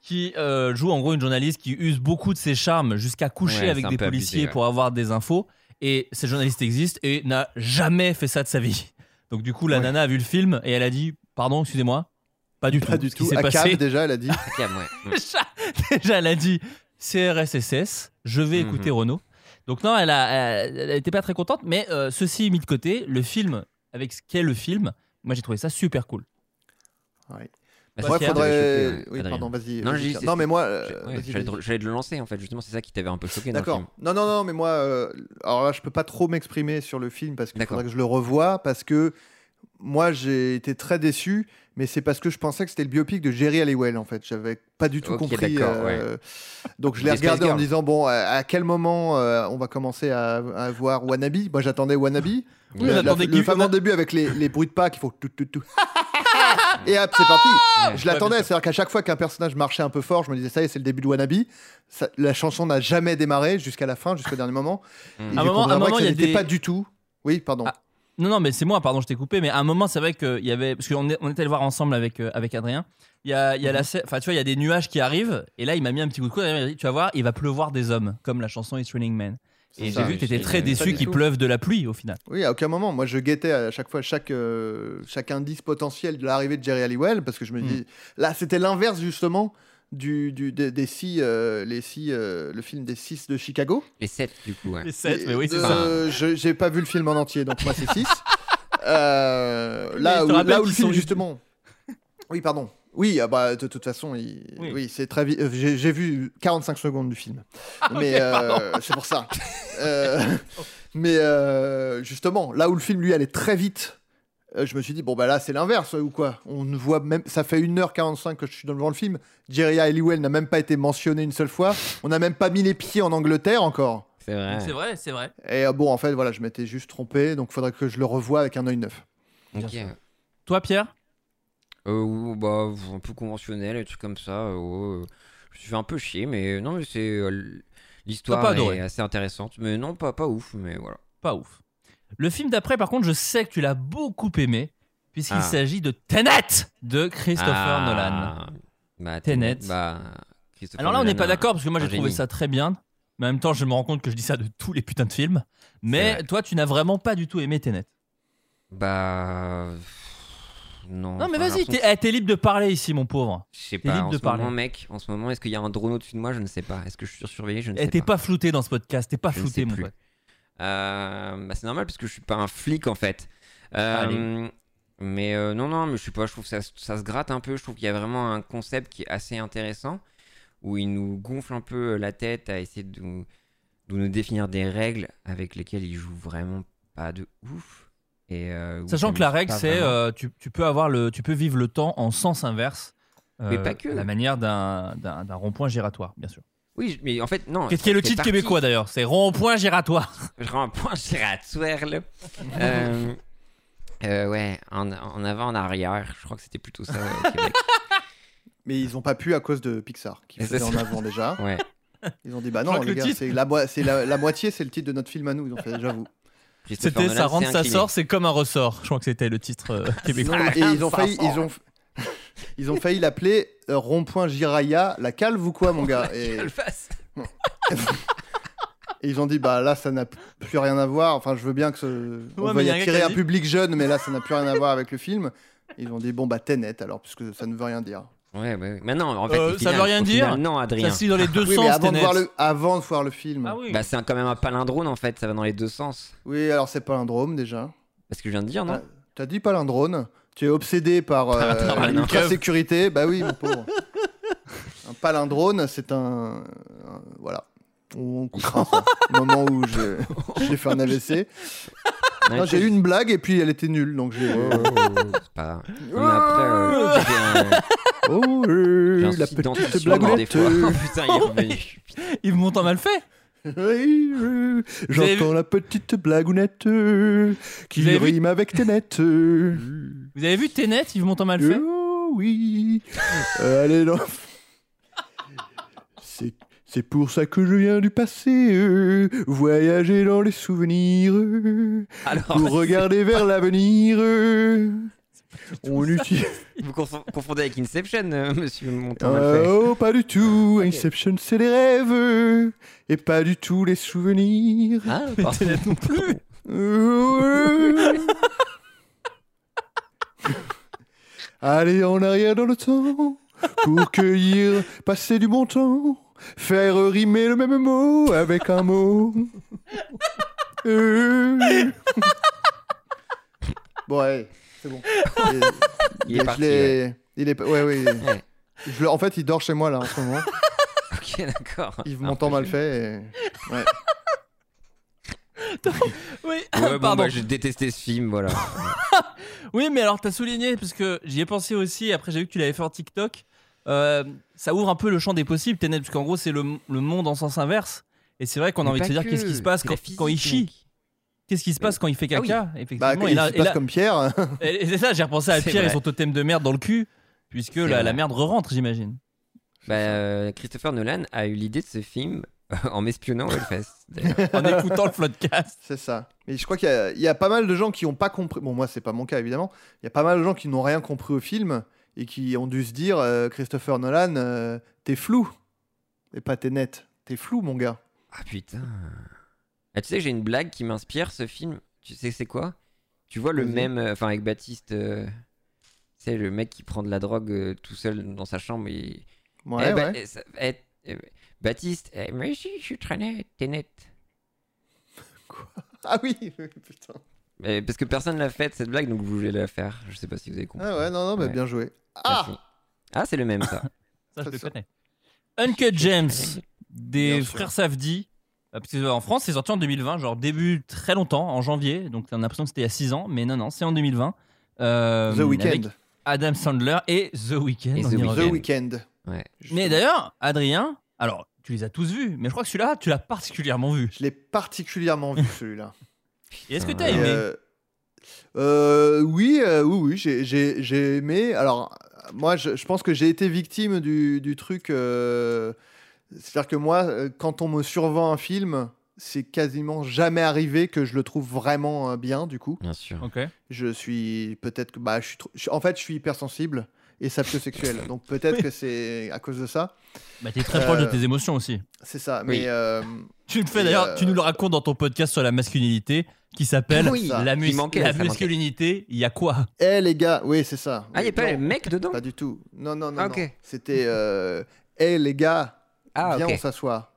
qui euh, joue en gros une journaliste qui use beaucoup de ses charmes jusqu'à coucher Ouais, avec des abusé, policiers ouais. pour avoir des infos. Et cette journaliste existe et n'a jamais fait ça de sa vie. Donc du coup, la Ouais. nana a vu le film et elle a dit, pardon, excusez-moi, pas du Pas tout. du Ce qui tout. s'est À passé. Cave, déjà, elle a dit. Déjà, déjà, elle a dit CRSSS, je vais Mhm. écouter Renault. Donc non, elle, a, elle, elle était pas très contente, mais euh, ceci mis de côté, le film, avec ce qu'est le film, moi j'ai trouvé ça super cool. Ouais. Bah, Ouais, faudrait. choqué, Oui, Adrien. pardon, vas-y. Non, non, mais moi. Euh, ouais, J'allais te- le lancer en fait, justement, c'est ça qui t'avait un peu choqué D'accord. film. Non, non, non, mais moi, euh, alors là, je peux pas trop m'exprimer sur le film parce qu'il faudrait que je le revoie parce que moi, j'ai été très déçu, mais c'est parce que je pensais que c'était le biopic de Jerry Halliwell en fait. J'avais pas du tout compris. euh, Donc je l'ai regardé en me disant bon, à quel moment euh, on va commencer à, à voir Wannabe? Moi, j'attendais Wannabe. Oui, Le- la- j'attendais le qu'il- fameux début avec les, les bruits de pas qui font tout tout tout. Et hop, c'est parti. Ouais. Je l'attendais, c'est-à-dire qu'à chaque fois qu'un personnage marchait un peu fort, je me disais ça y est, c'est le début de Wannabe. Ça- la chanson n'a jamais démarré jusqu'à la fin, jusqu'au dernier moment. Mm. Et À un moment- il y ça a n'était des- pas du tout. Oui, pardon. Ah. Non, non, mais c'est moi, pardon, je t'ai coupé, mais à un moment, c'est vrai qu'il y avait. Parce qu'on est, on était allé voir ensemble avec, euh, avec Adrien. Il y a, il y a Mhm. la scè- Enfin, tu vois, il y a des nuages qui arrivent, et là, il m'a mis un petit coup de coude. Il m'a dit, Tu vas voir, il va pleuvoir des hommes, comme la chanson It's Raining Men. C'est Et ça. j'ai vu que tu étais J'ai- très pas déçu du qu'il tout. pleuve de la pluie au final. Oui, à aucun moment. Moi, je guettais à chaque fois chaque, euh, chaque indice potentiel de l'arrivée de Jerry Halliwell parce que je me Mm. dis. Là, c'était l'inverse justement du, du- des, des six, euh, les six, euh, le film des six de Chicago. Les 7 du coup, ouais. Les sept, mais oui, c'est ça. J'ai pas vu le film en entier, donc moi c'est 6. Euh, là, où, là où le film justement. Oui, pardon. Oui, ah bah, de toute façon, il- Oui. oui, c'est très vite. J'ai vu 45 secondes du film. mais euh, c'est pour ça. Euh, mais euh, justement, là où le film lui allait très vite, je me suis dit, bon, bah là, c'est l'inverse ou quoi? On ne voit même. Ça fait 1h45 que je suis devant le film. Jerry Halliwell n'a même pas été mentionné une seule fois. On n'a même pas mis les pieds en Angleterre encore. C'est vrai. C'est vrai, c'est vrai. Et euh, bon, en fait, voilà, je m'étais juste trompé, donc il faudrait que je le revoie avec un œil neuf. Ok. Toi, Pierre? Euh, ou- bah, un peu conventionnel, et trucs comme ça. euh, euh, je me suis fait un peu chier, mais non, mais c'est. euh, L'histoire est adoré. assez intéressante, mais non, pas, pas ouf, mais voilà. Pas ouf. Le film d'après, par contre, je sais que tu l'as beaucoup aimé, puisqu'il Ah. s'agit de Tenet de Christopher Ah, Nolan. Bah, Tenet. Bah, Christopher Alors là, on n'est pas un- d'accord, parce que moi, j'ai trouvé ça très bien. Mais en même temps, je me rends compte que je dis ça de tous les putains de films. Mais toi, tu n'as vraiment pas du tout aimé Tenet. Bah. Non. Non, mais vas-y, t'es eh, t'es libre de parler ici, mon pauvre. Je sais pas, libre en de ce parler. moment, mec, en ce moment, est-ce qu'il y a un drone au-dessus de moi? Je ne sais pas. Est-ce que je suis surveillé? Je ne Eh, sais T'es pas. pas flouté dans ce podcast, t'es pas Je flouté, mon pote. Euh, bah, c'est normal parce que je suis pas un flic en fait. Euh, mais euh, non, non, mais je sais pas, je trouve que ça, ça se gratte un peu. Je trouve qu'il y a vraiment un concept qui est assez intéressant où il nous gonfle un peu la tête à essayer de nous, de nous définir des règles avec lesquelles il joue vraiment pas de ouf. Et, euh, Sachant que la règle, c'est euh, tu, tu peux avoir le, tu peux vivre le temps en sens inverse. Mais euh, pas que. la manière d'un rond-point giratoire, bien sûr. Oui, mais en fait, non. Qu'est-ce qui est le titre partie- québécois d'ailleurs? C'est rond-point giratoire. Je rends un point giratoire là. euh, euh, ouais, en, en avant, en arrière. Je crois que c'était plutôt ça au Québec. Mais ils ont pas pu à cause de Pixar, qui faisait en avant déjà. Ouais. Ils ont dit, bah non, les le gars, titre- c'est la, moitié, c'est le titre de notre film à nous. Ils ont fait, j'avoue. C'était ça rentre, ça sort, c'est comme un ressort. Je crois que c'était le titre euh, québécois. Non, et ils ont failli, ils ont, ils ont failli l'appeler euh, rond-point Jiraya, la calve ou quoi, mon gars et, et ils ont dit, bah là, ça n'a plus rien à voir. Enfin, je veux bien que ce... on Ouais, va mais y y a un gars attirer un public jeune, mais là, ça n'a plus rien à voir avec le film. Ils ont dit, bon, bah, Tenet alors, puisque ça ne veut rien dire. Ouais, ouais, ouais. Mais non, en fait, Euh, ça veut rien final, dire. Non, Adrien. Ça se dans les deux Oui, sens, avant de, voir le, avant de voir le film. Ah oui. Bah, c'est quand même un palindrome en fait, ça va dans les deux sens. Oui, alors c'est palindrome déjà. C'est ce que je viens de dire, non? Ah, T'as dit palindrome. Tu es obsédé par euh, non. l'ultra-sécurité. Bah oui, mon pauvre. un palindrome, c'est un, un- Voilà. On coupera ça. Au moment où je- j'ai fait un AVC. Non, j'ai eu une blague et puis elle était nulle, donc j'ai. Oh, oh, oh, c'est pas grave. Non, mais après, euh, j'ai un- Oh, j'ai un la souci petite mort des blagounette. fois. euh. Oh, putain, il est revenu. Yves Montand mal fait Euh, Vous J'entends la petite blagounette euh, qui Vous vu rime avec euh. Vous avez vu Ténet, Yves Montand mal fait Oh oui. Euh, allez, non. C'est, c'est pour ça que je viens du passé, euh, voyager dans les souvenirs, euh, Alors, pour regarder vers l'avenir. euh. On utilise. vous confon- confondez avec Inception, euh, monsieur Montant mal fait. Oh, pas du tout. Inception, c'est les rêves, euh, et pas du tout les souvenirs. Ah. Ténet non plus Euh. Allez en arrière dans le temps pour cueillir, passer du bon temps, faire rimer le même mot avec un mot. Euh. Bon, ouais, c'est bon. Et- Il est parti, Il est, ouais, ouais. Ouais. Je le- en fait, il dort chez moi là en ce moment. Ok, d'accord. Yves Montand mal fait. et- Ouais. Oui, Ouais, bon, pardon. bah, j'ai détesté ce film, voilà. Oui, mais alors t'as souligné, parce que j'y ai pensé aussi, après j'ai vu que tu l'avais fait en TikTok, euh, ça ouvre un peu le champ des possibles, Tenet, parce qu'en gros c'est le, le monde en sens inverse, et c'est vrai qu'on a Mais envie de se dire que, qu'est-ce qui se passe quand, quand il chie. Qu'est-ce qui se passe quand il fait Ah oui. caca, Bah, effectivement. il là, se passe là- comme Pierre. c'est ça, j'ai repensé à Pierre et son totem de merde dans le cul, puisque la, merde re-rentre, j'imagine. Bah, euh, Christopher Nolan a eu l'idée de ce film en m'espionnant au Hellfest. d'ailleurs. En écoutant le podcast. C'est ça. Mais je crois qu'il y, y a pas mal de gens qui n'ont pas compris. Bon, moi, c'est pas mon cas, évidemment. Il y a pas mal de gens qui n'ont rien compris au film et qui ont dû se dire euh, Christopher Nolan, euh, t'es flou. Et pas t'es net. T'es flou, mon gars. Ah putain. Ah, tu sais j'ai une blague qui m'inspire ce film. Tu sais c'est quoi? Tu vois le même, euh, enfin avec Baptiste, euh, c'est le mec qui prend de la drogue euh, tout seul dans sa chambre et. Ouais, Eh, bah, ouais. eh, ça- eh, eh, Baptiste, eh, mais si, je suis très net, t'es net. Ah oui, putain. Mais parce que personne l'a faite cette blague, donc je voulais la faire. Je sais pas si vous avez compris. Ah ouais, non, non, mais Ouais. bien joué. Ah Merci. Ah, c'est le même ça. Ça, je le connais. Uncut James, des Bien sûr. frères Safdie. Euh, Parce que, euh, en France, c'est sorti en 2020, genre début très longtemps, en janvier. Donc, on a l'impression que c'était il y a 6 ans. Mais non, non, c'est en 2020. Euh, The Weeknd. Adam Sandler et The Weeknd. Et The. The Weeknd. Ouais. Mais d'ailleurs, Adrien, alors, tu les as tous vus, mais je crois que celui-là, tu l'as particulièrement vu. Je l'ai particulièrement vu, celui-là. Et est-ce que t'as Et, aimé euh, euh, oui, euh, oui, oui, j'ai- aimé. Alors, moi, je, je pense que j'ai été victime du, du truc. euh, C'est-à-dire que moi, euh, quand on me survend un film, c'est quasiment jamais arrivé que je le trouve vraiment euh, bien, du coup. Bien sûr. Ok. Je suis peut-être que. Bah, je suis trop- je- en fait, je suis hypersensible et sapiosexuel. donc peut-être que c'est à cause de ça. Bah, t'es très proche de Euh, tes émotions aussi. C'est ça. Oui. Mais. euh, Tu le fais d'ailleurs, euh, tu nous le racontes dans ton podcast sur la masculinité qui s'appelle Oui, La, mus- manquait, la masculinité. Il y a quoi? Eh les gars, oui, c'est ça. Ah, il a pas Non, le mec dedans? Pas du tout. Non, non, non. Ah, non. C'était. Eh les gars, Ah, viens, on s'assoit.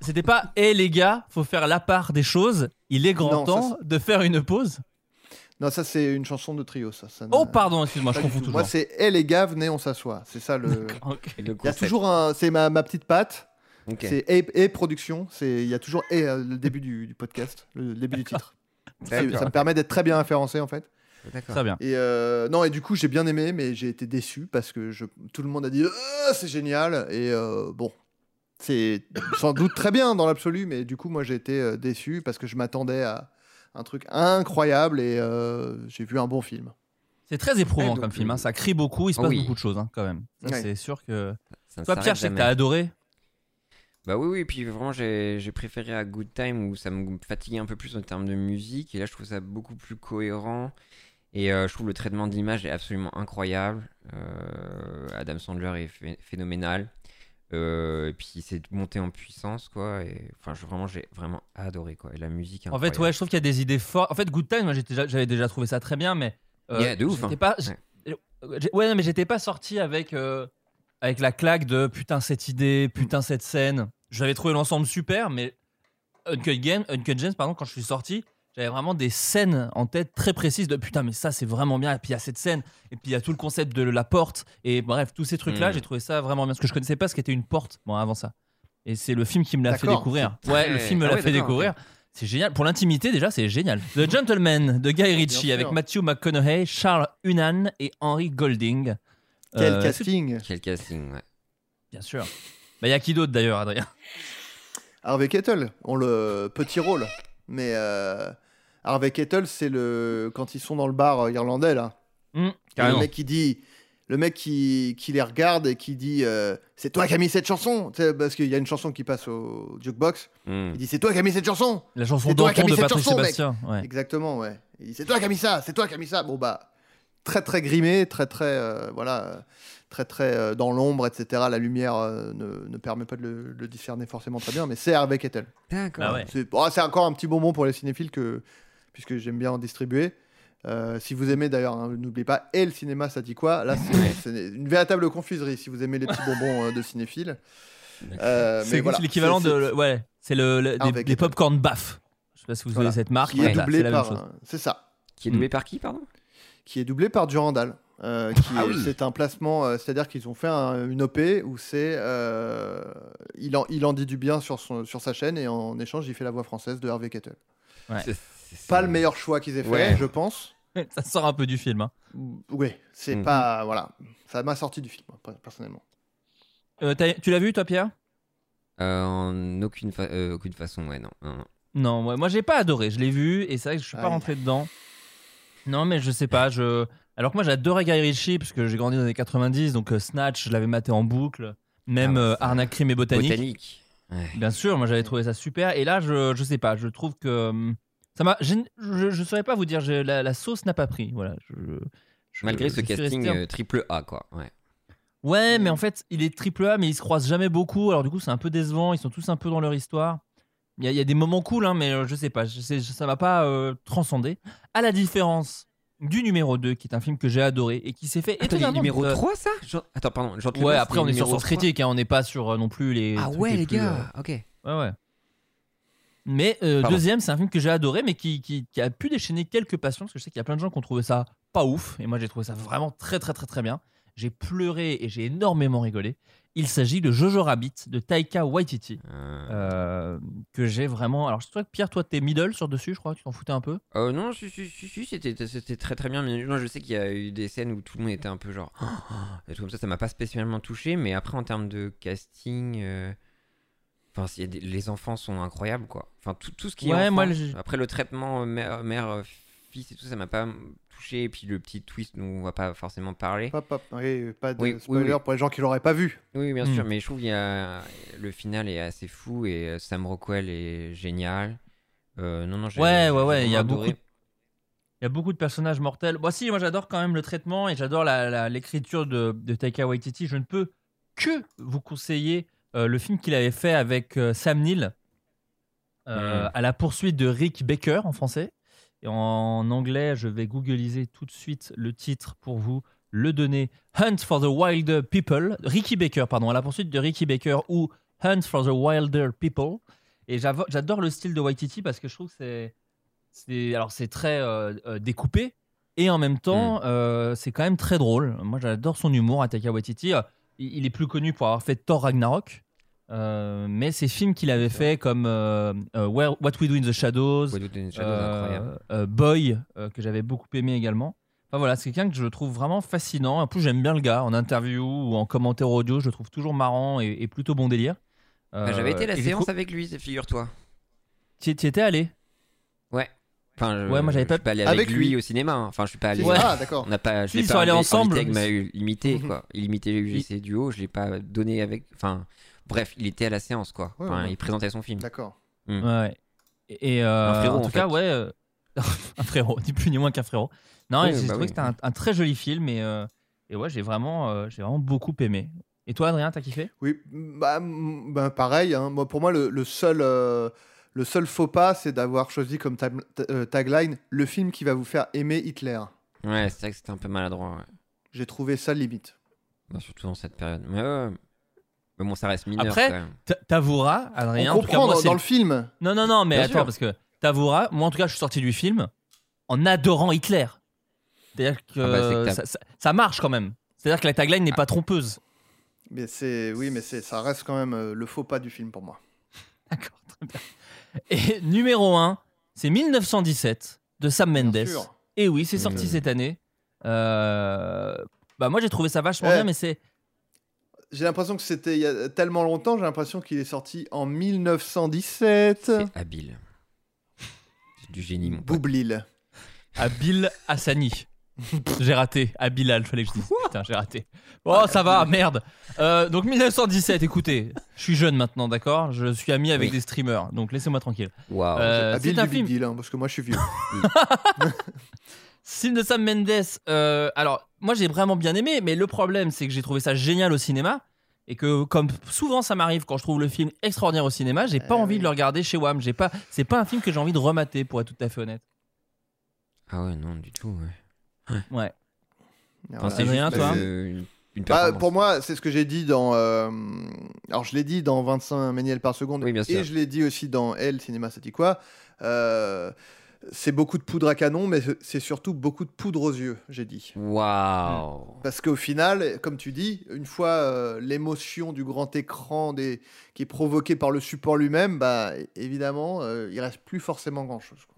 C'était pas Hé les gars, faut faire la part des choses. Il est grand Non, ça, temps de faire une pause. Non, ça c'est une chanson de trio, ça. ça Oh pardon, excuse-moi, je confonds tout. toujours. Moi, c'est Eh les gars, venez, on s'assoit. C'est ça le. Ok. Le Il y a toujours un. C'est ma, ma petite patte. C'est et, et production. C'est il y a toujours et euh, le début du, du podcast, le début du titre. Ça me permet d'être très bien référencé en fait. D'accord. Très bien. Et euh, non et du coup j'ai bien aimé, mais j'ai été déçu parce que je, tout le monde a dit Ah, c'est génial et euh, bon. C'est sans doute très bien dans l'absolu, mais du coup, moi j'ai été euh, déçu parce que je m'attendais à un truc incroyable et euh, j'ai vu un bon film. C'est très éprouvant donc, comme film, hein. euh, ça crie beaucoup, il se oh passe oui. beaucoup de choses hein, quand même. C'est sûr que. Ça Toi, Pierre, je sais que t'as adoré. Bah oui, oui, puis vraiment j'ai j'ai préféré à Good Time où ça me fatiguait un peu plus en termes de musique et là je trouve ça beaucoup plus cohérent et euh, je trouve le traitement de l'image est absolument incroyable. Euh, Adam Sandler est phé- phénoménal Euh, et puis c'est monté en puissance quoi et enfin je- vraiment j'ai vraiment adoré quoi et la musique. En fait, ouais, je trouve qu'il y a des idées fortes. En fait, Good Time, moi j'avais déjà trouvé ça très bien, mais. euh, Yeah, de ouf, j'étais hein. pas. Ouais. non, mais j'étais pas sorti avec, euh, avec la claque de putain cette idée, putain cette scène. J'avais trouvé l'ensemble super, mais Uncut Games, Uncut Gems, pardon, quand je suis sorti, j'avais vraiment des scènes en tête très précises de putain, mais ça c'est vraiment bien. Et puis il y a cette scène, et puis il y a tout le concept de la porte, et bref, tous ces trucs-là, Mm. j'ai trouvé ça vraiment bien. Parce que je connaissais pas ce qu'était une porte, bon, avant ça. Et c'est le film qui me l'a fait découvrir. Ouais, le film me Ah l'a ouais, fait découvrir. C'est génial. Pour l'intimité, déjà, c'est génial. The Gentleman de Guy Ritchie avec Matthew McConaughey, Charles Hunan et Henry Golding. Quel Euh, casting Quel casting, ouais. Bien sûr. Bah, il y a qui d'autre d'ailleurs, Adrien? Harvey Kettle, on le petit rôle. Mais euh, Harvey Kettle, c'est le quand ils sont dans le bar euh, irlandais là. Et le mec qui dit, le mec qui, qui les regarde et qui dit, euh, c'est toi qui as mis cette chanson, Tu sais, parce qu'il y a une chanson qui passe au jukebox. Hmm. Il dit, c'est toi qui as mis cette chanson. La chanson C'est toi qui mis de cette Patrick chanson, mec. Ouais. Exactement, ouais. Il dit, c'est toi qui as mis ça, c'est toi qui as mis ça. Bon bah, très très grimé, très très euh, voilà, très très euh, dans l'ombre, etc. La lumière euh, ne, ne permet pas de le, le discerner forcément très bien, mais c'est Harvey Kettle. D'accord. Ah ouais. C'est bon, c'est encore un petit bonbon pour les cinéphiles que, puisque j'aime bien en distribuer. Euh, si vous aimez d'ailleurs, hein, n'oubliez pas, et le cinéma, ça dit quoi? Là, c'est une véritable confuserie si vous aimez les petits bonbons euh, de cinéphiles. Euh, C'est voilà, l'équivalent de. Ouais, c'est le, le- des, des popcorn baff. Je sais pas si vous Voilà. avez cette marque. Qui est doublé par. un- C'est ça. Qui est doublé par qui, pardon? Qui est doublé par Durandal. euh, Ah oui. C'est un placement, euh, c'est-à-dire qu'ils ont fait un- une OP où c'est. euh, il, en, il en dit du bien sur, son, sur sa chaîne et en échange, il fait la voix française de Harvey Kettle. Ouais. Pas le meilleur choix qu'ils aient fait, Ouais. je pense. Ça sort un peu du film. hein. Oui, c'est Mhm. pas. Voilà. Ça m'a sorti du film, personnellement. Euh, tu l'as vu, toi, Pierre? Euh, en aucune, fa- euh, aucune façon, ouais, non. non, non. Non, moi, moi j'ai pas adoré. Je l'ai vu et c'est vrai que je suis pas rentré dedans. Non, mais je sais pas. Je... Alors que moi j'adorais Guy Ritchie parce que j'ai grandi dans les années 90, donc euh, Snatch, je l'avais maté en boucle. Même Ah, euh, Arnaque, Crime et Botanique. Botanique. Ouais. Bien sûr, moi j'avais trouvé ça super. Et là, je, je sais pas. Je trouve que. Ça m'a. Je, je, je saurais pas vous dire. j'ai- La, la sauce n'a pas pris. Voilà. Je, je- Malgré je ce casting resté euh, triple A, quoi. Ouais. Ouais, mais en fait, il est triple A, mais ils se croisent jamais beaucoup. Alors du coup, c'est un peu décevant. Ils sont tous un peu dans leur histoire. Il y, a- il y a des moments cool, hein, mais euh, je sais pas. Je sais, ça m'a pas euh, transcendé. À la différence du numéro 2, qui est un film que j'ai adoré et qui s'est fait Attends, il y a étonnamment, numéro euh, 3, ça? Jean- Attends, pardon. Ouais, après on est sur Sens Critique, hein, on n'est pas sur euh, non plus les. Ah trucs ouais, les plus, gars, ok. euh, Ouais, ouais. Mais euh, deuxième, c'est un film que j'ai adoré, mais qui, qui, qui a pu déchaîner quelques passions, parce que je sais qu'il y a plein de gens qui ont trouvé ça pas ouf, et moi j'ai trouvé ça vraiment très très très très bien. J'ai pleuré et j'ai énormément rigolé. Il s'agit de Jojo Rabbit de Taika Waititi, Euh, euh, que j'ai vraiment. Alors je sais que Pierre, toi t'es middle sur dessus, je crois, tu t'en foutais un peu? euh, non, si, si, si, si, c'était très très bien. Mais non, je sais qu'il y a eu des scènes où tout le monde était un peu genre. des trucs comme ça, ça m'a pas spécialement touché. Mais après, en termes de casting. Euh, Enfin, y a des- les enfants sont incroyables, quoi. Enfin, tout, tout ce qui est. Ouais, enfant. moi, le- Après, le traitement euh, mère, mère, euh, fils et tout, ça m'a pas touché. Et puis le petit twist dont on va pas forcément parler. Pas, pas, oui, pas de Oui, spoiler oui. pour les gens qui l'auraient pas vu. Oui, bien Hmm. sûr, mais je trouve qu'il y a le final est assez fou et euh, Sam Rockwell est génial. Euh, non, non, j'ai Ouais, ouais, ouais, il y a beaucoup adoré. de- Il y a beaucoup de personnages mortels. Moi, si, moi j'adore quand même le traitement et j'adore l'écriture de, de Taika Waititi. Je ne peux que vous conseiller euh, le film qu'il avait fait avec euh, Sam Neill euh, Mhm. à la poursuite de Rick Baker en français. Et en anglais, je vais googliser tout de suite le titre pour vous le donner. Hunt for the Wilder People. Ricky Baker, pardon, à la poursuite de Ricky Baker ou Hunt for the Wilder People. Et j'adore le style de Waititi parce que je trouve que c'est alors c'est très euh, euh, découpé et en même temps euh, c'est quand même très drôle. Moi j'adore son humour à Taika Waititi. Il, est plus connu pour avoir fait Thor Ragnarok, euh, mais ces films qu'il avait fait comme euh, euh, Where- What We Do in the Shadows, What We Do in the Shadows, incroyable. Boy que j'avais beaucoup aimé également. Enfin voilà, c'est quelqu'un que je trouve vraiment fascinant. En plus j'aime bien le gars en interview ou en commentaire audio, je le trouve toujours marrant et, et plutôt bon délire. Bah, J'avais été à la séance avec lui, figure-toi. Tu étais allé? Enfin, je, Ouais, moi, j'avais pas- suis pas allé avec, Avec lui. lui. au cinéma. hein. Enfin, je suis pas allé. Ouais. Ah, d'accord. On n'a pas. Je Si, ils pas sont allés ensemble. avec ma imité Mhm. quoi. Il le UGC duo. Je l'ai pas donné avec. Enfin, bref, il était à la séance quoi. Ouais, Enfin, ouais. il présentait son film. D'accord. Ouais. Et euh, Un frérot, en tout en cas, fait. ouais, euh, un frérot, ni plus ni moins qu'un frérot. Non, Oui, j'ai bah trouvé oui. que c'était un, un très joli film et, euh, et ouais, j'ai vraiment, euh, j'ai vraiment beaucoup aimé. Et toi, Adrien, t'as kiffé? Oui, bah, mm, bah, pareil. hein. Moi, pour moi, le, le seul, euh, le seul faux pas, c'est d'avoir choisi comme ta- euh, tagline le film qui va vous faire aimer Hitler. Ouais, c'est vrai que c'était un peu maladroit. ouais. J'ai trouvé ça limite. Bah, surtout dans cette période. Mais, ouais. Mais bon, ça reste mineur. Après, T'avoueras, Adrien. On en tout cas, comprend moi, dans, le- film. Non, non, non, mais Bien attends, sûr. parce que t'avoueras, moi en tout cas, je suis sorti du film en adorant Hitler. C'est-à-dire que, Ah bah, que ça, ça- ça marche quand même. C'est-à-dire que la tagline n'est pas trompeuse. Mais c'est, oui, mais c'est, ça reste quand même euh, le faux pas du film pour moi. D'accord, très bien. Et numéro 1, c'est 1917 de Sam Mendes. Et oui, c'est sorti Mmh. cette année. Euh, Bah moi j'ai trouvé ça vachement Eh. bien, mais c'est J'ai l'impression que c'était il y a tellement longtemps, j'ai l'impression qu'il est sorti en 1917. C'est habile. C'est du génie, mon pote. Boublil. à Bill Hassani. j'ai raté. À Bilal, fallait que je dise. Putain, j'ai raté. Oh, ça va, merde. Euh, donc 1917, écoutez, je suis jeune maintenant, d'accord? Je suis ami avec Oui. des streamers, donc laissez-moi tranquille. Waouh. Euh, Habile c'est un du big film, deal, hein, parce que moi je suis vieux. film de Sam Mendes. euh, alors, moi j'ai vraiment bien aimé, mais le problème c'est que j'ai trouvé ça génial au cinéma. Et que, comme souvent ça m'arrive quand je trouve le film extraordinaire au cinéma, j'ai pas Eh envie de le regarder chez WAM. J'ai pas, c'est pas un film que j'ai envie de remater, pour être tout à fait honnête. Ah ouais, non, du tout. Ouais. Ouais. Enfin, c'est Adrien, juste toi euh, une, une Bah, pour moi, c'est ce que j'ai dit dans. euh, Alors, je l'ai dit dans 25 méniels par seconde. Oui, bien sûr. Et je l'ai dit aussi dans Elle, Cinéma, c'est quoi euh, C'est beaucoup de poudre à canon, mais c'est surtout beaucoup de poudre aux yeux, j'ai dit. Waouh. Parce qu'au final, comme tu dis, une fois euh, l'émotion du grand écran des... qui est provoquée par le support lui-même, bah, évidemment, euh, il reste plus forcément grand-chose. quoi.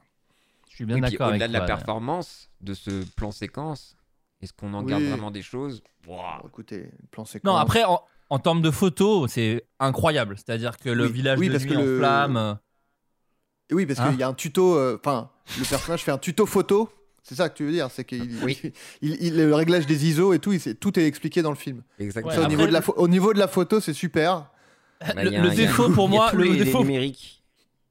Je suis bien Oui, d'accord avec au-delà de la toi, performance de ce plan séquence, est-ce qu'on en Oui. garde vraiment des choses? Écoutez, plan séquence. Non, après, en, en termes de photos, c'est incroyable. C'est-à-dire que le Oui, village oui, de parce nuit que en le- flammes. Et Oui, parce Hein qu'il y a un tuto. euh, Enfin, le personnage fait un tuto photo. C'est ça que tu veux dire, c'est qu'il Oui. il, il- le réglage des ISO et tout, il, sait- tout est expliqué dans le film. Exactement. Ça, au, après, niveau de la le- pho- au niveau de la photo, c'est super. Bah, le y a- le y a- défaut pour moi, le les- les défaut. numériques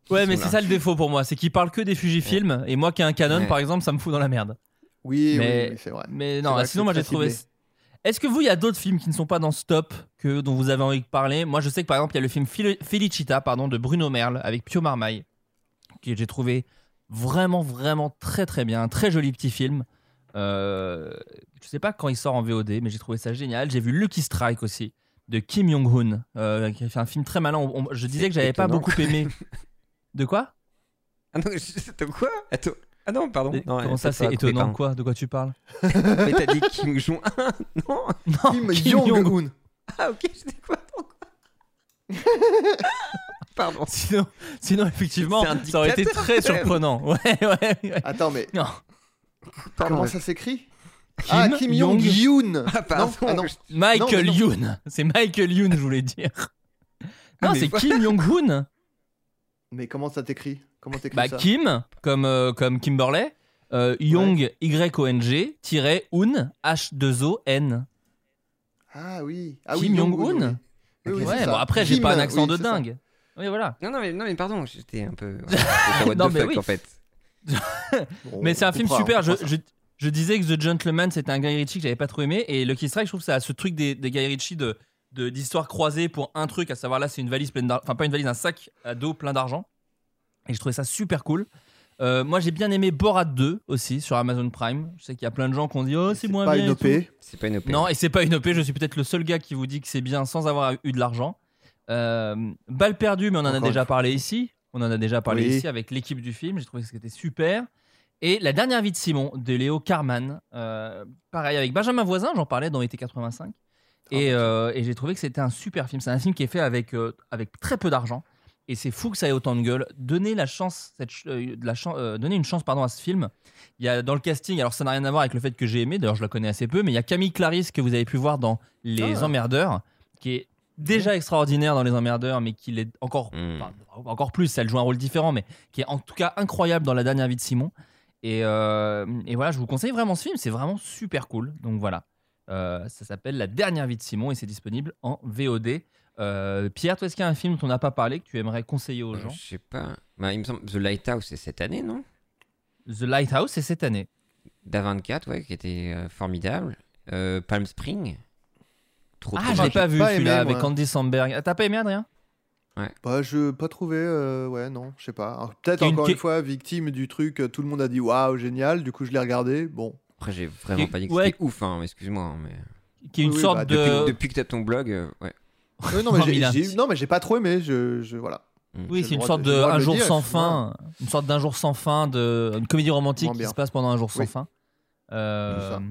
Ouais, mais c'est ça le défaut pour moi, c'est qu'il parle que des Fujifilm et moi qui ai un Canon Ouais. par exemple, ça me fout dans la merde. Oui, Mais- oui, c'est vrai. Mais non, vrai sinon moi j'ai trouvé. Est-ce que vous, il y a d'autres films qui ne sont pas dans ce top que dont vous avez envie de parler? Moi, je sais que par exemple, il y a le film Fel- Felicita, pardon, de Bruno Merle avec Pio Marmaille, que j'ai trouvé vraiment, vraiment très, très bien, un très joli petit film. Euh, je sais pas quand il sort en VOD, mais j'ai trouvé ça génial. J'ai vu Lucky Strike aussi de Kim Jong-un, euh, qui a fait un film très malin. On- on- je disais que j'avais pas beaucoup aimé. De quoi Ah non, je- attends, quoi Attends. Ah non, pardon. Mais Non, Comment ça, t'as c'est étonnant pardon. quoi De quoi tu parles Mais t'as dit Kim Jong. non. Non, Kim Kim Jong-un. Jong-un. Ah ok, c'était quoi Pardon. Sinon, sinon, effectivement, ça aurait été très surprenant. Ouais, ouais, ouais. Attends, mais Non. Pardon. comment ça s'écrit Kim Ah, Kim Jong-un. Ah, pardon. Non, ah, non. Michael Non, mais Youn. C'est Michael Youn, je voulais dire. Ah, Non, c'est voilà. Kim Jong-un. Mais comment ça t'écrit? Comment t'écris Bah, ça? Kim, comme, euh, comme Kimberley. Euh, Young, Y-O-N-G, tiré Un, H-2-O-N. Ah oui. Ah Kim oui, Jong-un. Oui, oui. Ouais, c'est bon, ça. après, j'ai pas un accent oui, de ça. dingue. Oui, voilà. Non, non, mais, non, mais pardon, j'étais un peu. What Non, the mais fuck, oui. en fait. Bon, Mais c'est un film super. Je, disais que The Gentleman, c'était un Guy Ritchie que j'avais pas trop aimé. Et Lucky Strike, je trouve que ça a ce truc des, des Guy Ritchie de de- d'histoire croisée pour un truc, à savoir là, c'est une valise pleine d'argent. Enfin, pas une valise, un sac à dos plein d'argent. Et je trouvais ça super cool. Euh, moi, j'ai bien aimé Borat 2 aussi sur Amazon Prime. Je sais qu'il y a plein de gens qui ont dit Oh, c'est moins pas bien. une OP. C'est pas une OP. Non, et c'est pas une OP. Je suis peut-être le seul gars qui vous dit que c'est bien sans avoir eu de l'argent. Euh, Balle perdue, mais on en a déjà parlé ici. On en a déjà parlé Oui. ici avec l'équipe du film. J'ai trouvé que c'était super. Et La dernière vie de Simon de Léo Carman. Euh, pareil, avec Benjamin Voisin, j'en parlais dans été 85. Et, euh, et j'ai trouvé que c'était un super film. C'est un film qui est fait avec, euh, avec très peu d'argent. Et c'est fou que ça ait autant de gueule. Donner la chance, cette, ch- euh, de la chan- donner une chance pardon, à ce film. Il y a dans le casting, alors ça n'a rien à voir avec le fait que j'ai aimé, d'ailleurs je la connais assez peu, mais il y a Camille Clarisse que vous avez pu voir dans Les Ah. Emmerdeurs, qui est déjà extraordinaire dans Les Emmerdeurs, mais qui l'est encore, Mm. enfin, encore plus, elle joue un rôle différent, mais qui est en tout cas incroyable dans La dernière vie de Simon. Et, et voilà, je vous conseille vraiment ce film, c'est vraiment super cool. Donc voilà, Euh, ça s'appelle La dernière vie de Simon et c'est disponible en VOD. Euh, Pierre, toi, est-ce qu'il y a un film dont on n'a pas parlé que tu aimerais conseiller aux Euh, gens Je sais pas. Bah, il me semble The Lighthouse, c'est cette année, non? The Lighthouse, c'est cette année. d'A24, ouais, qui était euh, formidable. Euh, Palm Spring. Trop, Ah, trop je l'ai pas vu celui-là avec. Andy Samberg. Ah, T'as pas aimé Adrien? Bah, je pas trouvé. euh, ouais, non, je sais pas. Alors, Peut-être une- encore qui- une fois victime du truc. Tout le monde a dit waouh, génial. Du coup, je l'ai regardé. Bon. Après, j'ai vraiment pas dit que ouais. c'était ouf, hein, excuse-moi. Mais... Qui est une Oui, oui, sorte bah, de. Depuis, depuis que t'as ton blog, euh, ouais. Euh, non, mais Oh, j'ai- non, mais j'ai pas trop aimé. Je, je voilà. Oui, J'ai c'est une sorte de- un jour dire, sans fin, une sorte d'un jour sans fin de une comédie romantique qui se passe pendant un jour sans Oui. fin. Euh, C'est ça.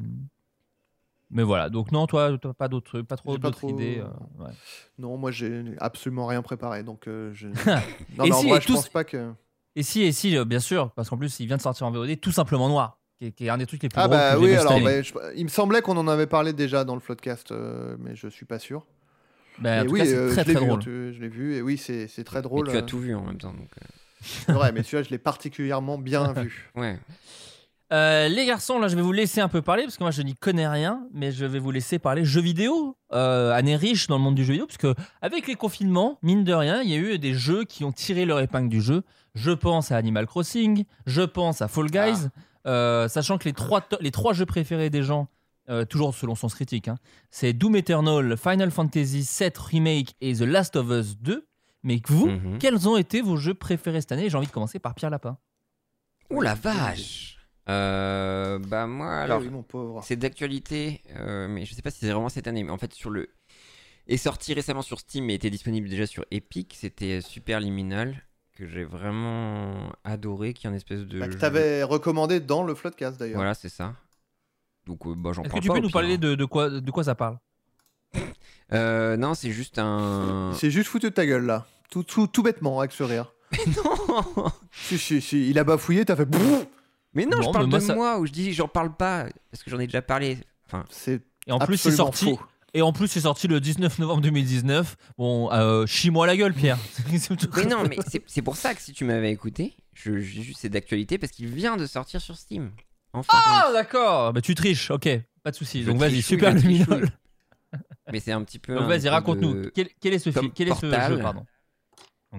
Mais voilà, donc non, toi, toi pas d'autres, pas trop J'ai pas d'autres trop- idées. euh, ouais. Non, moi j'ai absolument rien préparé, donc euh, je. non, Et mais en si, vrai, et je tous- pense pas que. Et si, et si, euh, bien sûr, parce qu'en plus, il vient de sortir en VOD, tout simplement noir, qui est, qui est un des trucs les plus Ah drôles bah que oui, alors bah, je- il me semblait qu'on en avait parlé déjà dans le Floodcast, euh, mais je suis pas sûr. Bah, en Et tout oui, cas, c'est euh, très je l'ai très vu, drôle. hein, tu- je l'ai vu, et oui, c'est c'est très Mais drôle. tu as euh, tout vu en même temps. Donc, euh, C'est vrai, mais celui-là, je l'ai particulièrement bien vu. ouais. Euh, les garçons, là, je vais vous laisser un peu parler parce que moi, je n'y connais rien, mais je vais vous laisser parler jeux vidéo. Euh, année riche dans le monde du jeu vidéo, parce que avec les confinements, mine de rien, il y a eu des jeux qui ont tiré leur épingle du jeu. Je pense à Animal Crossing, je pense à Fall Guys, euh, sachant que les trois, les trois jeux préférés des gens, euh, toujours selon Sens Critique, hein, c'est Doom Eternal, Final Fantasy VII Remake et The Last of Us 2. Mais vous, Mhm. quels ont été vos jeux préférés cette année? J'ai envie de commencer par Pierre Lapin. Oh la vache Euh, Bah moi, alors, oui, mon pauvre. c'est d'actualité, euh, mais je sais pas si c'est vraiment cette année, mais en fait sur le... est sorti récemment sur Steam mais était disponible déjà sur Epic, c'était Super Liminal, que j'ai vraiment adoré, qui est une espèce de... Bah, que jeu- t'avais recommandé dans le Floodcast d'ailleurs. Voilà, c'est ça. Donc euh, bah, j'en Est-ce que tu pas, peux nous pire, parler hein. de, de quoi, de quoi ça parle? Euh, non, c'est juste un... C'est juste foutu de ta gueule là. Tout, tout, tout bêtement avec ce rire. non Si, si, si, il a bafouillé, t'as fait. Mais non, Non, je parle mais moi, de ça- moi, où je dis j'en parle pas, parce que j'en ai déjà parlé. Enfin, C'est Et en plus, c'est sorti. faux. Et en plus, c'est sorti le 19 novembre 2019. Bon, euh, chie-moi la gueule, Pierre. Mais non, mais c'est pour ça que si tu m'avais écouté, je, je- juste c'est d'actualité parce qu'il vient de sortir sur Steam. Enfin. Ah, d'accord. Bah, tu triches. Ok, pas de souci. Donc, vas-y, super trichouille. Mais c'est un petit peu. Donc, vas-y, raconte-nous. de- Quel, quel est ce, film Quel est ce jeu Pardon.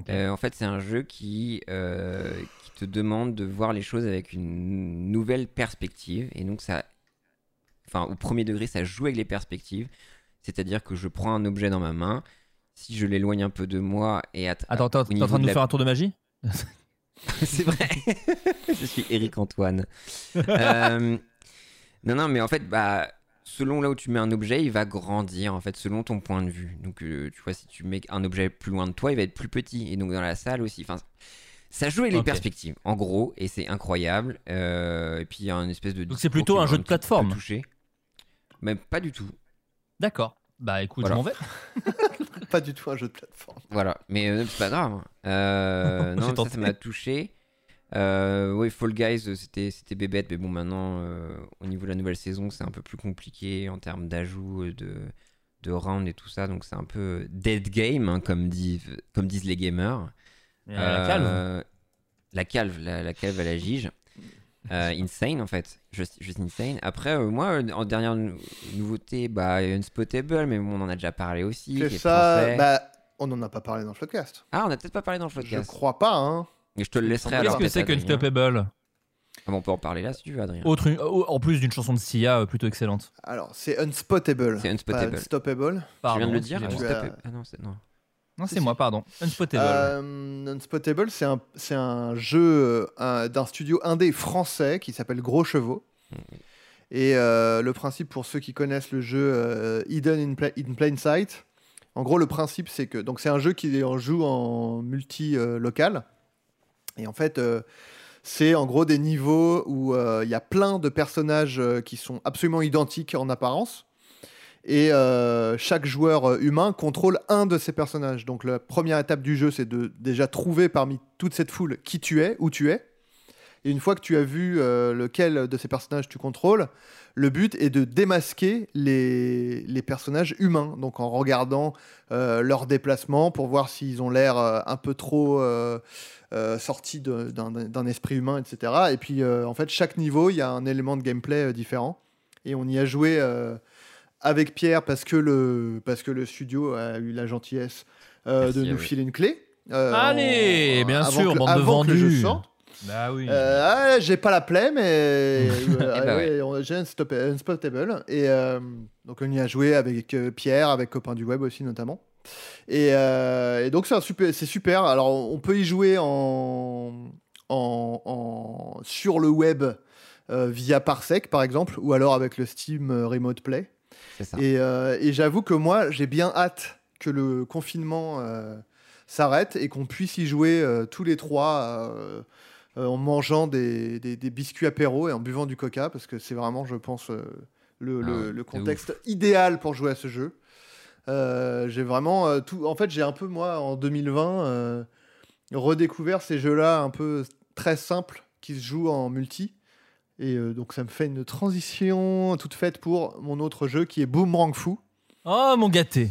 Euh, en fait, c'est un jeu qui, euh, qui te demande de voir les choses avec une nouvelle perspective. Et donc, ça. Enfin, au premier degré, ça joue avec les perspectives. C'est-à-dire que je prends un objet dans ma main. Si je l'éloigne un peu de moi et at- Attends, attends, t'es en train de nous la- faire un tour de magie c'est vrai. je suis Eric Antoine. Euh, non, non, mais en fait, bah, selon là où tu mets un objet, il va grandir, en fait, selon ton point de vue. Donc, euh, tu vois, si tu mets un objet plus loin de toi, il va être plus petit. Et donc, dans la salle aussi. Enfin, ça joue les perspectives, en gros, et c'est incroyable. Euh, et puis, il y a un espèce de. Donc, c'est plutôt un jeu de plateforme. touché. Mais pas du tout. D'accord. Bah, écoute, Voilà. je m'en vais. Pas du tout un jeu de plateforme. Voilà, mais euh, c'est pas grave. hein. Euh, J'ai non, ça, ça m'a touché. Euh, oui, Fall Guys, euh, c'était c'était bébête, mais bon, maintenant, euh, au niveau de la nouvelle saison, c'est un peu plus compliqué en termes d'ajout, de, de round et tout ça, donc c'est un peu dead game, hein, comme, disent, comme disent les gamers. Euh, la calve. Euh, la calve, la, la calve à la gige. Euh, insane en fait, juste, juste insane. Après, euh, moi, euh, en dernière nou- nouveauté, bah, Unspotable, mais bon, on en a déjà parlé aussi. C'est ça. Bah, on en a pas parlé dans le Floodcast. Ah, on a peut-être pas parlé dans le Je podcast. crois pas, hein. Mais je te le laisserai Qu'est-ce que c'est qu'Unstoppable Ah bon, on peut en parler là si tu veux, Adrien. Autre, En plus d'une chanson de Sia euh, plutôt excellente. Alors, c'est Unspotable. C'est Unspotable. Pas Unstoppable. Tu Pardon. viens de le dire. Tu as- Unstoppable. Ah non, c'est non. Non, c'est moi, pardon. Unspotable. Euh, Unspotable, c'est un, c'est un jeu euh, un- d'un studio indé français qui s'appelle Gros Chevaux. Et euh, le principe, pour ceux qui connaissent le jeu euh, Hidden in, Pla- in Plain Sight, en gros, le principe, c'est que donc c'est un jeu qui en joue en multi-local. et en fait, euh, c'est en gros des niveaux où euh, il y a plein de personnages euh, qui sont absolument identiques en apparence. Et euh, chaque joueur euh, humain contrôle un de ces personnages. Donc la première étape du jeu, c'est de déjà trouver parmi toute cette foule qui tu es, où tu es. Et une fois que tu as vu euh, lequel de ces personnages tu contrôles, le but est de démasquer les, personnages humains. Donc en regardant leurs déplacements pour voir s'ils ont l'air un peu trop sortis d'un esprit humain, etc. Et puis en fait, chaque niveau, il y a un élément de gameplay différent. Et on y a joué avec Pierre parce que le, parce que le studio a eu la gentillesse euh, Merci, de nous oui. filer une clé. euh, Allez, bien avant sûr, que- bande de avant que le jeu vendus. sorte. Bah oui. Euh, ah, j'ai pas la plaie, mais Eh ben j'ai Unspotable. Et euh, donc, on y a joué avec euh, Pierre, avec Copain du Web aussi, notamment. Et, euh, et donc, c'est super, c'est super. Alors, on peut y jouer en, en, en- sur le web euh, via Parsec, par exemple, ou alors avec le Steam Remote Play. C'est ça. Et, euh, et j'avoue que moi, j'ai bien hâte que le confinement euh, s'arrête et qu'on puisse y jouer euh, tous les trois en mangeant des, des- des biscuits apéro et en buvant du coca, parce que c'est vraiment, je pense, le, Ah le- le contexte idéal pour jouer à ce jeu. Euh, j'ai vraiment euh, tout. En fait, j'ai un peu moi en 2020 euh, redécouvert ces jeux-là un peu très simples qui se jouent en multi. Et euh, donc ça me fait une transition toute faite pour mon autre jeu qui est Boomerang Fou. Oh mon gâté.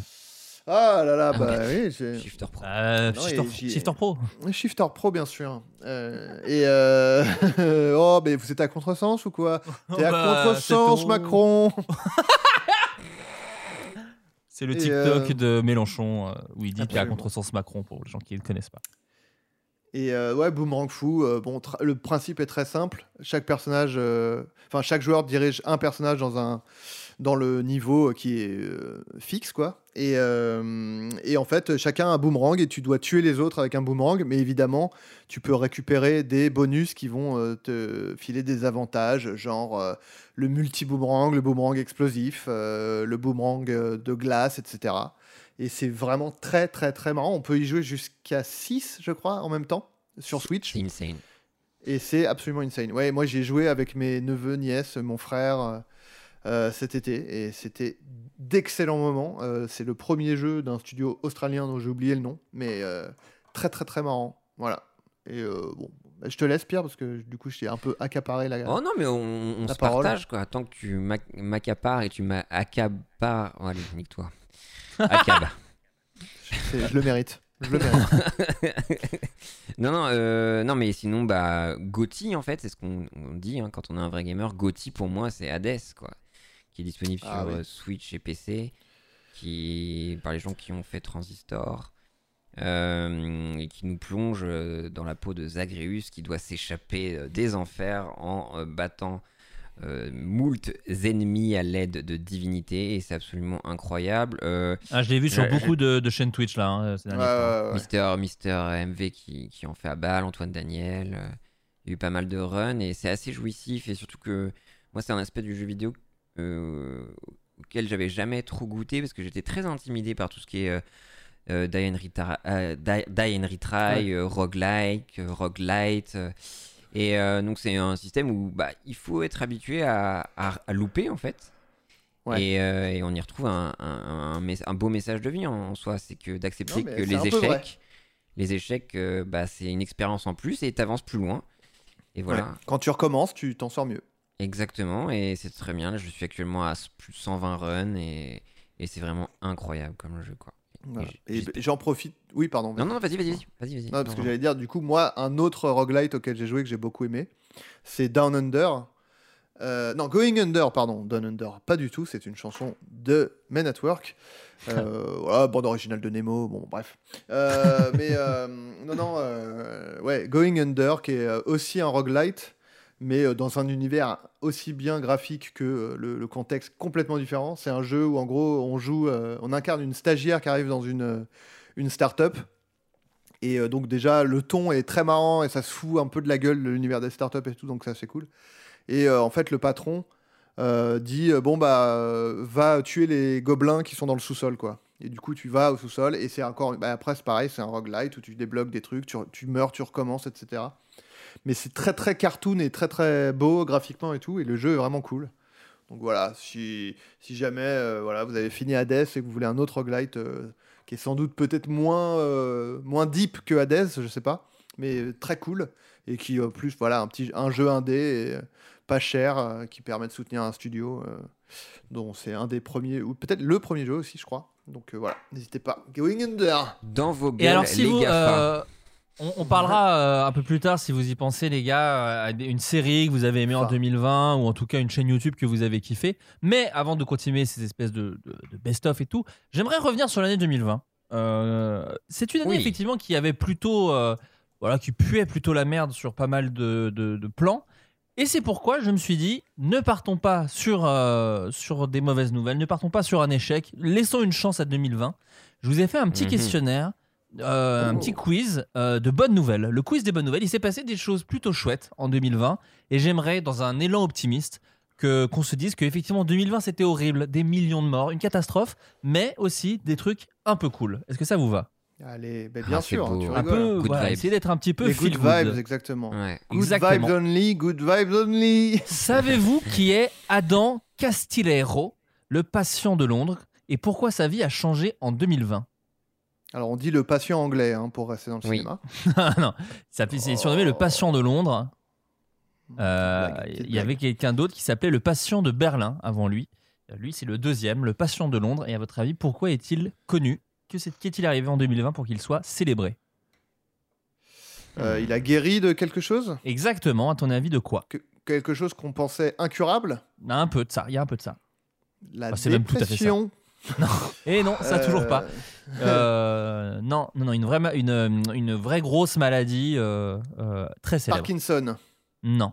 Ah là là, Ah, bah oui, j'ai- Shifter Pro. Euh, Non, Shifter, et j'y ai- Shifter Pro. Shifter Pro, bien sûr. Euh, et euh... oh, mais vous êtes à contresens ou quoi? T'es à bah, contresens, c'est Macron C'est le Et, TikTok euh, de Mélenchon euh, où il dit qu'il y a Absolument. contresens Macron pour les gens qui ne le connaissent pas. Et euh, ouais, Boomerang Fou, euh, bon, le principe est très simple. Chaque personnage, euh, enfin chaque joueur dirige un personnage dans un dans le niveau qui est fixe, quoi. Et, et en fait, chacun a un boomerang et tu dois tuer les autres avec un boomerang. Mais évidemment, tu peux récupérer des bonus qui vont te filer des avantages, genre le multi-boomerang, le boomerang explosif, le boomerang de glace, etc. Et c'est vraiment très, très, très marrant. On peut y jouer jusqu'à 6, je crois, en même temps, sur Switch. C'est insane. Et c'est absolument insane. Ouais, moi, j'ai joué avec mes neveux, nièces, mon frère euh, euh, cet été. Et c'était d'excellents moments. Euh, c'est le premier jeu d'un studio australien dont j'ai oublié le nom. Mais euh, très, très, très marrant. Voilà. Et bon, bah, je te laisse, Pierre, parce que du coup, je t'ai un peu accaparé la. Oh non, mais on, on se parole. partage quoi. Tant que tu m'ac- m'accapares et tu m'accapares. Oh, allez, nique-toi. C'est- je le mérite. Je le mérite. non, non, euh, non, mais sinon, bah, Gotti, en fait, c'est ce qu'on on dit hein, quand on est un vrai gamer. Gotti, pour moi, c'est Hades, quoi. Qui est disponible Ah sur oui. euh, Switch et PC. Qui, par les gens qui ont fait Transistor. euh, et qui nous plonge dans la peau de Zagreus qui doit s'échapper des enfers en battant euh, moult ennemis à l'aide de divinités et c'est absolument incroyable. Euh, Ah, je l'ai vu sur beaucoup de, de chaînes Twitch là. hein, ces Ouais, derniers temps. ouais, ouais. Mister, Mister MV qui, qui en fait à balle, Antoine Daniel. euh, il y a eu pas mal de runs et c'est assez jouissif. Et surtout que moi, c'est un aspect du jeu vidéo euh, auquel j'avais jamais trop goûté parce que j'étais très intimidé par tout ce qui est euh, euh, Die, and Retry, euh, Die- Die and Retry, euh, roguelike, euh, roguelite. Et euh, donc, c'est un système où bah, il faut être habitué à, à- à louper en fait. Ouais. Et, euh, et on y retrouve un, un- un mess- un beau message de vie en, en soi, c'est que d'accepter que les échecs, les échecs, euh, bah, c'est une expérience en plus et t'avances plus loin. Et voilà, Ouais. Quand tu recommences, tu t'en sors mieux. exactement. Et c'est très bien. Là, je suis actuellement à plus de 120 runs et, et c'est vraiment incroyable comme jeu, quoi. Voilà. Et j'en profite. Oui, pardon. Non, non, vas-y, vas-y, vas-y, vas-y, parce Non, que j'allais dire, du coup, moi, un autre roguelite auquel j'ai joué que j'ai beaucoup aimé, c'est Down Under. Euh, non, Going Under, pardon, Down Under, pas du tout, c'est une chanson de Men at Work. Euh, voilà, bande originale de Nemo, bon, bref. Euh, mais euh, non, non, ouais, Going Under, qui est aussi un roguelite, mais euh, dans un univers aussi bien graphique que euh, le, contexte complètement différent. C'est un jeu où, en gros, on joue, euh, on incarne une stagiaire qui arrive dans une, une start-up. Et donc déjà, le ton est très marrant et ça se fout un peu de la gueule de l'univers des startups et tout, donc ça c'est cool. Et en fait, le patron dit bon bah va tuer les gobelins qui sont dans le sous-sol quoi. Et du coup, tu vas au sous-sol et c'est encore. bah, après, c'est pareil, c'est un roguelite où tu débloques des trucs, tu meurs, tu recommences, etc. Mais c'est très très cartoon et très très beau graphiquement et tout, et le jeu est vraiment cool. Donc voilà, si, si jamais euh, voilà, vous avez fini Hades et que vous voulez un autre roguelite euh, qui est sans doute peut-être moins, euh, moins deep que Hades, je sais pas, mais très cool, et qui en plus, voilà, un, petit, un jeu indé, et, pas cher, euh, qui permet de soutenir un studio, euh, dont c'est un des premiers, ou peut-être le premier jeu aussi, je crois. Donc euh, voilà, n'hésitez pas. Going Under Dans vos Et gueules, alors, si les vous. GAFA. Euh, on, on parlera euh, un peu plus tard, si vous y pensez, les gars, à des- une série que vous avez aimée en Ça. 2020 ou en tout cas une chaîne YouTube que vous avez kiffé. Mais avant de continuer ces espèces de, de- de best-of et tout, j'aimerais revenir sur l'année 2020. Euh, c'est une année Oui. effectivement qui avait plutôt. euh, voilà, qui puait plutôt la merde sur pas mal de, plans. Et c'est pourquoi je me suis dit, ne partons pas sur, euh, sur des mauvaises nouvelles, ne partons pas sur un échec, laissons une chance à 2020. Je vous ai fait un petit Mhm. questionnaire, euh, un Oh. petit quiz euh, de bonnes nouvelles. Le quiz des bonnes nouvelles, il s'est passé des choses plutôt chouettes en 2020 et j'aimerais, dans un élan optimiste, que qu'on se dise qu'effectivement 2020 c'était horrible, des millions de morts, une catastrophe, mais aussi des trucs un peu cool. Est-ce que ça vous va? Allez, ben bien Ah, sûr, hein, tu Un peu, voilà, vibes. essayez d'être un petit peu Les feel good good. vibes, exactement. Ouais. Good Exactement. vibes only, good vibes only. Savez-vous qui est Adam Castillero, le patient de Londres, et pourquoi sa vie a changé en 2020 Alors on dit le patient anglais hein, pour rester dans le Oui. cinéma. Non, ça c'est surnommé le patient de Londres. Euh, Blague, petite Il y avait quelqu'un d'autre qui s'appelait le patient de Berlin avant lui. Euh, Lui, c'est le deuxième, le patient de Londres. Et à votre avis, pourquoi est-il connu? Que Qu'est-il arrivé en 2020 pour qu'il soit célébré? Euh, il a guéri de quelque chose? Exactement, à ton avis, de quoi? Que- Quelque chose qu'on pensait incurable? Un peu de ça, il y a un peu de ça. La c'est même tout à fait ça. dépression Et non, ça Euh, toujours pas. Euh, non, non, non, une vraie, une, une vraie grosse maladie euh, euh, très célèbre. Parkinson. Non.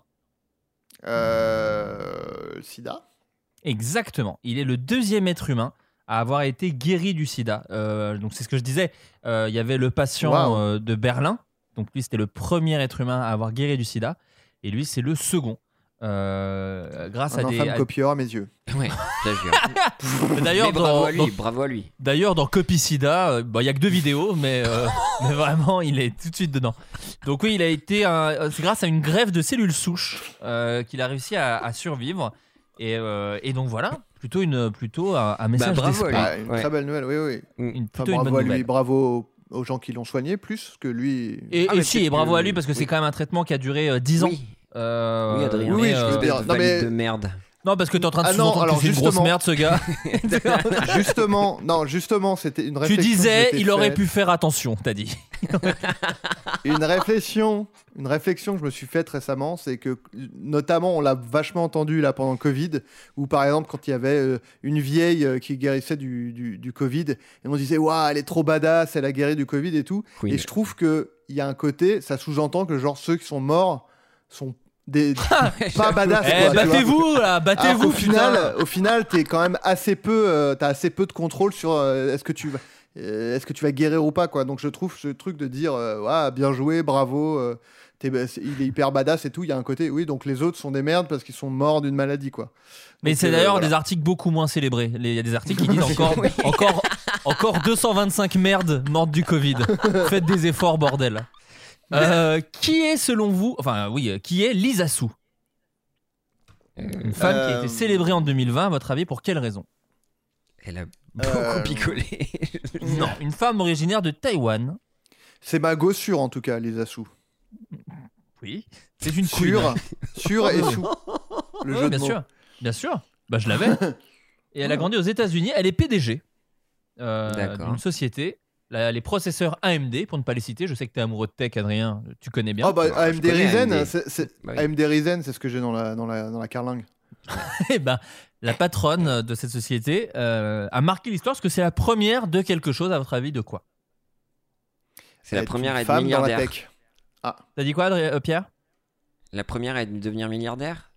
Euh, Sida Exactement. Il est le deuxième être humain à avoir été guéri du sida. Euh, donc c'est ce que je disais. Euh, Il y avait le patient Wow. euh, de Berlin. Donc lui, c'était le premier être humain à avoir guéri du sida. Et lui, c'est le second. Euh, grâce Un à des. infâme à- copieur à mes yeux. Ouais, plagiat. D'ailleurs, bravo dans, à lui, dans- bravo à lui. D'ailleurs, dans Copy Sida, euh, bah, il y a que deux vidéos, mais, euh, mais vraiment, il est tout de suite dedans. Donc oui, il a été, un- c'est grâce à une grève de cellules souches euh, qu'il a réussi à, à survivre. Et, euh, et donc voilà, plutôt une, plutôt un, un message bravo à d'espoir. Ah, une Ouais. très belle nouvelle, oui, oui. Une, Enfin, plutôt une bravo bonne à lui, nouvelle. bravo aux- gens qui l'ont soigné, plus que lui. Et, Ah, et si, bravo que- à lui parce que c'est quand même un traitement qui a duré euh, 10 ans. Oui, Euh, oui, Adrien. oui, oui, mais, je veux dire, non, mais- de merde. Non, parce que t'es en train de Ah non, que alors c'est une grosse merde, ce gars. justement, non, justement, c'était une tu réflexion. que disais, il aurait pu faire attention, t'as dit. Une réflexion, une réflexion que je me suis faite récemment, c'est que notamment on l'a vachement entendu là pendant le Covid, où par exemple quand il y avait euh, une vieille euh, qui guérissait du, du, du Covid, et on disait waouh elle est trop badass, elle a guéri du Covid et tout. Queen. Et je trouve que il y a un côté, ça sous-entend que genre ceux qui sont morts sont des pas badass. Eh, quoi, tu vois. battez-vous, là, Alors battez-vous, qu'au final, au final, t'es quand même assez peu, euh, t'as assez peu de contrôle sur euh, est-ce que tu vas, euh, est-ce que tu vas guérir ou pas quoi. Donc je trouve ce truc de dire, euh, Ouah, bien joué, bravo, euh, t'es- bah, il est hyper badass et tout. Il y a un côté, oui, donc les autres sont des merdes parce qu'ils sont morts d'une maladie quoi. Mais Donc, c'est d'ailleurs voilà. des articles beaucoup moins célébrés. Il y a des articles qui disent encore, encore, encore 225 merdes mortes du Covid. Faites des efforts, bordel. Euh, qui est selon vous, enfin oui, euh, qui est Lisa Su Une femme qui a Euh, été célébrée en 2020, à votre avis, pour quelle raison? Elle a beaucoup Euh, picolé. Non, une femme originaire de Taïwan. C'est ma gossure en tout cas, les Assous. Oui. C'est une Sur, sur et sous. Le Oui, jeu bien de mots. sûr, bien sûr. Bah, je l'avais. Et elle a grandi aux États-Unis. Elle est PDG euh, d'une société. La- les processeurs AMD, pour ne pas les citer, je sais que tu es amoureux de tech, Adrien, tu connais bien. Ah bah AMD connais Ryzen, AMD. c'est- c'est- Bah oui. Ryzen, c'est ce que j'ai dans la, dans, la, dans la carlingue. Eh ben, la patronne de cette société euh, a marqué l'histoire parce que c'est la première de quelque chose, à votre avis, de quoi? C'est la première à être femme dans la milliardaire. tech. T'as dit quoi, Adrien- euh, Pierre? La première à devenir milliardaire?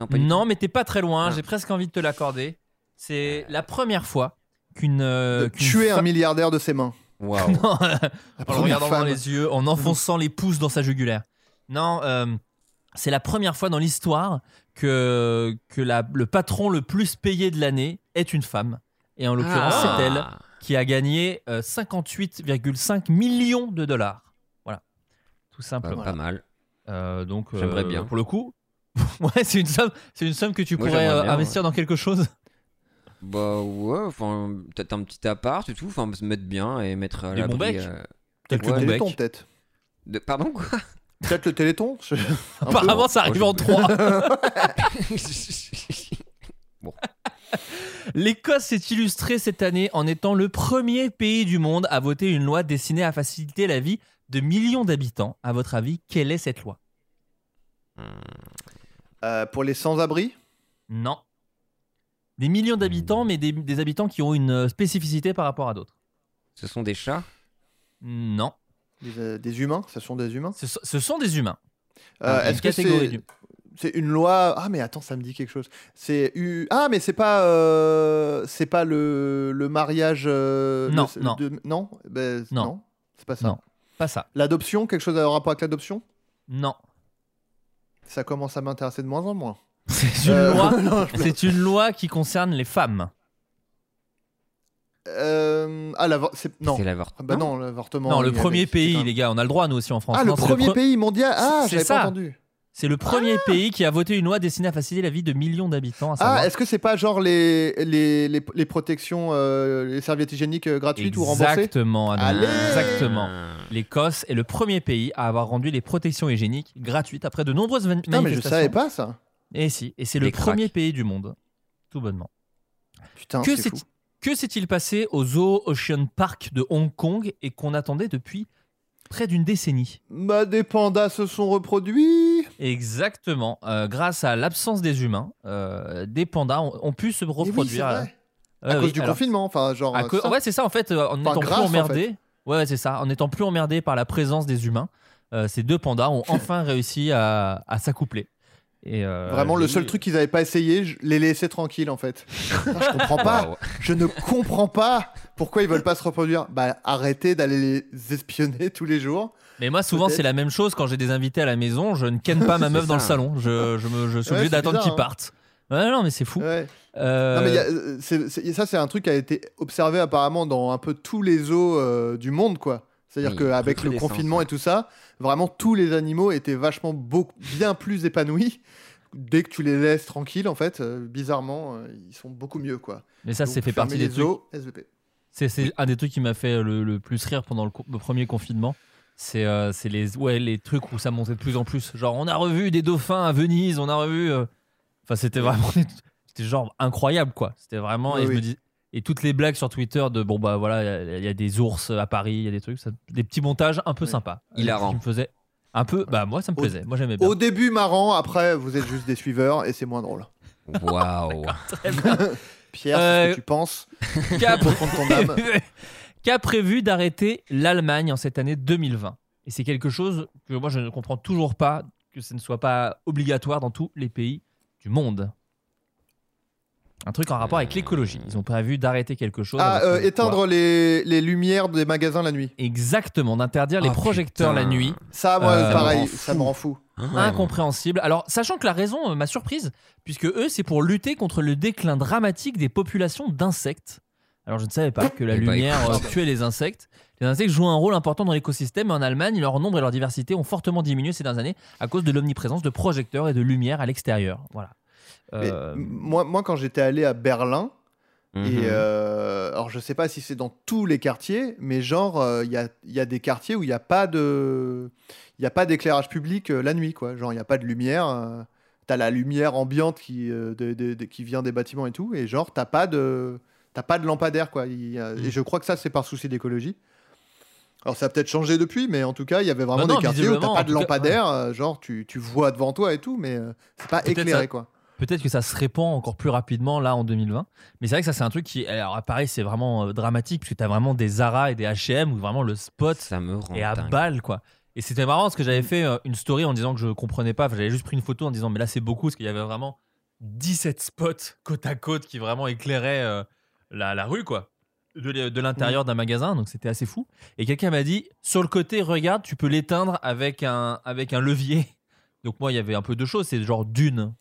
Non, pas Non, mais t'es pas très loin, Ah. j'ai presque envie de te l'accorder. C'est la première fois qu'une. euh, De qu'une tuer un milliardaire de ses mains. Waouh. Non, en le regardant dans les yeux, en enfonçant les pouces dans sa jugulaire. Non, euh, c'est la première fois dans l'histoire que, que la- le patron le plus payé de l'année est une femme. Et en l'occurrence, Ah. c'est elle qui a gagné euh, 58,5 millions de dollars. Voilà, tout simplement. Pas mal. Euh, donc, J'aimerais euh, bien. Pour le coup, ouais, c'est une somme, c'est une somme que tu Moi, pourrais euh, bien, investir dans quelque chose. Bah ouais, enfin, peut-être un petit appart et tout, enfin, se mettre bien et mettre à l'abri. euh, Ouais, mon bec. Téléthon peut-être. de- Pardon, quoi? Peut-être le Téléthon je- un peu. Apparemment, ça arrive en trois. L'Écosse s'est illustrée cette année en étant le premier pays du monde à voter une loi destinée à faciliter la vie de millions d'habitants. À votre avis, quelle est cette loi? Euh, pour les sans-abri? Non. Des millions d'habitants, mais des, des habitants qui ont une euh, spécificité par rapport à d'autres. Ce sont des chats? Non. des, euh, des humains, ce sont des humains? Ce, so- ce sont des humains. Euh, Une Est-ce que catégorie c'est une loi? Ah mais attends, ça me dit quelque chose. C'est eu- ah mais c'est pas euh, c'est pas le, le mariage. euh, Non, le- non. de- non, Ben, Non. non, c'est pas ça. Non. Pas ça. L'adoption, quelque chose à rapport avec l'adoption? Non. Ça commence à m'intéresser de moins en moins. C'est une, Euh, loi, non, je- c'est une loi qui concerne les femmes. Euh, ah, l'avor- c'est- non. C'est l'avortement. Ah bah non, l'avortement. Non, le premier pays, les gars, on a le droit nous aussi en France. Ah, le Non, c'est premier pre- pays mondial. Ah, C'est j'avais ça. pas entendu. C'est le premier pays qui a voté une loi destinée à faciliter la vie de millions d'habitants. à savoir- Ah, est-ce que c'est pas genre les, les, les, les protections, euh, les serviettes hygiéniques euh, gratuites ou remboursées? Exactement, Adam. Allez Exactement. L'Écosse est le premier pays à avoir rendu les protections hygiéniques gratuites après de nombreuses van- Putain, mais je manifestations. savais pas ça. Et si, et c'est le cracks. premier pays du monde, tout bonnement. Putain, que c'est que s'est-il passé au Zoo Ocean Park de Hong Kong et qu'on attendait depuis près d'une décennie? Bah, des pandas se sont reproduits. Exactement. Euh, grâce à l'absence des humains, euh, des pandas ont, ont pu se oui, c'est reproduire. Euh, à oui, cause du alors- confinement, enfin, genre. À co- ça. ouais, c'est ça en fait, en étant grâce, plus en emmerdé. Ouais, ouais, c'est ça. En étant plus emmerdé par la présence des humains, ces deux pandas ont enfin réussi à, à s'accoupler. Et euh, Vraiment, le seul eu- truc qu'ils avaient pas essayé, je les laisser tranquilles en fait. je comprends pas. Waouh. Je ne comprends pas pourquoi ils veulent pas se reproduire. Bah, arrêtez d'aller les espionner tous les jours. Mais moi, souvent, c'est la même chose quand j'ai des invités à la maison. Je ne ken pas ma meuf dans le salon. Je, je, me, je suis Ouais, obligé d'attendre qu'ils hein. partent. Ouais, non, mais c'est fou. Ouais. Euh, Non, mais il y a, euh, ça, c'est un truc qui a été observé apparemment dans un peu tous les euh, du monde, quoi. C'est-à-dire Oui, qu'avec le confinement ouais. et tout ça, vraiment tous les animaux étaient vachement beaucoup, bien plus épanouis. Dès que tu les laisses tranquilles, en fait, euh, bizarrement, euh, ils sont beaucoup mieux, quoi. mais ça, c'est fait partie des trucs. SVP. C'est c'est un des trucs qui m'a fait le, le plus rire pendant le, co- le premier confinement. C'est euh, c'est les, ouais, les trucs où ça montait de plus en plus. Genre, on a revu des dauphins à Venise, on a revu. Enfin, c'était vraiment. C'était genre incroyable, quoi. C'était vraiment. Oui, et, je oui. me dis... et toutes les blagues sur Twitter de bon, bah voilà, il y a- il y, a des ours à Paris, il y a des trucs. ça- des petits montages un peu Oui. sympas. Hilarant. Qui me faisait un peu. Bah, moi, ça me Au- plaisait. Moi, j'aimais bien. Au début, marrant, après, vous êtes juste des suiveurs et c'est moins drôle. Waouh. Très bien. Pierre, c'est ce Euh, que tu penses au prévu- qu'a prévu d'arrêter l'Allemagne en cette année 2020. Et c'est quelque chose que moi je ne comprends toujours pas, que ce ne soit pas obligatoire dans tous les pays du monde. Un truc en rapport avec l'écologie. Ils ont prévu d'arrêter quelque chose. Ah, euh, le éteindre les, les lumières des magasins la nuit. Exactement, d'interdire les Oh, projecteurs putain. la nuit. Ça, moi, Euh, pareil, ça me rend fou. Incompréhensible. Alors, sachant que la raison euh, m'a surprise, puisque eux, c'est pour lutter contre le déclin dramatique des populations d'insectes. Alors, je ne savais pas que la Eh bah, lumière euh, tuait les insectes. Les insectes jouent un rôle important dans l'écosystème, mais en Allemagne, leur nombre et leur diversité ont fortement diminué ces dernières années à cause de l'omniprésence de projecteurs et de lumière à l'extérieur. Voilà. Euh, moi, moi, quand j'étais allé à Berlin, Mhm. et euh, alors je sais pas si c'est dans tous les quartiers, mais genre euh, il y, a, y a des quartiers où il n'y a pas de, il y a pas d'éclairage public euh, la nuit, quoi. Genre il n'y a pas de lumière. euh, t'as la lumière ambiante qui, euh, de- de- de- qui vient des bâtiments et tout, et genre t'as pas de, t'as pas de lampadaire, quoi. Il y a- Mm. Et je crois que ça c'est par souci d'écologie. Alors ça a peut-être changé depuis, mais en tout cas il y avait vraiment Bah non, des quartiers où t'as pas de lampadaire, euh, genre tu, tu vois devant toi et tout, mais euh, c'est pas éclairé, ça- quoi. Peut-être que ça se répand encore plus rapidement là en 2020. Mais c'est vrai que ça, c'est un truc qui. Alors, pareil, c'est vraiment euh, dramatique, puisque tu as vraiment des Zara et des HM où vraiment le spot Ça me rend et à dingue. balle quoi. Et c'était marrant parce que j'avais fait euh, une story en disant que je comprenais pas, j'avais juste pris une photo en disant mais là c'est beaucoup parce qu'il y avait vraiment 17 spots côte à côte qui vraiment éclairaient euh, la, la rue quoi. De, de l'intérieur d'un magasin, donc c'était assez fou. Et quelqu'un m'a dit sur le côté, regarde, tu peux l'éteindre avec un, avec un levier. Donc moi, il y avait un peu deux choses. C'est genre d'une,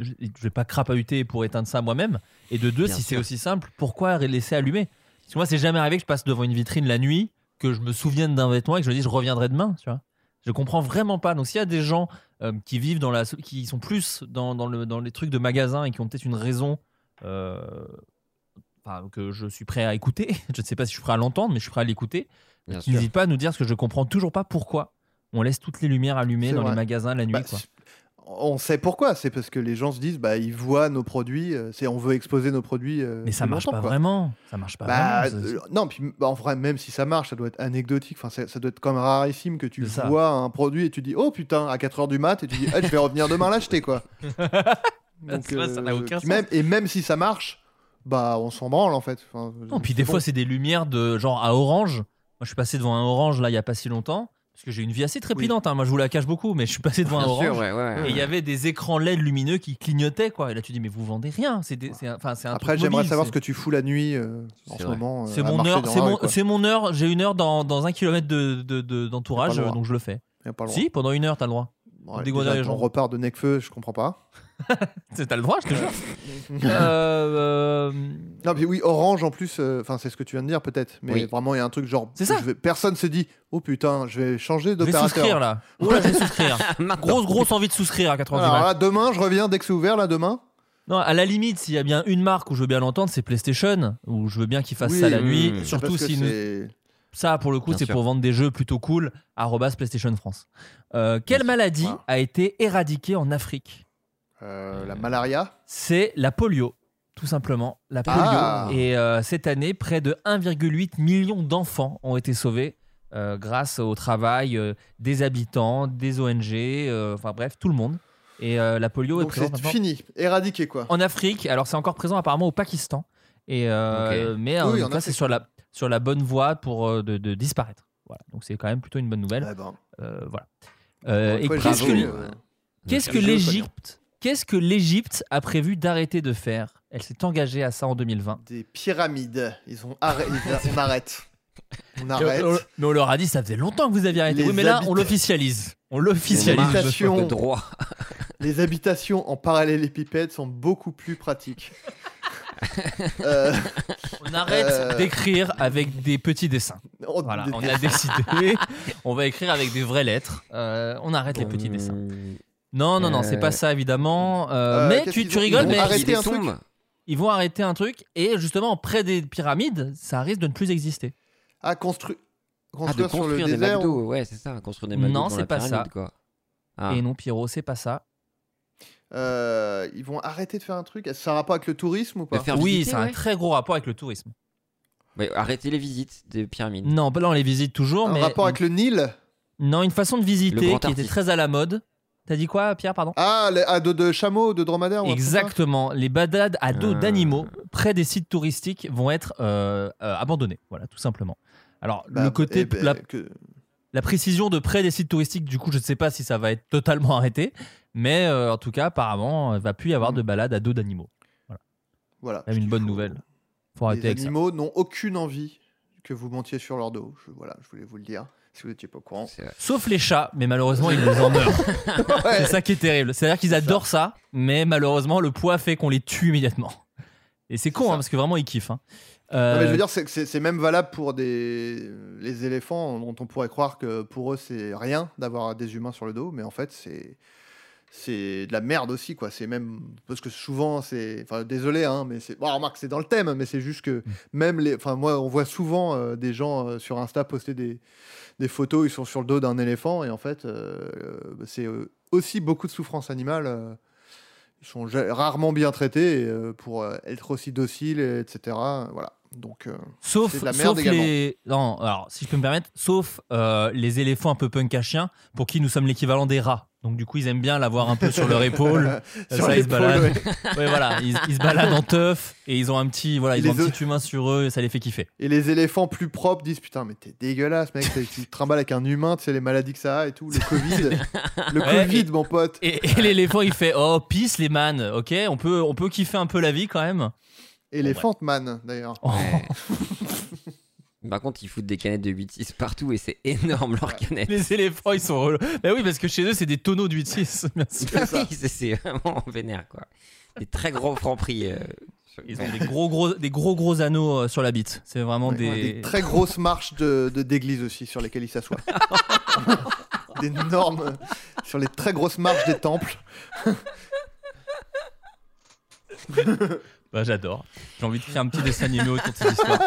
je vais pas crapahuter pour éteindre ça moi-même. Et de deux, Bien si c'est aussi simple, pourquoi laisser allumer? Parce que moi, c'est jamais arrivé que je passe devant une vitrine la nuit, que je me souvienne d'un vêtement et que je me dise je reviendrai demain. Tu vois je comprends vraiment pas. Donc s'il y a des gens euh, qui vivent dans la, qui sont plus dans, dans, le, dans les trucs de magasin et qui ont peut-être une raison. euh, Enfin, que je suis prêt à écouter. Je ne sais pas si je suis prêt à l'entendre, mais je suis prêt à l'écouter. N'hésite pas à nous dire ce que je comprends toujours pas pourquoi on laisse toutes les lumières allumées dans vrai. les magasins la nuit. Bah, quoi. On sait pourquoi, c'est parce que les gens se disent, bah, ils voient nos produits, euh, c'est on veut exposer nos produits. euh, Mais ça marche pas quoi. vraiment. Ça marche pas Bah, vraiment. euh, non, puis bah, en vrai, même si ça marche, ça doit être anecdotique. Enfin, ça ça doit être comme rarissime que tu vois un produit et tu dis, oh putain, à 4h du mat, et tu dis, Ah, je vais revenir demain l'acheter, quoi. Donc, ça n'a aucun même, et même si ça marche, bah, on s'en branle en fait. Enfin, Non, puis des bon. fois, c'est des lumières de genre à orange. Moi, je suis passé devant un orange là, il y a pas si longtemps. Parce que j'ai une vie assez trépidante. hein. Moi, je vous la cache beaucoup, mais je suis passé devant un orange. sûr, ouais, ouais. Et il y avait des écrans LED lumineux qui clignotaient, quoi. Et là, tu dis, mais vous vendez rien. C'est enfin, Après, j'aimerais savoir ce que tu fous la nuit euh, en ce vrai. moment. euh, C'est mon heure, c'est mon, quoi. c'est mon heure. J'ai une heure dans, dans un kilomètre de, de- de- d'entourage, donc je le fais. Si, pendant une heure, t'as le droit. Déjà, les ton gens. repart de Necfeu, je comprends pas. C'est- T'as le droit, je te jure. Euh, euh, Non, mais oui, Orange en plus, euh, enfin c'est ce que tu viens de dire peut-être, mais Oui. vraiment il y a un truc genre. C'est ça. je vais- Personne se dit, oh putain, je vais changer je vais d'opérateur. souscrire là. Ouais, je vais souscrire. grosse, grosse envie de souscrire à 80 Alors là, demain, je reviens dès que c'est ouvert, là, demain. Non, à la limite, s'il y a bien une marque où je veux bien l'entendre, c'est PlayStation, où je veux bien qu'ils fassent Oui, ça la nuit. Surtout si nous- ça, pour le coup, c'est pour vendre des jeux plutôt cool. arrobas PlayStation France. Euh, quelle maladie Voilà. a été éradiquée en Afrique? Euh, la malaria. C'est la polio, tout simplement. La polio. Ah. Et euh, cette année, près de 1,8 million d'enfants ont été sauvés euh, grâce au travail euh, des habitants, des ONG, euh, enfin bref, tout le monde. Et euh, la polio est Donc présente c'est fini, éradiqué quoi. en Afrique. Alors c'est encore présent apparemment au Pakistan. Et euh, mais Oui, en cas, c'est sur la sur la bonne voie pour euh, de, de disparaître. Voilà. Donc c'est quand même plutôt une bonne nouvelle. Eh ben, Euh, voilà. Euh, et qu'est-ce que euh, qu'est-ce que l'Égypte qu'est-ce que l'Égypte a prévu d'arrêter de faire? Elle s'est engagée à ça en 2020. Des pyramides. Ils ont arrêté. on arrête. On arrête. Mais on leur a dit ça faisait longtemps que vous aviez arrêté. Les oui, mais là on l'officialise. On l'officialise. Les habitations- de droit. Les habitations en parallélépipède sont beaucoup plus pratiques. Euh, On arrête Euh. d'écrire avec des petits dessins. on- Voilà, des- on a décidé. on va écrire avec des vraies lettres. Euh, on arrête les petits dessins. Non, non, non, c'est Euh. pas ça évidemment. Euh, Euh, mais tu, tu rigoles, mais des un truc ils vont arrêter un truc et justement près des pyramides, ça risque de ne plus exister. Ah, constru- Ah, de construire sur le construire des désert. McDo, ou- ouais, c'est ça, construire des McDo Non, c'est pas pyramide, ça. quoi. Ah. Et non, Pierrot, c'est pas ça. Euh, ils vont arrêter de faire un truc? Ça a rapport avec le tourisme ou pas? faire oui, visiter, c'est un ouais. très gros rapport avec le tourisme. Ouais, arrêter les visites des pyramides. Non, pas- non, on les visite toujours, Un mais rapport avec le Nil? Non, une façon de visiter qui était très à la mode. T'as dit quoi, Pierre, pardon? Ah, les- à dos de chameau, de dromadaire ou un truc comme ça? Exactement. Les balades à dos Ah. d'animaux près des sites touristiques vont être euh, euh, abandonnées. Voilà, tout simplement. Alors, Bah, le côté, eh ben, la, que- la précision de près des sites touristiques, du coup, je ne sais pas si ça va être totalement arrêté, mais euh, en tout cas, apparemment, il va plus y avoir de balades à dos d'animaux. Voilà. C'est une Il bonne faut- nouvelle. Faut arrêter Les avec animaux n'ont aucune envie que vous montiez sur leur dos. Je, voilà, je voulais vous le dire, si vous n'étiez pas au courant. Sauf les chats, mais malheureusement, ils nous en meurent. C'est ça qui est terrible. C'est-à-dire qu'ils adorent ça, mais malheureusement, le poids fait qu'on les tue immédiatement. Et c'est con, hein, parce que vraiment, ils kiffent. hein. Non, Euh, mais je veux dire, c'est même valable pour des... les éléphants, dont on pourrait croire que pour eux, c'est rien d'avoir des humains sur le dos, mais en fait, c'est c'est de la merde aussi, quoi. C'est même parce que souvent, c'est, enfin, désolé, hein, mais c'est, bon, remarque, c'est dans le thème, mais c'est juste que même les, enfin, moi, on voit souvent euh, des gens euh, sur Insta poster des des photos, ils sont sur le dos d'un éléphant, et en fait, euh, euh, c'est euh, aussi beaucoup de souffrance animale. ils sont rarement bien traités pour être aussi dociles, et etc. Voilà. Donc, euh, Sauf, de la merde sauf également. les. Non, alors, si je peux me permettre, sauf euh, les éléphants un peu punk à chien, pour qui nous sommes l'équivalent des rats. Donc, du coup, ils aiment bien l'avoir un peu sur leur épaule. Sur ça, ils se baladent. ouais. Ouais, voilà, ils, ils se baladent en teuf et ils ont un petit, voilà, ils ont un petit humain sur eux et ça les fait kiffer. Et les éléphants plus propres disent Putain, mais t'es dégueulasse, mec. Tu te trimbales avec un humain, tu sais, les maladies que ça a et tout. Le Covid. le Ouais, Covid, et- mon pote. Et, et l'éléphant, il fait Oh, peace les man, ok on peut, on peut kiffer un peu la vie quand même. Éléphant man, d'ailleurs. Oh. Ouais. Par contre, ils foutent des canettes de 8-6 partout et c'est énorme leurs canettes. Les éléphants, ils sont relous. Bah oui, parce que chez eux, c'est des tonneaux de 8-6, bien sûr. Oui, c'est- vraiment vénère quoi. Des très gros francs prix. euh, Ils ont des gros, gros, des gros, gros anneaux euh, sur la bite. C'est vraiment Ouais, des. ouais, des très grosses marches de de- d'église aussi sur lesquelles ils s'assoient. D'énormes. euh, sur les très grosses marches des temples. Bah, j'adore. J'ai envie de faire un petit dessin animé autour de cette histoire.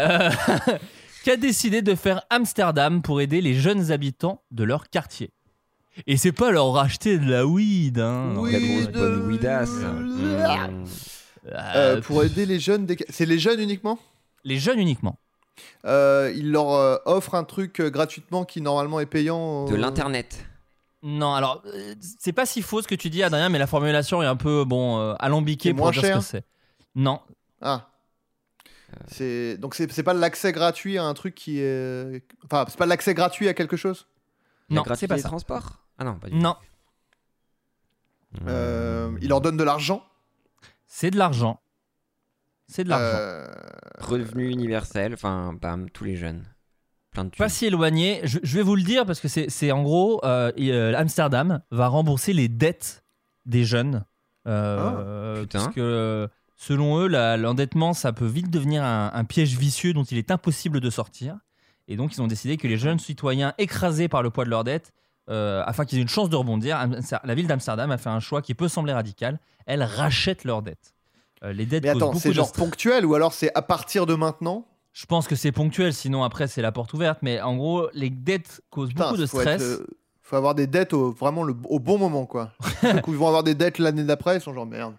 Euh, qui a décidé de faire Amsterdam pour aider les jeunes habitants de leur quartier? Et c'est pas leur racheter de la weed. Hein. La Oui, grosse de- bonne weedasse. Euh, Mmh. Euh, pour aider les jeunes. des- C'est les jeunes uniquement? Les jeunes uniquement. Euh, Ils leur euh, offrent un truc euh, gratuitement qui normalement est payant. De l'internet. Non, alors, euh, c'est pas si faux ce que tu dis, Adrien, mais la formulation est un peu, bon, euh, alambiquée pour moins dire cher ce que c'est. Non. Ah. C'est donc c'est c'est pas l'accès gratuit à un truc qui est enfin c'est pas l'accès gratuit à quelque chose? Non, c'est pas des ça. transports? Ah non, pas du tout. Non, Euh, il leur donne de l'argent? c'est de l'argent. C'est de l'argent. Euh, Revenu universel, enfin, bam, tous les jeunes. Plein de thunes. Pas si éloigné. Je, je vais vous le dire parce que c'est en gros, euh, euh, Amsterdam va rembourser les dettes des jeunes. Euh, Ah, parce que selon eux, l'endettement, ça peut vite devenir un, un piège vicieux dont il est impossible de sortir. Et donc, ils ont décidé que les jeunes citoyens écrasés par le poids de leur dette, euh, afin qu'ils aient une chance de rebondir, la ville d'Amsterdam a fait un choix qui peut sembler radical. Elle rachète leurs dettes. Euh, les dettes Mais attends, c'est genre ponctuel ou alors c'est à partir de maintenant? Je pense que c'est ponctuel, sinon après c'est la porte ouverte. Mais en gros, les dettes causent Putain, beaucoup de faut stress. être, euh, faut avoir des dettes au, vraiment le- au bon moment, quoi. Ceux qui vont avoir des dettes l'année d'après, ils sont genre merde.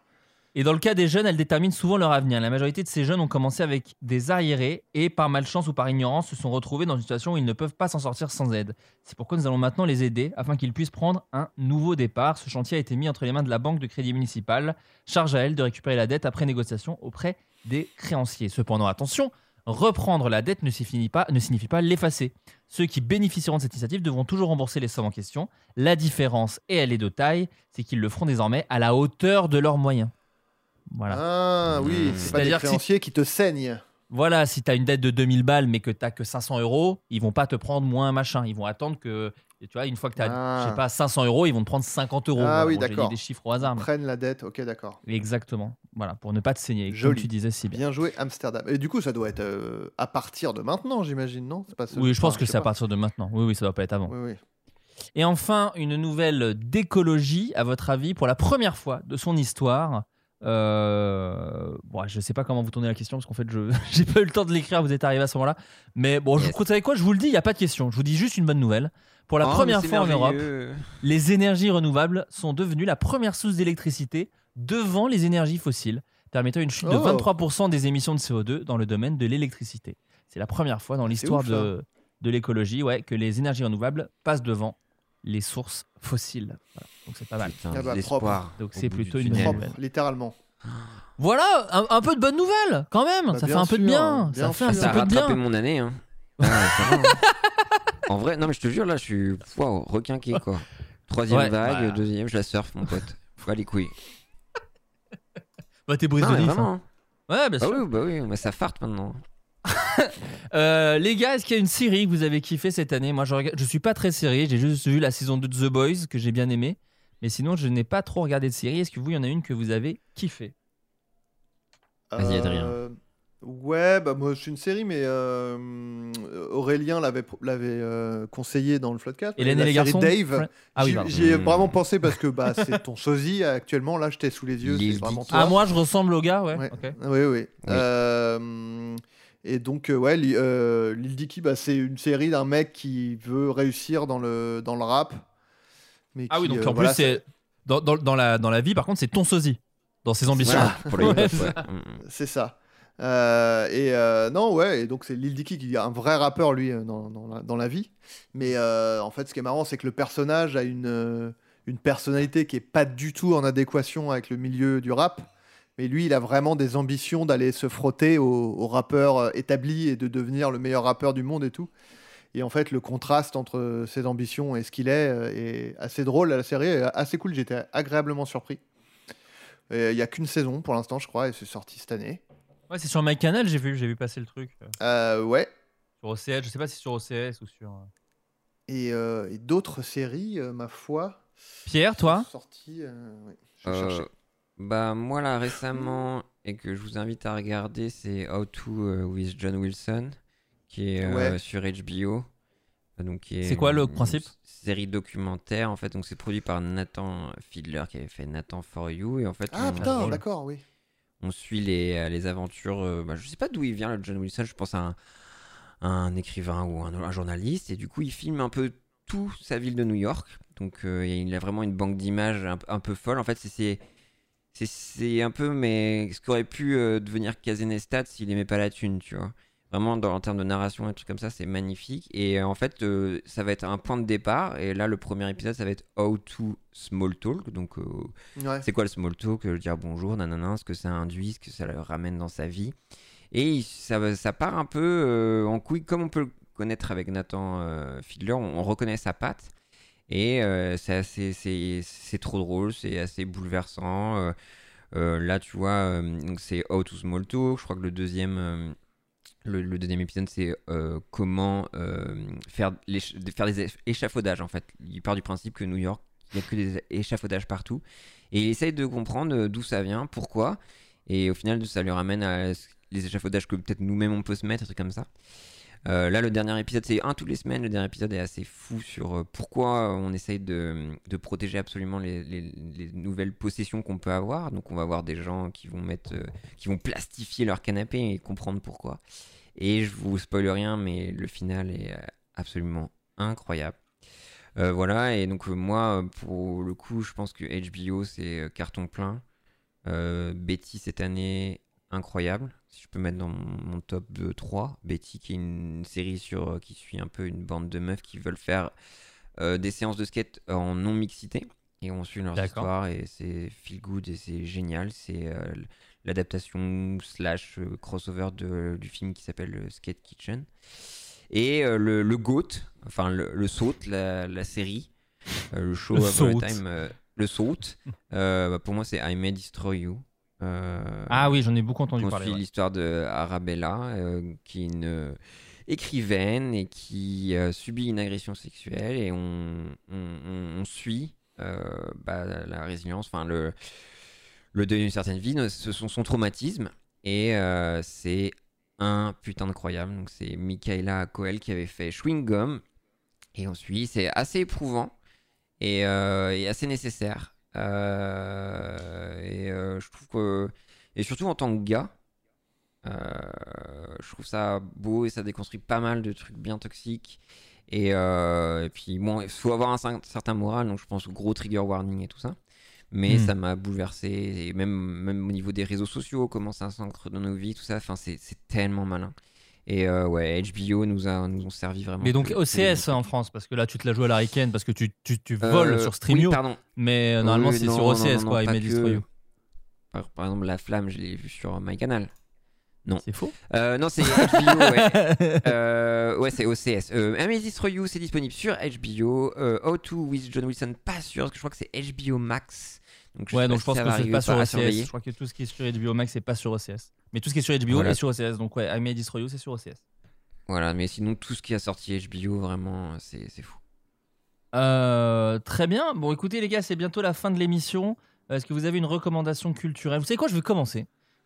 Et dans le cas des jeunes, elles déterminent souvent leur avenir. La majorité de ces jeunes ont commencé avec des arriérés et par malchance ou par ignorance se sont retrouvés dans une situation où ils ne peuvent pas s'en sortir sans aide. C'est pourquoi nous allons maintenant les aider afin qu'ils puissent prendre un nouveau départ. Ce chantier a été mis entre les mains de la banque de crédit municipal. Charge à elle de récupérer la dette après négociation auprès des créanciers. Cependant, attention, reprendre la dette ne signifie pas, ne signifie pas l'effacer. Ceux qui bénéficieront de cette initiative devront toujours rembourser les sommes en question. La différence, et elle est de taille, c'est qu'ils le feront désormais à la hauteur de leurs moyens. Voilà. Ah oui, c'est pas des si- créanciers qui te saignent. Voilà, si tu as une dette de 2000 balles mais que tu que 500 euros, ils vont pas te prendre moins machin. Ils vont attendre que, tu vois, une fois que tu as, Ah. je sais pas, 500 euros, ils vont te prendre 50 euros. Ah Voilà, oui, bon, d'accord. des chiffres au hasard. mais- Prennent la dette, ok, d'accord. Exactement. Voilà, pour ne pas te saigner. Comme Joli. tu disais si bien. Bien joué, Amsterdam. Et du coup, ça doit être euh, à partir de maintenant, j'imagine, non? C'est pas ce- Oui, je pense enfin, que c'est à partir de maintenant. Oui, oui, ça doit pas être avant. Oui, oui. Et enfin, une nouvelle d'écologie, à votre avis, pour la première fois de son histoire. Euh... Bon, je sais pas comment vous tournez la question parce qu'en fait, je j'ai pas eu le temps de l'écrire. Vous êtes arrivé à ce moment-là, mais bon, je vous savez quoi Je vous le dis, il y a pas de question. Je vous dis juste une bonne nouvelle. Pour la Oh, première fois en Europe, les énergies renouvelables sont devenues la première source d'électricité devant les énergies fossiles, permettant une chute de Oh. 23% des émissions de CO2 dans le domaine de l'électricité. C'est la première fois dans l'histoire de, de l'écologie ouais, que les énergies renouvelables passent devant les sources fossiles. Voilà. Donc c'est pas mal. Putain, Ah bah, l'espoir Donc au c'est bout du plutôt une tunnel. bonne Propre, nouvelle. littéralement. Voilà, un, un peu de bonnes nouvelles quand même. Bah, ça fait bien un peu de sûr, bien. bien Ça fait sûr. un Ça a petit peu de rattrapé bien. mon année. Hein. Ah ouais, ça va, hein. en vrai, non mais je te jure là, je suis waouh, requinqué quoi. Troisième Ouais, vague, voilà. deuxième, je la surfe mon pote. Pas les couilles. Bah, t'es brise Non, de mais vif, vraiment, hein. hein. Ouais, bien Bah sûr. oui, bah oui, mais ça farte maintenant. Euh, les gars, est-ce qu'il y a une série que vous avez kiffé cette année? Moi, je, je suis pas très série. J'ai juste vu la saison 2 de The Boys que j'ai bien aimé. Mais sinon, je n'ai pas trop regardé de série. Est-ce que vous, il y en a une que vous avez kiffé? Vas-y, Adrien. Euh, Ouais, bah moi c'est une série, mais euh, Aurélien l'avait l'avait euh, conseillé dans le Floodcast. Hélène la et les série garçons? Dave. Ah oui, J'y- ai Hmm. vraiment pensé parce que bah, c'est ton sosie actuellement. Là, je t'ai sous les yeux. C'est vraiment Dicky. toi. Ah, moi, je ressemble au gars, ouais. Ouais. ok. Oui, oui. Euh, et donc, euh, ouais, euh, Lil Dicky, bah, c'est une série d'un mec qui veut réussir dans le, dans le rap. Mais Ah oui, donc euh, en voilà, plus, c'est dans, dans, dans la, dans la vie, par contre, c'est ton sosie. Dans ses ambitions. Voilà, pour le Ouais, c'est ça. Mm. C'est ça. Euh, et euh, non, ouais, et donc c'est Lil Dicky qui est un vrai rappeur, lui, dans, dans la, dans la vie. Mais euh, en fait, ce qui est marrant, c'est que le personnage a une, une personnalité qui est pas du tout en adéquation avec le milieu du rap. Mais lui, il a vraiment des ambitions d'aller se frotter aux, aux rappeurs euh, établis et de devenir le meilleur rappeur du monde et tout. Et en fait, le contraste entre ses ambitions et ce qu'il est euh, est assez drôle. La série est assez cool. J'étais agréablement surpris. Et Il n'y a qu'une saison pour l'instant, je crois, et c'est sorti cette année. Ouais, c'est sur MyCanal, j'ai vu, j'ai vu passer le truc. euh, Euh, ouais. Sur OCS, je sais pas si c'est sur OCS ou sur. euh, Et, euh, et d'autres séries, euh, ma foi. Pierre, toi? Sorties. euh, ouais, je vais Euh, chercher. Bah moi là récemment et que je vous invite à regarder c'est How to euh, with John Wilson qui est euh, Ouais. sur HBO. Euh, Donc C'est quoi le une principe? Série documentaire en fait donc c'est produit par Nathan Fiedler qui avait fait Nathan for You et en fait Ah on, putain, d'accord, oui. on suit les, les aventures. euh, bah, je sais pas d'où il vient le John Wilson. Je pense à un, un écrivain ou un, un journaliste et du coup il filme un peu tout sa ville de New York. Donc euh, il a vraiment une banque d'images un, un peu folle. En fait c'est- c'est un peu mais ce qu'aurait pu euh, devenir Kazenestat s'il aimait pas la thune, tu vois. Vraiment dans, en termes de narration et trucs comme ça, c'est magnifique. Et euh, en fait, euh, ça va être un point de départ. Et là, le premier épisode, ça va être How to Small Talk. Donc, Ouais. c'est quoi le small talk? Euh, Dire bonjour, nanana, ce que ça induit, ce que ça le ramène dans sa vie. Et ça, va- ça part un peu en couille, comme on peut le connaître avec Nathan Fiedler, on, on reconnaît sa patte. Et euh, c'est assez- c'est trop drôle, c'est assez bouleversant. Euh, euh, là, tu vois, c'est How to Small Talk. Je crois que le deuxième, le, deuxième épisode, c'est comment faire, l'éch- faire des éch- échafaudages. En fait, il part du principe que New York, il n'y a que des échafaudages partout. Et il essaye de comprendre d'où ça vient, pourquoi. Et au final, ça lui ramène à les échafaudages que peut-être nous-mêmes on peut se mettre, des trucs comme ça. Euh, là, le dernier épisode, c'est un tous les semaines. Le dernier épisode est assez fou sur euh, pourquoi on essaye de, protéger absolument les, les- les nouvelles possessions qu'on peut avoir. Donc, on va voir des gens qui vont mettre, euh, qui vont plastifier leur canapé et comprendre pourquoi. Et je vous spoil rien, mais le final est absolument incroyable. Voilà, et donc moi, pour le coup, je pense que HBO, c'est carton plein. Betty, cette année, incroyable. Si je peux mettre dans mon, top de 3. Betty, qui est une série sur, euh, qui suit un peu une bande de meufs qui veulent faire euh, des séances de skate en non-mixité. Et on suit leur histoire, et c'est feel good, et c'est génial. C'est euh, l'adaptation slash euh, crossover de, du film qui s'appelle euh, Skate Kitchen. Et euh, le, le GOAT, enfin le, le SAUT, la, la série, euh, le show Le of time, euh, le SAUT, euh, bah, pour moi c'est I May Destroy You. Euh, Ah oui, j'en ai beaucoup entendu on parler. suit ouais. l'histoire de Arabella, euh, qui est une euh, écrivaine et qui euh, subit une agression sexuelle et on, on, on- on suit bah, la résilience, enfin le, le deuil d'une certaine vie, ce sont son traumatisme et c'est un putain incroyable. Donc c'est Michaela Coel qui avait fait Chewing Gum et on suit, c'est assez éprouvant et, et assez nécessaire. Euh, et euh, je trouve que et surtout en tant que gars, euh, je trouve ça beau et ça déconstruit pas mal de trucs bien toxiques. Et, et puis, bon, il faut avoir un cer- certain moral, donc je pense au gros trigger warning et tout ça. Mais Mm. ça m'a bouleversé, et même, même au niveau des réseaux sociaux, comment ça s'ancre dans nos vies, tout ça, enfin, c'est tellement malin. Et euh, ouais, HBO nous, a, nous ont servi vraiment. Mais donc OCS que- en France, parce que là tu te la joues à la parce que tu, tu, tu Euh, voles sur Streamio, oui, pardon. mais euh, normalement Oui, c'est non, sur non, OCS non, non, quoi, I pas May que. Par, par exemple, La Flamme, je l'ai vu sur MyCanal. C'est faux non, c'est HBO, ouais. Ouais, c'est OCS. I May Destroy You, c'est disponible sur HBO. How to with John Wilson, pas sûr, parce que je crois que c'est HBO Max. Donc, Ouais, sais donc je pense que c'est pas sur OCS. Je crois que tout ce qui est sur HBO Max c'est pas sur OCS. Mais tout ce qui est sur HBO Voilà. est sur OCS, donc ouais, I May Destroy You c'est sur OCS. Voilà, mais sinon, tout ce qui a sorti HBO, vraiment, c'est fou. Euh, très bien. Bon, écoutez, les gars, c'est bientôt la fin de l'émission. Euh, Est-ce que vous avez une recommandation culturelle? Vous savez quoi Je vais commencer.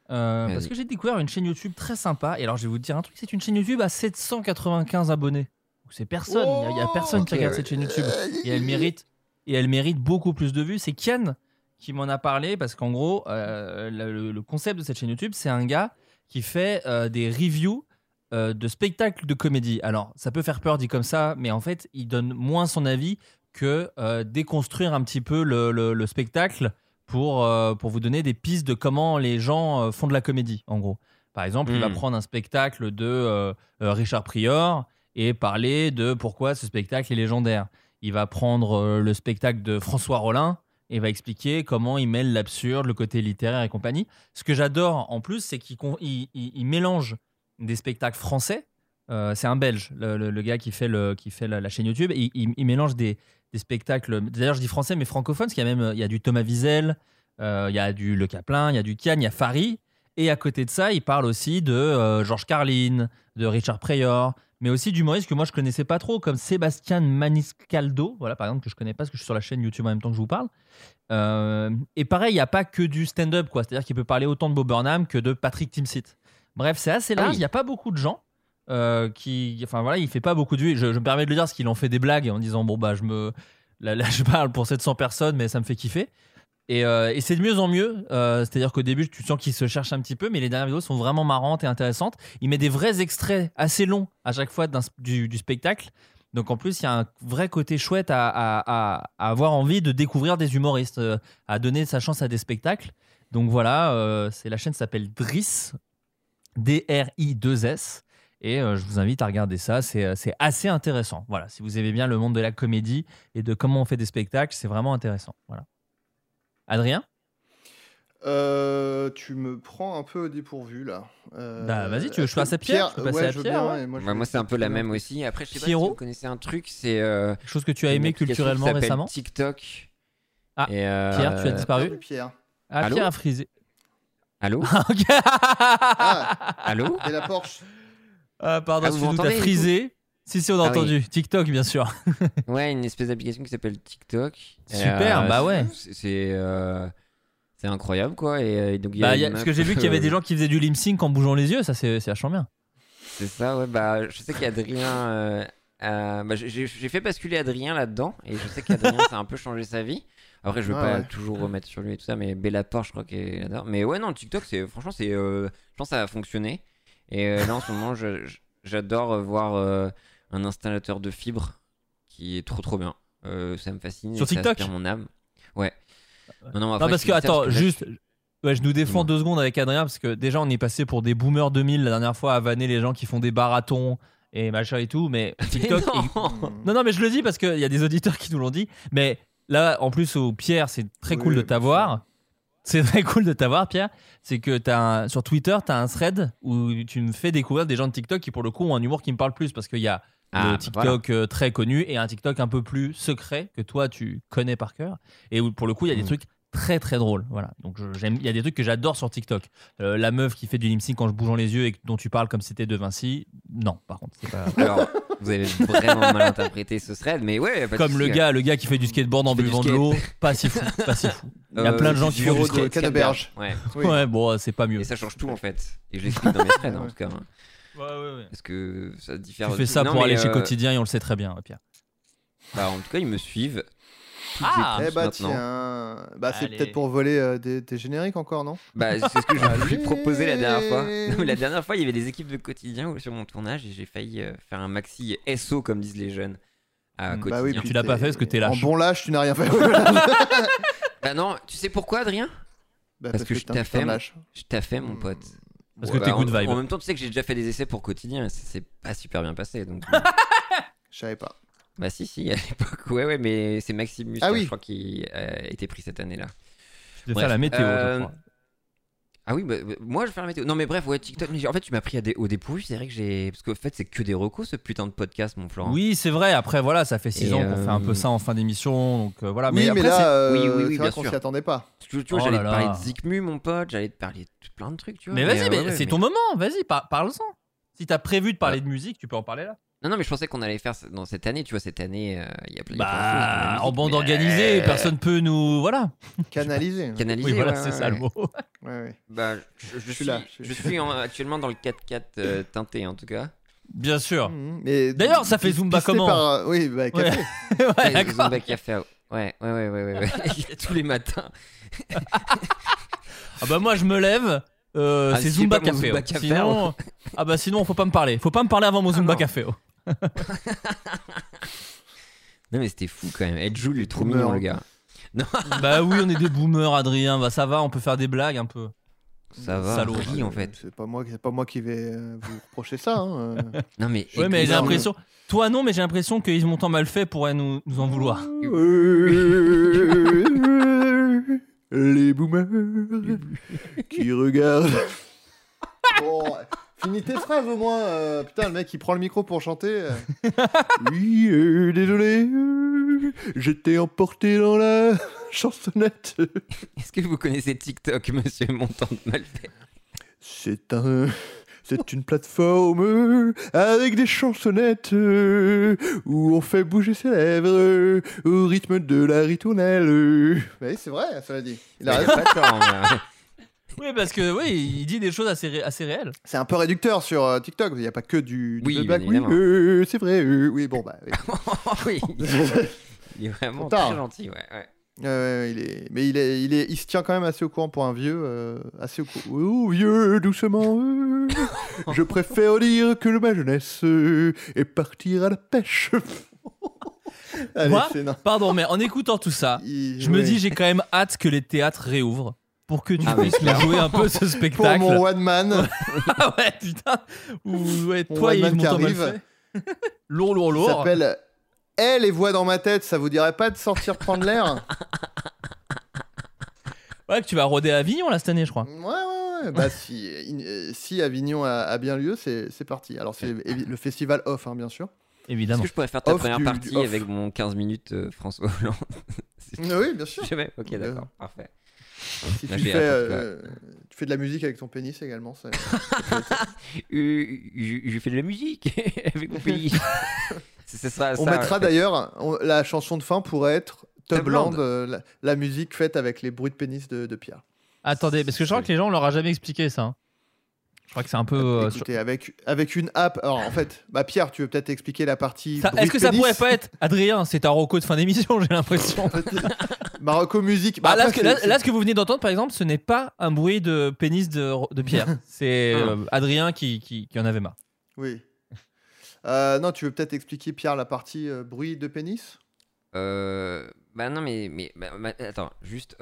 Euh, parce que j'ai découvert une chaîne YouTube très sympa. Et alors, je vais vous dire un truc c'est une chaîne YouTube à 795 abonnés. C'est personne. Il y a- il y, a personne qui Ok, regarde ouais. cette chaîne YouTube. Et elle mérite, et elle mérite beaucoup plus de vues. C'est Kian qui m'en a parlé parce qu'en gros, euh, le, concept de cette chaîne YouTube, c'est un gars qui fait euh, des reviews euh, de spectacles de comédie. Alors, ça peut faire peur dit comme ça, mais en fait, il donne moins son avis que déconstruire un petit peu le, le- le spectacle pour, pour vous donner des pistes de comment les gens font de la comédie, en gros. Par exemple, il va Mm. prendre un spectacle de Richard Prior et parler de pourquoi ce spectacle est légendaire. Il va prendre le spectacle de François Rollin et va expliquer comment il mêle l'absurde, le côté littéraire et compagnie. Ce que j'adore en plus, c'est qu'il mélange des spectacles français. Euh, c'est un Belge, le, gars qui fait, la, chaîne YouTube. Il, mélange des, spectacles, d'ailleurs je dis français, mais francophones, parce qu'il y a même il y a du Thomas Wiesel, euh, il y a du Le Caplin, il y a du Kian, il y a Fari. Et à côté de ça, il parle aussi de euh, Georges Carlin, de Richard Pryor, mais aussi d'humoristes que moi je connaissais pas trop, comme Sébastien Maniscaldo, voilà par exemple, que je connais pas parce que je suis sur la chaîne YouTube en même temps que je vous parle. Euh, et pareil, il n'y a pas que du stand-up, quoi. C'est-à-dire qu'il peut parler autant de Bob Burnham que de Patrick Timsit. Bref, c'est assez large. Il oui. n'y a pas beaucoup de gens euh, qui. Enfin voilà, il fait pas beaucoup de vues. Je, je me permets de le dire parce qu'il en fait des blagues en disant bon bah je me. Là, là, je parle pour 700 personnes, mais ça me fait kiffer. Et, euh, et c'est de mieux en mieux. Euh, C'est-à-dire qu'au début, tu sens qu'il se cherche un petit peu, mais les dernières vidéos sont vraiment marrantes et intéressantes. Il met des vrais extraits assez longs à chaque fois du, spectacle. Donc en plus, il y a un vrai côté chouette à, avoir envie de découvrir des humoristes, euh, à donner sa chance à des spectacles. Donc voilà, c'est la chaîne s'appelle Driss, D-R-I-2-S. Et je vous invite à regarder ça, c'est assez intéressant. Voilà, si vous aimez bien le monde de la comédie et de comment on fait des spectacles, c'est vraiment intéressant. Voilà. Adrien Euh, tu me prends un peu au dépourvu là. Euh, Bah, vas-y, tu veux que je fasse à Pierre Je peux passer ouais, à je veux Pierre, bien, ouais. et moi, Bah, c'est un peu la même aussi. Après, je sais pas Pierrot si vous connaissez un truc, c'est. euh, Quelque chose que tu as aimé qui culturellement récemment TikTok. Ah, Et, euh, Pierre, tu as disparu Salut, Pierre. Ah, Allô Pierre a frisé. Allô Ok. Ah, Allô et la Porsche. Ah, pardon, Ah, vous t'as frisé. Si, si, on a Ah entendu. TikTok, bien sûr. Ouais, une espèce d'application qui s'appelle TikTok. Super, Euh, bah ouais. C'est euh, c'est incroyable quoi. Et, euh, donc, y a Bah, y a- parce que j'ai vu qu'il y avait des gens qui faisaient du lip sync en bougeant les yeux, ça c'est c'est vachement bien. C'est ça, ouais. Bah, je sais qu'Adrien. euh, a- bah, j'ai fait basculer Adrien là-dedans. Et je sais qu'Adrien, ça a un peu changé sa vie. Après, je veux Ah pas ouais. toujours remettre sur lui et tout ça. Mais Bellator, je crois qu'il adore. Mais ouais, non, TikTok, c'est franchement, c'est. euh, je pense que ça va fonctionner. Et euh, là, en ce moment, j'adore voir euh, un installateur de fibres qui est trop trop bien. Euh, ça me fascine. Sur et ça TikTok aspire mon âme. Ouais. Non, non, Non, après, parce je que, ça attends, juste. je- Ouais, je nous défends deux secondes avec Adrien parce que déjà on est passé pour des boomers 2000 la dernière fois à vanner les gens qui font des marathons et machin et tout, mais TikTok. Mais non. Non, non, mais je le dis parce qu'il y a des auditeurs qui nous l'ont dit. Mais là, en plus, au Pierre, c'est très Oui, cool de t'avoir. C'est très cool de t'avoir, Pierre. C'est que as un- sur Twitter, tu as un thread où tu me fais découvrir des gens de TikTok qui, pour le coup, ont un humour qui me parle plus parce qu'il y a Ah, le TikTok euh, très connu et un TikTok un peu plus secret que toi, tu connais par cœur. Et où, pour le coup, il y a des Mm. trucs très très drôles. Voilà. Donc j'aime. Il y a des trucs que j'adore sur TikTok. Euh, la meuf qui fait du lip sync quand je bougeant les yeux et dont tu parles comme si c'était de Vinci. Non, par contre, c'est pas. Alors, vous avez vraiment mal interprété ce thread, mais ouais. pas Comme le gars, le gars qui fait du skateboard en buvant de l'eau, pas si fou, pas si fou. Il y a Euh, plein de gens qui font du skate. de Canneberge. Ouais. Oui. Ouais, bon, c'est pas mieux. Et ça change tout en fait. Et je l'explique dans mes threads en tout cas. Ouais, ouais, ouais. Parce que ça diffère. Tu fais ça Non, pour aller chez euh, Quotidien et on le sait très bien, Pierre. Bah, en tout cas, ils me suivent. Ah Eh bah maintenant. tiens, bah c'est peut-être pour voler euh, des, des génériques encore, non? Bah, c'est ce que je Allez. proposer la dernière fois. Non, la dernière fois, il y avait des équipes de quotidien sur mon tournage et j'ai failli euh, faire un maxi SO, comme disent les jeunes, à Mm. quotidien. Bah oui, Tu l'as pas fait parce que t'es En lâche. bon lâche, tu n'as rien fait. Bah non, tu sais pourquoi, Adrien? Bah, Parce que je t'ai fait, mon pote. Parce que Bah, t'es en- good vibe. En même temps, tu sais que j'ai déjà fait des essais pour quotidien et ça s'est pas super bien passé. Donc, Je savais pas. bah, si, si, à l'époque, ouais, ouais, mais c'est Maximus, Ah là, oui. je crois, qui a été pris cette année-là. Je vais Bref, faire la météo, euh, je crois. Ah oui, bah, bah, moi je vais faire la météo. Non mais bref, ouais, TikTok. Mais en fait, tu m'as pris à des, au dépourvu. C'est vrai que j'ai. Parce qu'en fait, c'est que des recos ce putain de podcast, mon Florent. Oui, c'est vrai. Après, voilà, ça fait 6 Et, ans qu'on fait un peu euh, ça en fin d'émission. Donc euh, voilà. oui, mais mais, après, là, euh, Oui, oui, oui, c'est bien vrai qu'on s'y attendait pas. Parce que, tu vois, Oh j'allais te parler de Zikmu, mon pote. J'allais te parler de plein de trucs, tu vois. Mais vas-y, euh, mais ouais, ouais, c'est mais- ton moment. Vas-y, par- parle-en. Si t'as prévu de parler de musique, tu peux en parler là. Non, non, mais je pensais qu'on allait faire dans cette année. Tu vois, cette année, euh, il y a plein il y a plein de choses, Bah, en bande mais, organisée, euh, personne peut nous. Voilà. Canaliser. Oui, voilà, ouais, c'est ouais, ça le mot. Ouais, ouais. Bah, je, je suis suis là, Je, je- suis en- actuellement dans le 4x4 euh, teinté, en tout cas. Bien sûr. Mais D'ailleurs, ça fait Zumba comment par, euh, Oui, bah, café. ouais. Zumba Café. Ouais, ouais, ouais, ouais, ouais, ouais. Tous les matins. Ah bah moi je me lève. euh, Ah, c'est Zumba Café. Zumba oh. Café, Sinon, ah bah sinon faut pas me parler. Faut pas me parler avant mon Zumba non. Café. Non, mais c'était fou quand même. Ed il est trop mignon, le gars. bah oui, on est des boomers, Adrien. Bah ça va, on peut faire des blagues un peu. Ça va, Salaud. en fait. C'est pas moi, c'est pas moi qui vais euh, vous reprocher ça. hein. Non, mais. Ouais, mais j'ai l'impression. Toi non, mais j'ai l'impression que Yves Montand mal fait pourrait nous, nous en vouloir. Les boomers qui regardent. Bon, finis tes phrases au moins. euh, putain, le mec il prend le micro pour chanter. euh. Oui, euh, désolé, euh, j'étais emporté dans la chansonnette. Est-ce que vous connaissez TikTok, monsieur Montant de Malfait C'est un. C'est une plateforme avec des chansonnettes où on fait bouger ses lèvres au rythme de la ritournelle. euh. Oui, c'est vrai, ça l'a dit. Il Bah, a raison. Oui, parce que oui, il dit des choses assez, ré- assez réelles. C'est un peu réducteur sur euh, TikTok. Il n'y a pas que du, du Oui, bien évidemment. euh, c'est vrai. euh, oui, bon, bah. oui. oui. Il est vraiment Trop tard. très gentil, ouais. il est... Mais il, est, il, est... il se tient quand même assez au courant pour un vieux. euh, assez au courant. Oh, vieux, doucement. euh, je préfère dire que ma jeunesse euh, est partir à la pêche. Allez, Moi c'est non. Pardon, mais en écoutant tout ça, Il- je me ouais. dis j'ai quand même hâte que les théâtres réouvrent pour que tu Ah, puisses me jouer un peu ce Pour spectacle. mon one man. ah ouais, putain. Ou ouais, Mon toi, Yves arrive. Lourd, lourd, lourd. s'appelle Eh les voix dans ma tête, ça vous dirait pas de sortir prendre l'air? Ouais, que tu vas rôder à Avignon là cette année, je crois. Ouais, ouais, ouais. Bah, si, euh, si Avignon a, a bien lieu, c'est c'est parti. Alors, c'est le festival off, hein, bien sûr. Est-ce Évidemment. que je pourrais faire ta Off première du- partie avec mon 15 minutes euh, François Hollande? Oui, bien sûr. Jamais Ok, d'accord, parfait. Si Là, tu fais, euh, tu fais de la musique avec ton pénis également, ça- Euh, je, je fais de la musique avec mon. C'est- ce sera On ça, mettra en fait. d'ailleurs la chanson de fin pourrait être Tubland, Tubland. euh, la, la musique faite avec les bruits de pénis de, de Pierre. Attendez, parce que je crois que les gens, on leur a jamais expliqué ça. hein. Je crois que c'est un peu. euh, sur- Écoutez, avec, avec une app. Alors en fait, bah Pierre, tu veux peut-être expliquer la partie. Est-ce que ça pourrait pas être Adrien C'est un roco de fin d'émission, j'ai l'impression. Marocco musique. Bah, Bah, là, après, ce que, là, ce que vous venez d'entendre, par exemple, ce n'est pas un bruit de pénis de, de Pierre. C'est Ah. euh, Adrien qui, qui, qui en avait marre. Oui. Euh, non, tu veux peut-être expliquer Pierre la partie euh, bruit de pénis? Euh, bah non, mais, mais bah, bah, attends, juste.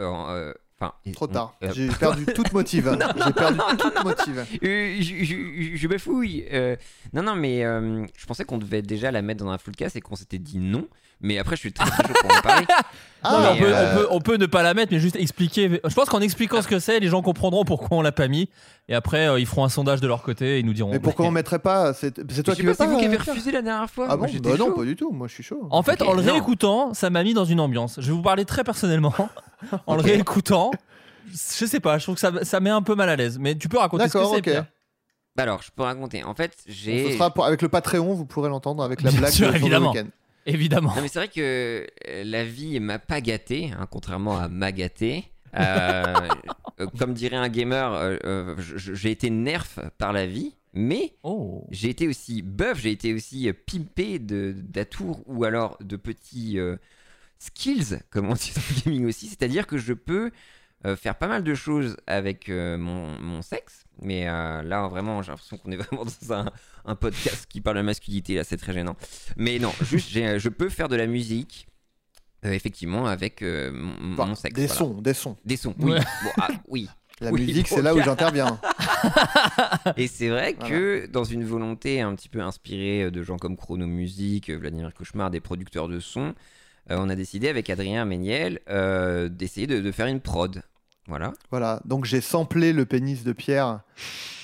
Enfin, Trop tard. euh, J'ai perdu toute motive. J'ai perdu toute motive. Euh, je, je, je bafouille. Euh, non, non, mais euh, je pensais qu'on devait déjà la mettre dans un full cast et qu'on s'était dit non. Mais après, je suis très chaud pour en parler. Ah, mais on, peut, on, peut, on peut ne pas la mettre, mais juste expliquer. Je pense qu'en expliquant ce que c'est, les gens comprendront pourquoi on l'a pas mis. Et après, euh, ils feront un sondage de leur côté et ils nous diront. Mais pourquoi on mettrait pas C'est c'est Je toi sais qui pas, veux c'est pas vous qui avez euh, Pierre refusé la dernière fois. Ah bon Bah non, pas du tout. Moi, je suis chaud. En fait, en le réécoutant, ça m'a mis dans une ambiance. Je vais vous parler très personnellement. En le réécoutant, je sais pas, je trouve que ça, ça met un peu mal à l'aise. Mais tu peux raconter ce que D'accord, c'est, ok. Pierre. Bah alors, je peux raconter. En fait, Ce j'ai. sera pour- avec le Patreon, vous pourrez l'entendre avec la Bien blague sûr, de évidemment. Week-end. Évidemment. Non mais c'est vrai que euh, la vie m'a pas gâté, hein, contrairement à m'a gâté. Euh, euh, comme dirait un gamer, euh, euh, je- je- j'ai été nerf par la vie, mais Oh. j'ai été aussi buff, j'ai été aussi euh, pimpé de d'atours ou alors de petits euh, skills, comme on dit dans le gaming aussi. C'est-à-dire que je peux euh, faire pas mal de choses avec euh, mon, mon sexe, mais euh, là vraiment j'ai l'impression qu'on est vraiment dans un, un podcast qui parle de masculinité, là c'est très gênant. Mais non, juste j'ai- je peux faire de la musique. euh, effectivement, avec euh, mon, Enfin, mon sexe. des voilà. sons, des sons. Des sons, oui. Ouais. Bon, ah, oui. La Oui, musique, bon, c'est là où j'interviens. Et c'est vrai que dans une volonté un petit peu inspirée de gens comme Chrono Music, Vladimir Cauchemar, des producteurs de sons, euh, on a décidé avec Adrien Méniel euh, d'essayer de, de faire une prod. Voilà. Voilà, donc j'ai samplé le pénis de Pierre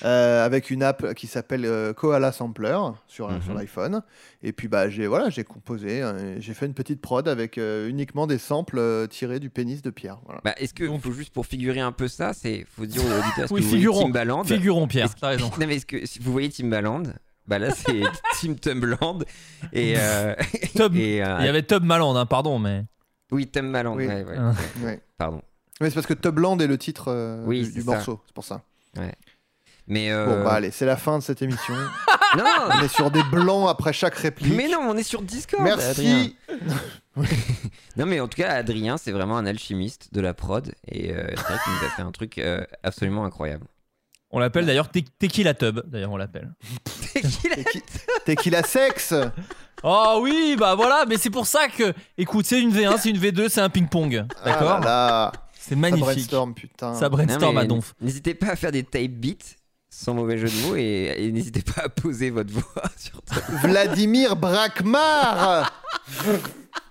euh, avec une app qui s'appelle euh, Koala Sampler sur, Mhm. sur l'iPhone. Et puis bah j'ai voilà, j'ai composé, euh, j'ai fait une petite prod avec euh, uniquement des samples euh, tirés du pénis de Pierre. Voilà. Bah, Est-ce que, faut juste pour figurer un peu ça, c'est faut dire aux auditeurs Oui, que vous voyez figurons. Timbaland Figurons, Pierre. T'as raison. Non, mais est-ce que si vous voyez Timbaland bah là c'est Tim Tumbaland et, euh, et, euh, Il y avait Tub Maland, hein, pardon, mais. oui Oui. ouais, ouais, Ah. ouais. Ouais. pardon Mais c'est parce que Tubland est le titre euh, Oui, du, morceau, c'est pour ça. mais euh, Bon bah allez, c'est la fin de cette émission. non On est sur des blancs après chaque réplique. mais non on est sur Discord Adrien. Merci. Non mais en tout cas Adrien c'est vraiment un alchimiste de la prod et euh, c'est vrai qu'il nous a fait un truc euh, absolument incroyable. On l'appelle d'ailleurs Te- Tequila Tub, d'ailleurs, on l'appelle. T'es qu'il a sexe Oh oui, bah voilà, mais c'est pour ça que. Écoute, c'est une V1, c'est une V2, c'est un ping-pong. D'accord Ah là là. C'est Ça magnifique. brainstorm, putain. Ça Non, brainstorm mais à donf. N'hésitez pas à faire des type beats sans mauvais jeu de mots et, et n'hésitez pas à poser votre voix sur Vladimir Brakmar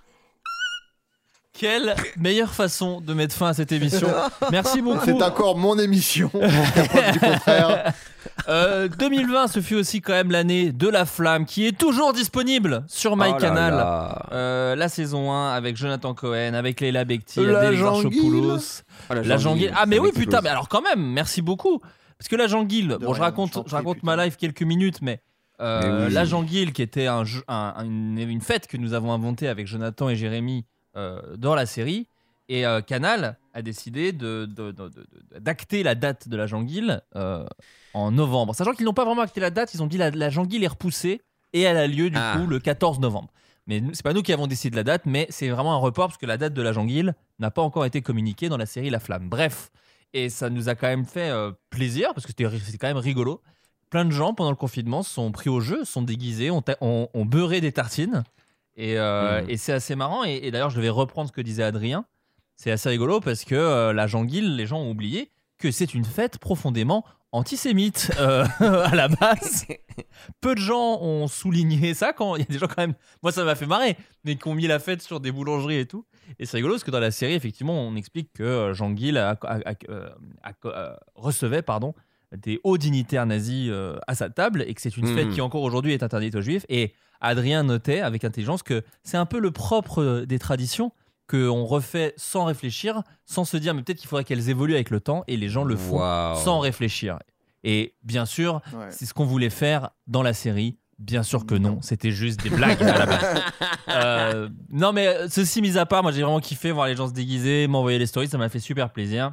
Quelle meilleure façon de mettre fin à cette émission. Merci beaucoup. C'est encore mon émission. jusqu'à preuve du contraire. Euh, 2020, ce fut aussi quand même l'année de la flamme qui est toujours disponible sur MyCanal. Oh là là. Euh, la saison 1 avec Jonathan Cohen, avec Leila Bekti, La Janguille. Oh, La Janguille. Ah, mais oui, putain, mais alors quand même, merci beaucoup. Parce que la Janguille, bon, je rien, je raconte, je raconte ma life quelques minutes, mais, euh, oui. la Janguille, qui était un, jeu- un- une, une fête que nous avons inventée avec Jonathan et Jérémy euh, dans la série, et euh, Canal a décidé de- de- de- de- de- d'acter la date de la Janguille euh, en novembre. Sachant qu'ils n'ont pas vraiment acté la date, ils ont dit la, la Janguille est repoussée et elle a lieu du Ah. coup le 14 novembre. Mais c'est pas nous qui avons décidé de la date, mais c'est vraiment un report parce que la date de la Janguille n'a pas encore été communiquée dans la série La Flamme. Bref, et ça nous a quand même fait euh, plaisir parce que c'était quand même rigolo. Plein de gens pendant le confinement sont pris au jeu, sont déguisés, ont, ta- ont- ont beurré des tartines. Et, euh, Mhm. et c'est assez marrant. Et, et d'ailleurs, je devais reprendre ce que disait Adrien. C'est assez rigolo parce que euh, la Janguille, les gens ont oublié que c'est une fête profondément antisémite euh, à la base. Peu de gens ont souligné ça quand il y a des gens quand même. Moi, ça m'a fait marrer, mais qui ont mis la fête sur des boulangeries et tout. Et c'est rigolo parce que dans la série, effectivement, on explique que Jean Guil a- a- a- a- recevait pardon, des hauts dignitaires nazis euh, à sa table et que c'est une fête Mhm. qui encore aujourd'hui est interdite aux juifs. Et Adrien notait avec intelligence que c'est un peu le propre euh, des traditions qu'on refait sans réfléchir, sans se dire mais peut-être qu'il faudrait qu'elles évoluent avec le temps et les gens le font sans réfléchir. Et bien sûr, Ouais. c'est ce qu'on voulait faire dans la série. Bien sûr que non, c'était juste des blagues à la base. Euh, non, mais ceci mis à part, moi j'ai vraiment kiffé voir les gens se déguiser, m'envoyer les stories, ça m'a fait super plaisir.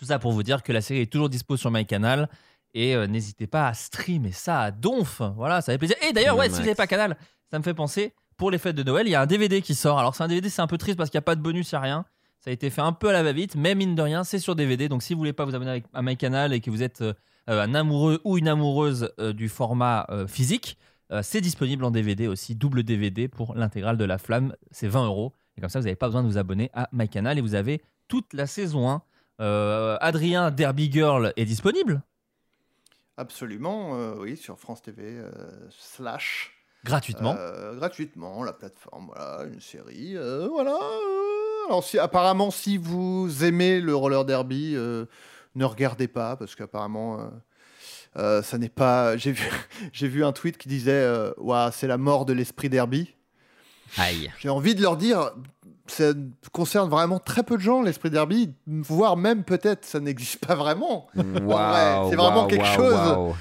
Tout ça pour vous dire que la série est toujours dispo sur MyCanal et euh, n'hésitez pas à streamer ça à donf. Voilà, ça fait plaisir. Et d'ailleurs, ouais, si vous n'avez pas Canal, ça me fait penser pour les fêtes de Noël, il y a un DVD qui sort. Alors c'est un DVD, c'est un peu triste parce qu'il n'y a pas de bonus, il n'y a rien. Ça a été fait un peu à la va-vite, mais mine de rien, c'est sur DVD. Donc si vous voulez pas vous abonner à MyCanal et que vous êtes euh, euh, un amoureux ou une amoureuse euh, du format physique, c'est disponible en DVD aussi, double DVD pour l'intégrale de La Flamme. C'est 20 euros. Et comme ça, vous n'avez pas besoin de vous abonner à MyCanal et vous avez toute la saison 1. Euh, Adrien Derby Girl est disponible Absolument, euh, oui, sur France TV euh, slash. gratuitement. Gratuitement, la plateforme, voilà, une série, voilà. Alors, si, apparemment, si vous aimez le roller derby, ne regardez pas, parce qu'apparemment, ça n'est pas. J'ai vu, j'ai vu un tweet qui disait Ouah, c'est la mort de l'esprit derby. Aïe. J'ai envie de leur dire ça concerne vraiment très peu de gens, l'esprit derby, voire même peut-être ça n'existe pas vraiment. Waouh. c'est vraiment quelque chose.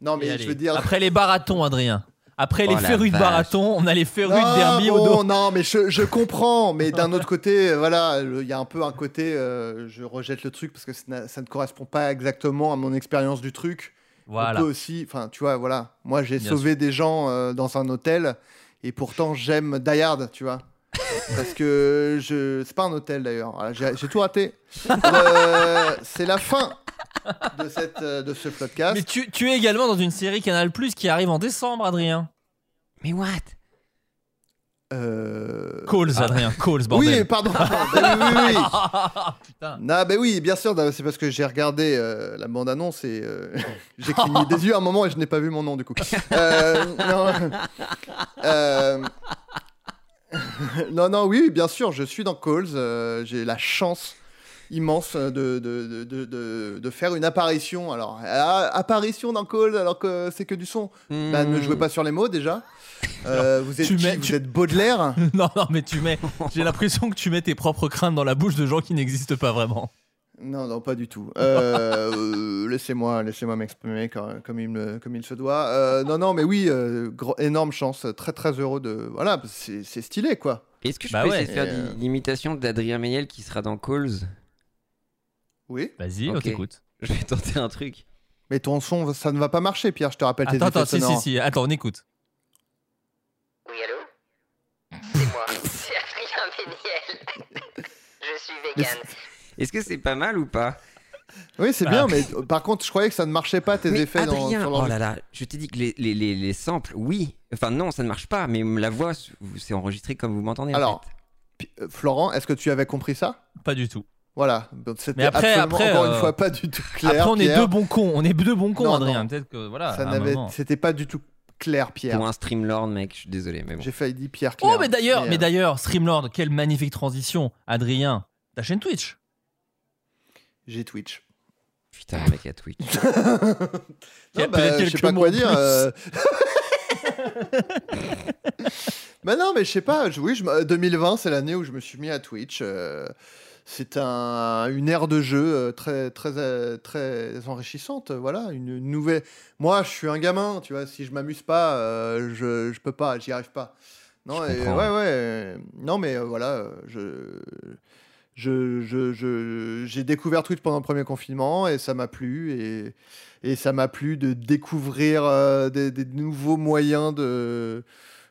Non, mais je veux dire. Après les baratons, Adrien. Après Oh les férus de baraton, on a les férus de derby au dos. Non, mais je, je comprends, mais d'un autre côté, euh, voilà, il y a un peu un côté, euh, je rejette le truc parce que ça, ne correspond pas exactement à mon expérience du truc. Voilà. On peut aussi, enfin, tu vois, voilà, moi j'ai sauvé des gens euh, dans un hôtel et pourtant j'aime Die Hard, tu vois. Parce que je. C'est pas un hôtel d'ailleurs. Voilà, J'ai tout raté. Euh, c'est la fin de, cette, euh, de ce podcast. Mais tu, tu es également dans une série Canal Plus qui arrive en décembre, Adrien. Mais what? Euh... Calls, ah. Adrien, calls, bordel. Oui, pardon. Bah oui, oui, oui. Putain. Non, ben oui, bien sûr, c'est parce que j'ai regardé euh, la bande-annonce et euh, j'ai cligné des yeux à un moment et je n'ai pas vu mon nom du coup. Euh, non. Non, non, oui, bien sûr, je suis dans Calls. euh, j'ai la chance immense de, de, de, de, faire une apparition. Alors, apparition dans Calls alors que c'est que du son. Bah, ne jouez pas sur les mots déjà. Euh, vous êtes Tu qui mets- Vous êtes Baudelaire non, non, mais tu mets. J'ai l'impression que tu mets tes propres craintes dans la bouche de gens qui n'existent pas vraiment. Non, non, pas du tout. Euh, euh, laissez-moi, laissez-moi m'exprimer comme, comme il me, comme il se doit. Euh, non, non, mais oui, euh, gro- énorme chance, très très heureux de, voilà, c'est c'est stylé quoi. Est-ce que je Bah peux ouais. essayer de faire euh, l'imitation d'Adrien Méniel qui sera dans Calls? Oui. Vas-y, on Ok. t'écoute. Je vais tenter un truc. Mais ton son, ça ne va pas marcher, Pierre. Je te rappelle tes Attends, effets attends, si, si, si. Attends, on écoute. Oui, allô? C'est moi, c'est Adrien Méniel. Je suis vegan. Est-ce que c'est pas mal ou pas? Oui, c'est Bah. bien, mais euh, par contre, je croyais que ça ne marchait pas tes Mais effets dans, sur oh là là, je t'ai dit que les, les, les, les samples, oui. Enfin non, ça ne marche pas, mais la voix, c'est enregistré comme vous m'entendez. en Alors, fait. Euh, Florent, est-ce que tu avais compris ça? Pas du tout. Voilà. Donc, C'était Mais après- après, encore euh, une fois pas du tout clair. Après, on est deux bons cons. On est deux bons cons, Non, Adrien. Peut-être que voilà. C'était pas du tout clair, Pierre. Pour un Streamlord, mec, je suis désolé, mais bon. J'ai failli dire Pierre Claire. Oh, mais d'ailleurs, mais euh, d'ailleurs, Streamlord, quelle magnifique transition. Adrien, ta chaîne Twitch. J'ai Twitch. Putain, le mec à Twitch. Non, bah, je sais pas quoi dire. euh. bah non, mais je sais pas. je- Oui, je me- 2020, c'est l'année où je me suis mis à Twitch. euh, C'est un, une ère de jeu euh, très, très, euh, très enrichissante. Voilà, une nouvelle. Moi, je suis un gamin, tu vois. Si je m'amuse pas, euh, je, je peux pas, j'y arrive pas. Non, Je et, ouais, ouais. Non, mais voilà, euh, je. Je, je, je- j'ai découvert Twitch pendant le premier confinement et ça m'a plu et, et ça m'a plu de découvrir euh, des, des nouveaux moyens de,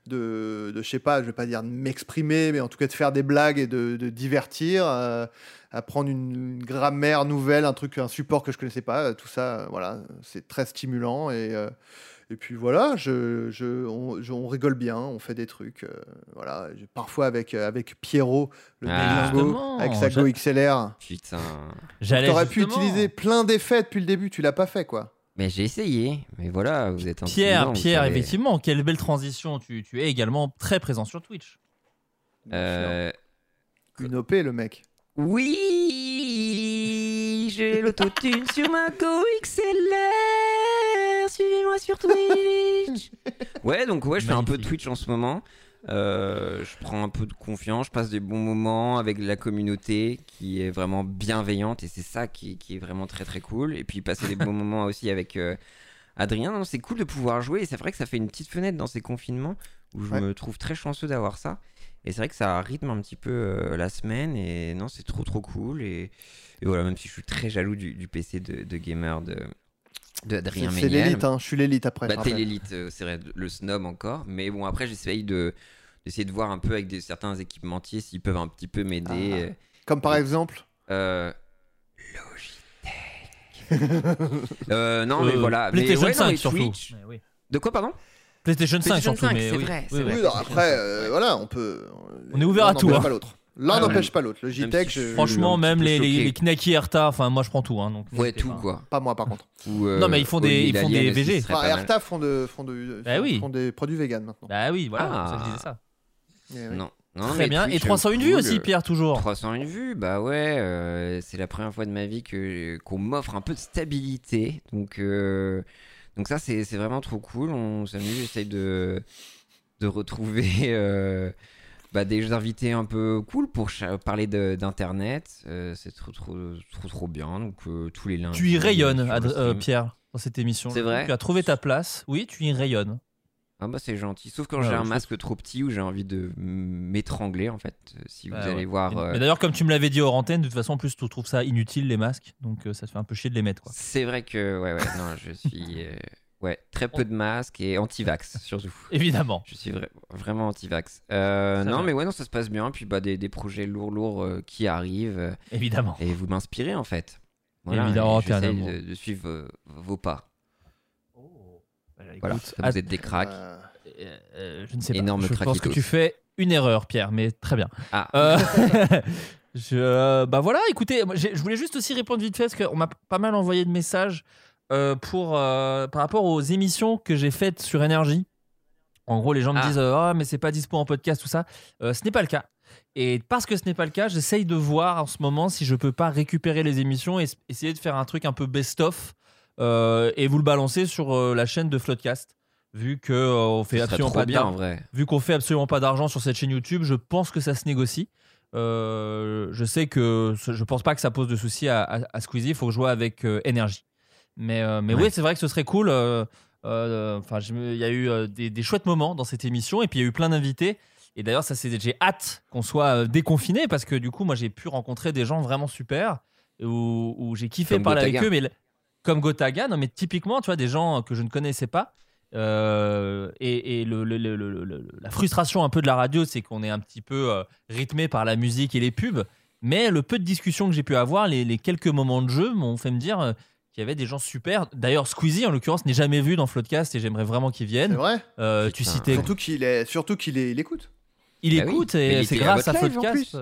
de, de, je sais pas, je vais pas dire de m'exprimer, mais en tout cas de faire des blagues et de, de divertir, euh, apprendre une, une grammaire nouvelle, un truc, un support que je connaissais pas, euh, tout ça, euh, voilà, c'est très stimulant et euh, et puis voilà, je, je, on, je- on rigole bien, on fait des trucs, euh, voilà, parfois avec euh, avec Pierrot, le Ah. avec sa j'a- Go XLR. Putain. J'allais. T'aurais pu utiliser plein d'effets depuis le début, tu l'as pas fait quoi. Mais j'ai essayé, mais voilà, vous êtes un Pierre, Pierre, savez. effectivement, quelle belle transition. Tu, tu es également très présent sur Twitch. Euh, Une OP le mec. Oui, j'ai l'autotune sur ma Go XLR. Suivez-moi sur Twitch. ouais, donc ouais, je fais un peu de. Twitch en ce moment. Euh, je prends un peu de confiance, je passe des bons moments avec la communauté qui est vraiment bienveillante et c'est ça qui, qui est vraiment très très cool. Et puis passer des bons moments aussi avec euh, Adrien, Non, c'est cool de pouvoir jouer et c'est vrai que ça fait une petite fenêtre dans ces confinements où je Ouais. me trouve très chanceux d'avoir ça. Et c'est vrai que ça rythme un petit peu euh, la semaine et non, c'est trop trop cool. Et, et voilà, même si je suis très jaloux du, du PC de, de gamer de d'Adrien c'est l'élite, hein. je suis l'élite après. Bah, t'es l'élite, euh, c'est vrai, le snob encore. Mais bon, après, j'essaye de d'essayer de voir un peu avec des, certains équipementiers s'ils peuvent un petit peu m'aider. Ah. euh, Comme par exemple. euh, Logitech. Euh, non, mais voilà. Mais ouais, non, 5 mais. Twitch- Ouais, oui. De quoi, pardon? PlayStation 5 PlayStation surtout, 5, mais c'est oui. vrai, c'est Oui, vrai. oui. Oui, non, après, euh, voilà, on peut. On est ouvert à l'un tout, n'empêche hein. pas l'autre. L'un Ah, n'empêche pas l'autre. si je- je- Franchement, même les, les, les Knacky Erta, enfin moi je prends tout. Hein, donc Ouais, tout pas. quoi. Pas moi par contre. Ou, euh, Non, mais ils font des- ils font des VG. Enfin. Erta font, de, font, de, Bah oui. font des produits vegan maintenant. Bah oui, voilà, Ah. ça, je disais ça. Eh. Non. Non, Très bien. Twitch, Et 301 vues aussi, Pierre, toujours. 301 vues, bah ouais, euh, c'est la première fois de ma vie que qu'on m'offre un peu de stabilité. Donc, euh, donc ça, c'est vraiment trop cool. On s'amuse, j'essaye de, de retrouver euh, bah, des invités un peu cool pour parler d'Internet. Euh, c'est trop, trop, trop, trop bien. Donc, euh, tous les lundis. Tu y rayonnes. Pierre, dans cette émission. C'est vrai Tu as trouvé ta place. Oui, tu y rayonnes. Ah bah c'est gentil. Sauf quand Ouais, j'ai un masque trop petit où j'ai envie de m'étrangler en fait. Euh, Si vous allez ouais. voir. Mais- euh, d'ailleurs, comme tu me l'avais dit hors antenne, de toute façon, en plus, tu trouves ça inutile les masques, donc euh, ça te fait un peu chier de les mettre. Quoi. C'est vrai que ouais ouais non je suis euh, ouais très peu de masques et anti-vax surtout. Évidemment. Je suis vra- vraiment anti-vax. Euh, non mais ouais non ça se passe bien puis bah des, des projets lourds lourds euh, qui arrivent euh, Évidemment. et vous m'inspirez en fait. Évidemment, et j'essaye éternellement. de, de suivre vos pas. Voilà, ça, vous êtes des cracks. Euh, Euh, je ne sais Énorme pas. Je pense que tu fais une erreur, Pierre, mais très bien. Ah. Euh, je, bah voilà, écoutez, je voulais juste aussi répondre vite fait parce qu'on m'a pas mal envoyé de messages euh, pour, par rapport aux émissions que j'ai faites sur Énergie. En gros, les gens me Ah. disent Ah, mais c'est pas dispo en podcast, tout ça. Ce n'est pas le cas. Et parce que ce n'est pas le cas, j'essaye de voir en ce moment si je peux pas récupérer les émissions et essayer de faire un truc un peu best-of et vous le balancer sur euh, la chaîne de Floodcast. Vu que euh, on fait absolument pas bien d'ar- en vrai. vu qu'on fait absolument pas d'argent sur cette chaîne YouTube, je pense que ça se négocie. Euh, je sais que je pense pas que ça pose de soucis à, à, à Squeezie. Il faut que je joue avec euh, énergie. Mais, euh, Ouais. oui, c'est vrai que ce serait cool. euh, euh, Enfin, il y a eu euh, des, des chouettes moments dans cette émission et puis il y a eu plein d'invités. Et d'ailleurs, ça c'est j'ai hâte qu'on soit euh, déconfiné parce que du coup, moi j'ai pu rencontrer des gens vraiment super où, où j'ai kiffé Comme parler avec eux. Mais comme Gotaga, non mais typiquement, tu vois, des gens que je ne connaissais pas. Euh, et et le, le- le- le- le- la frustration un peu de la radio, c'est qu'on est un petit peu euh, rythmé par la musique et les pubs. Mais le peu de discussions que j'ai pu avoir, les, les quelques moments de jeu m'ont fait me dire euh, qu'il y avait des gens super. D'ailleurs, Squeezie, en l'occurrence, n'est jamais vu dans Floodcast et j'aimerais vraiment qu'il C'est vienne. vrai Euh, tu citais. Surtout qu'il est, surtout qu'il est, il écoute. Il Bah écoute et il c'est à grâce à, en Floodcast.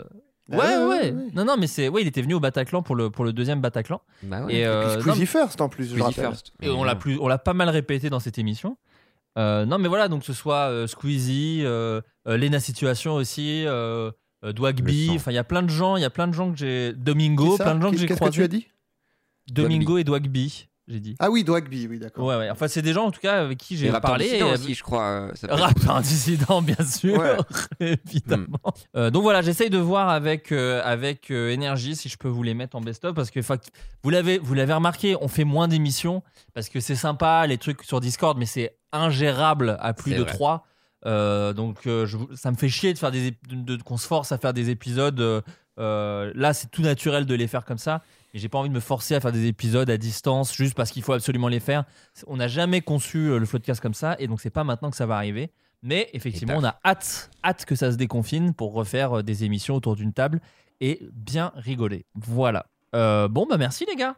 Plus. Ouais, Ah, ouais, ouais. Non, non, mais c'est. Ouais, il était venu au Bataclan pour le, pour le deuxième Bataclan. Bah ouais. Et, euh, non, Squeezie First en plus, Squeezie first. Et on l'a plus, on l'a pas mal répété dans cette émission. Euh, non, mais voilà, donc que ce soit euh, Squeezie, euh, euh, Lena Situation aussi, Dwagby, enfin il y a plein de gens, il y a plein de gens que j'ai, Domingo, plein de gens que j'ai Qu'est-ce que tu croisés. as dit Domingo et Dwagby, j'ai dit. Ah oui, Dwagby, oui, d'accord. Ouais, ouais. Enfin, c'est des gens en tout cas avec qui j'ai rappeur parlé. dissident et- aussi, je crois. euh, Rappeur dissident, bien sûr, Ouais. évidemment. Euh, donc voilà, j'essaye de voir avec euh, avec euh, énergie si je peux vous les mettre en best-of parce que enfin, vous l'avez vous l'avez remarqué, on fait moins d'émissions parce que c'est sympa les trucs sur Discord, mais c'est ingérable à plus de vrai. trois. Euh, donc euh, je- ça me fait chier de faire des de, de- qu'on se force à faire des épisodes. euh, euh, là, c'est tout naturel de les faire comme ça. Et j'ai pas envie de me forcer à faire des épisodes à distance juste parce qu'il faut absolument les faire. On n'a jamais conçu euh, le podcast comme ça, et donc c'est pas maintenant que ça va arriver. Mais effectivement, on a hâte, hâte que ça se déconfine pour refaire euh, des émissions autour d'une table et bien rigoler. Voilà. Euh, bon, bah merci les gars.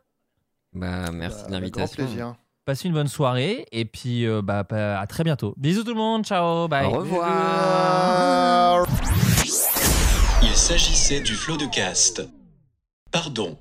Bah, merci Bah, de l'invitation. plaisir. Passez une bonne soirée et puis euh, bah, bah, à très bientôt. Bisous tout le monde. Ciao. Bye. Au revoir. Il s'agissait du flot de cast. Pardon.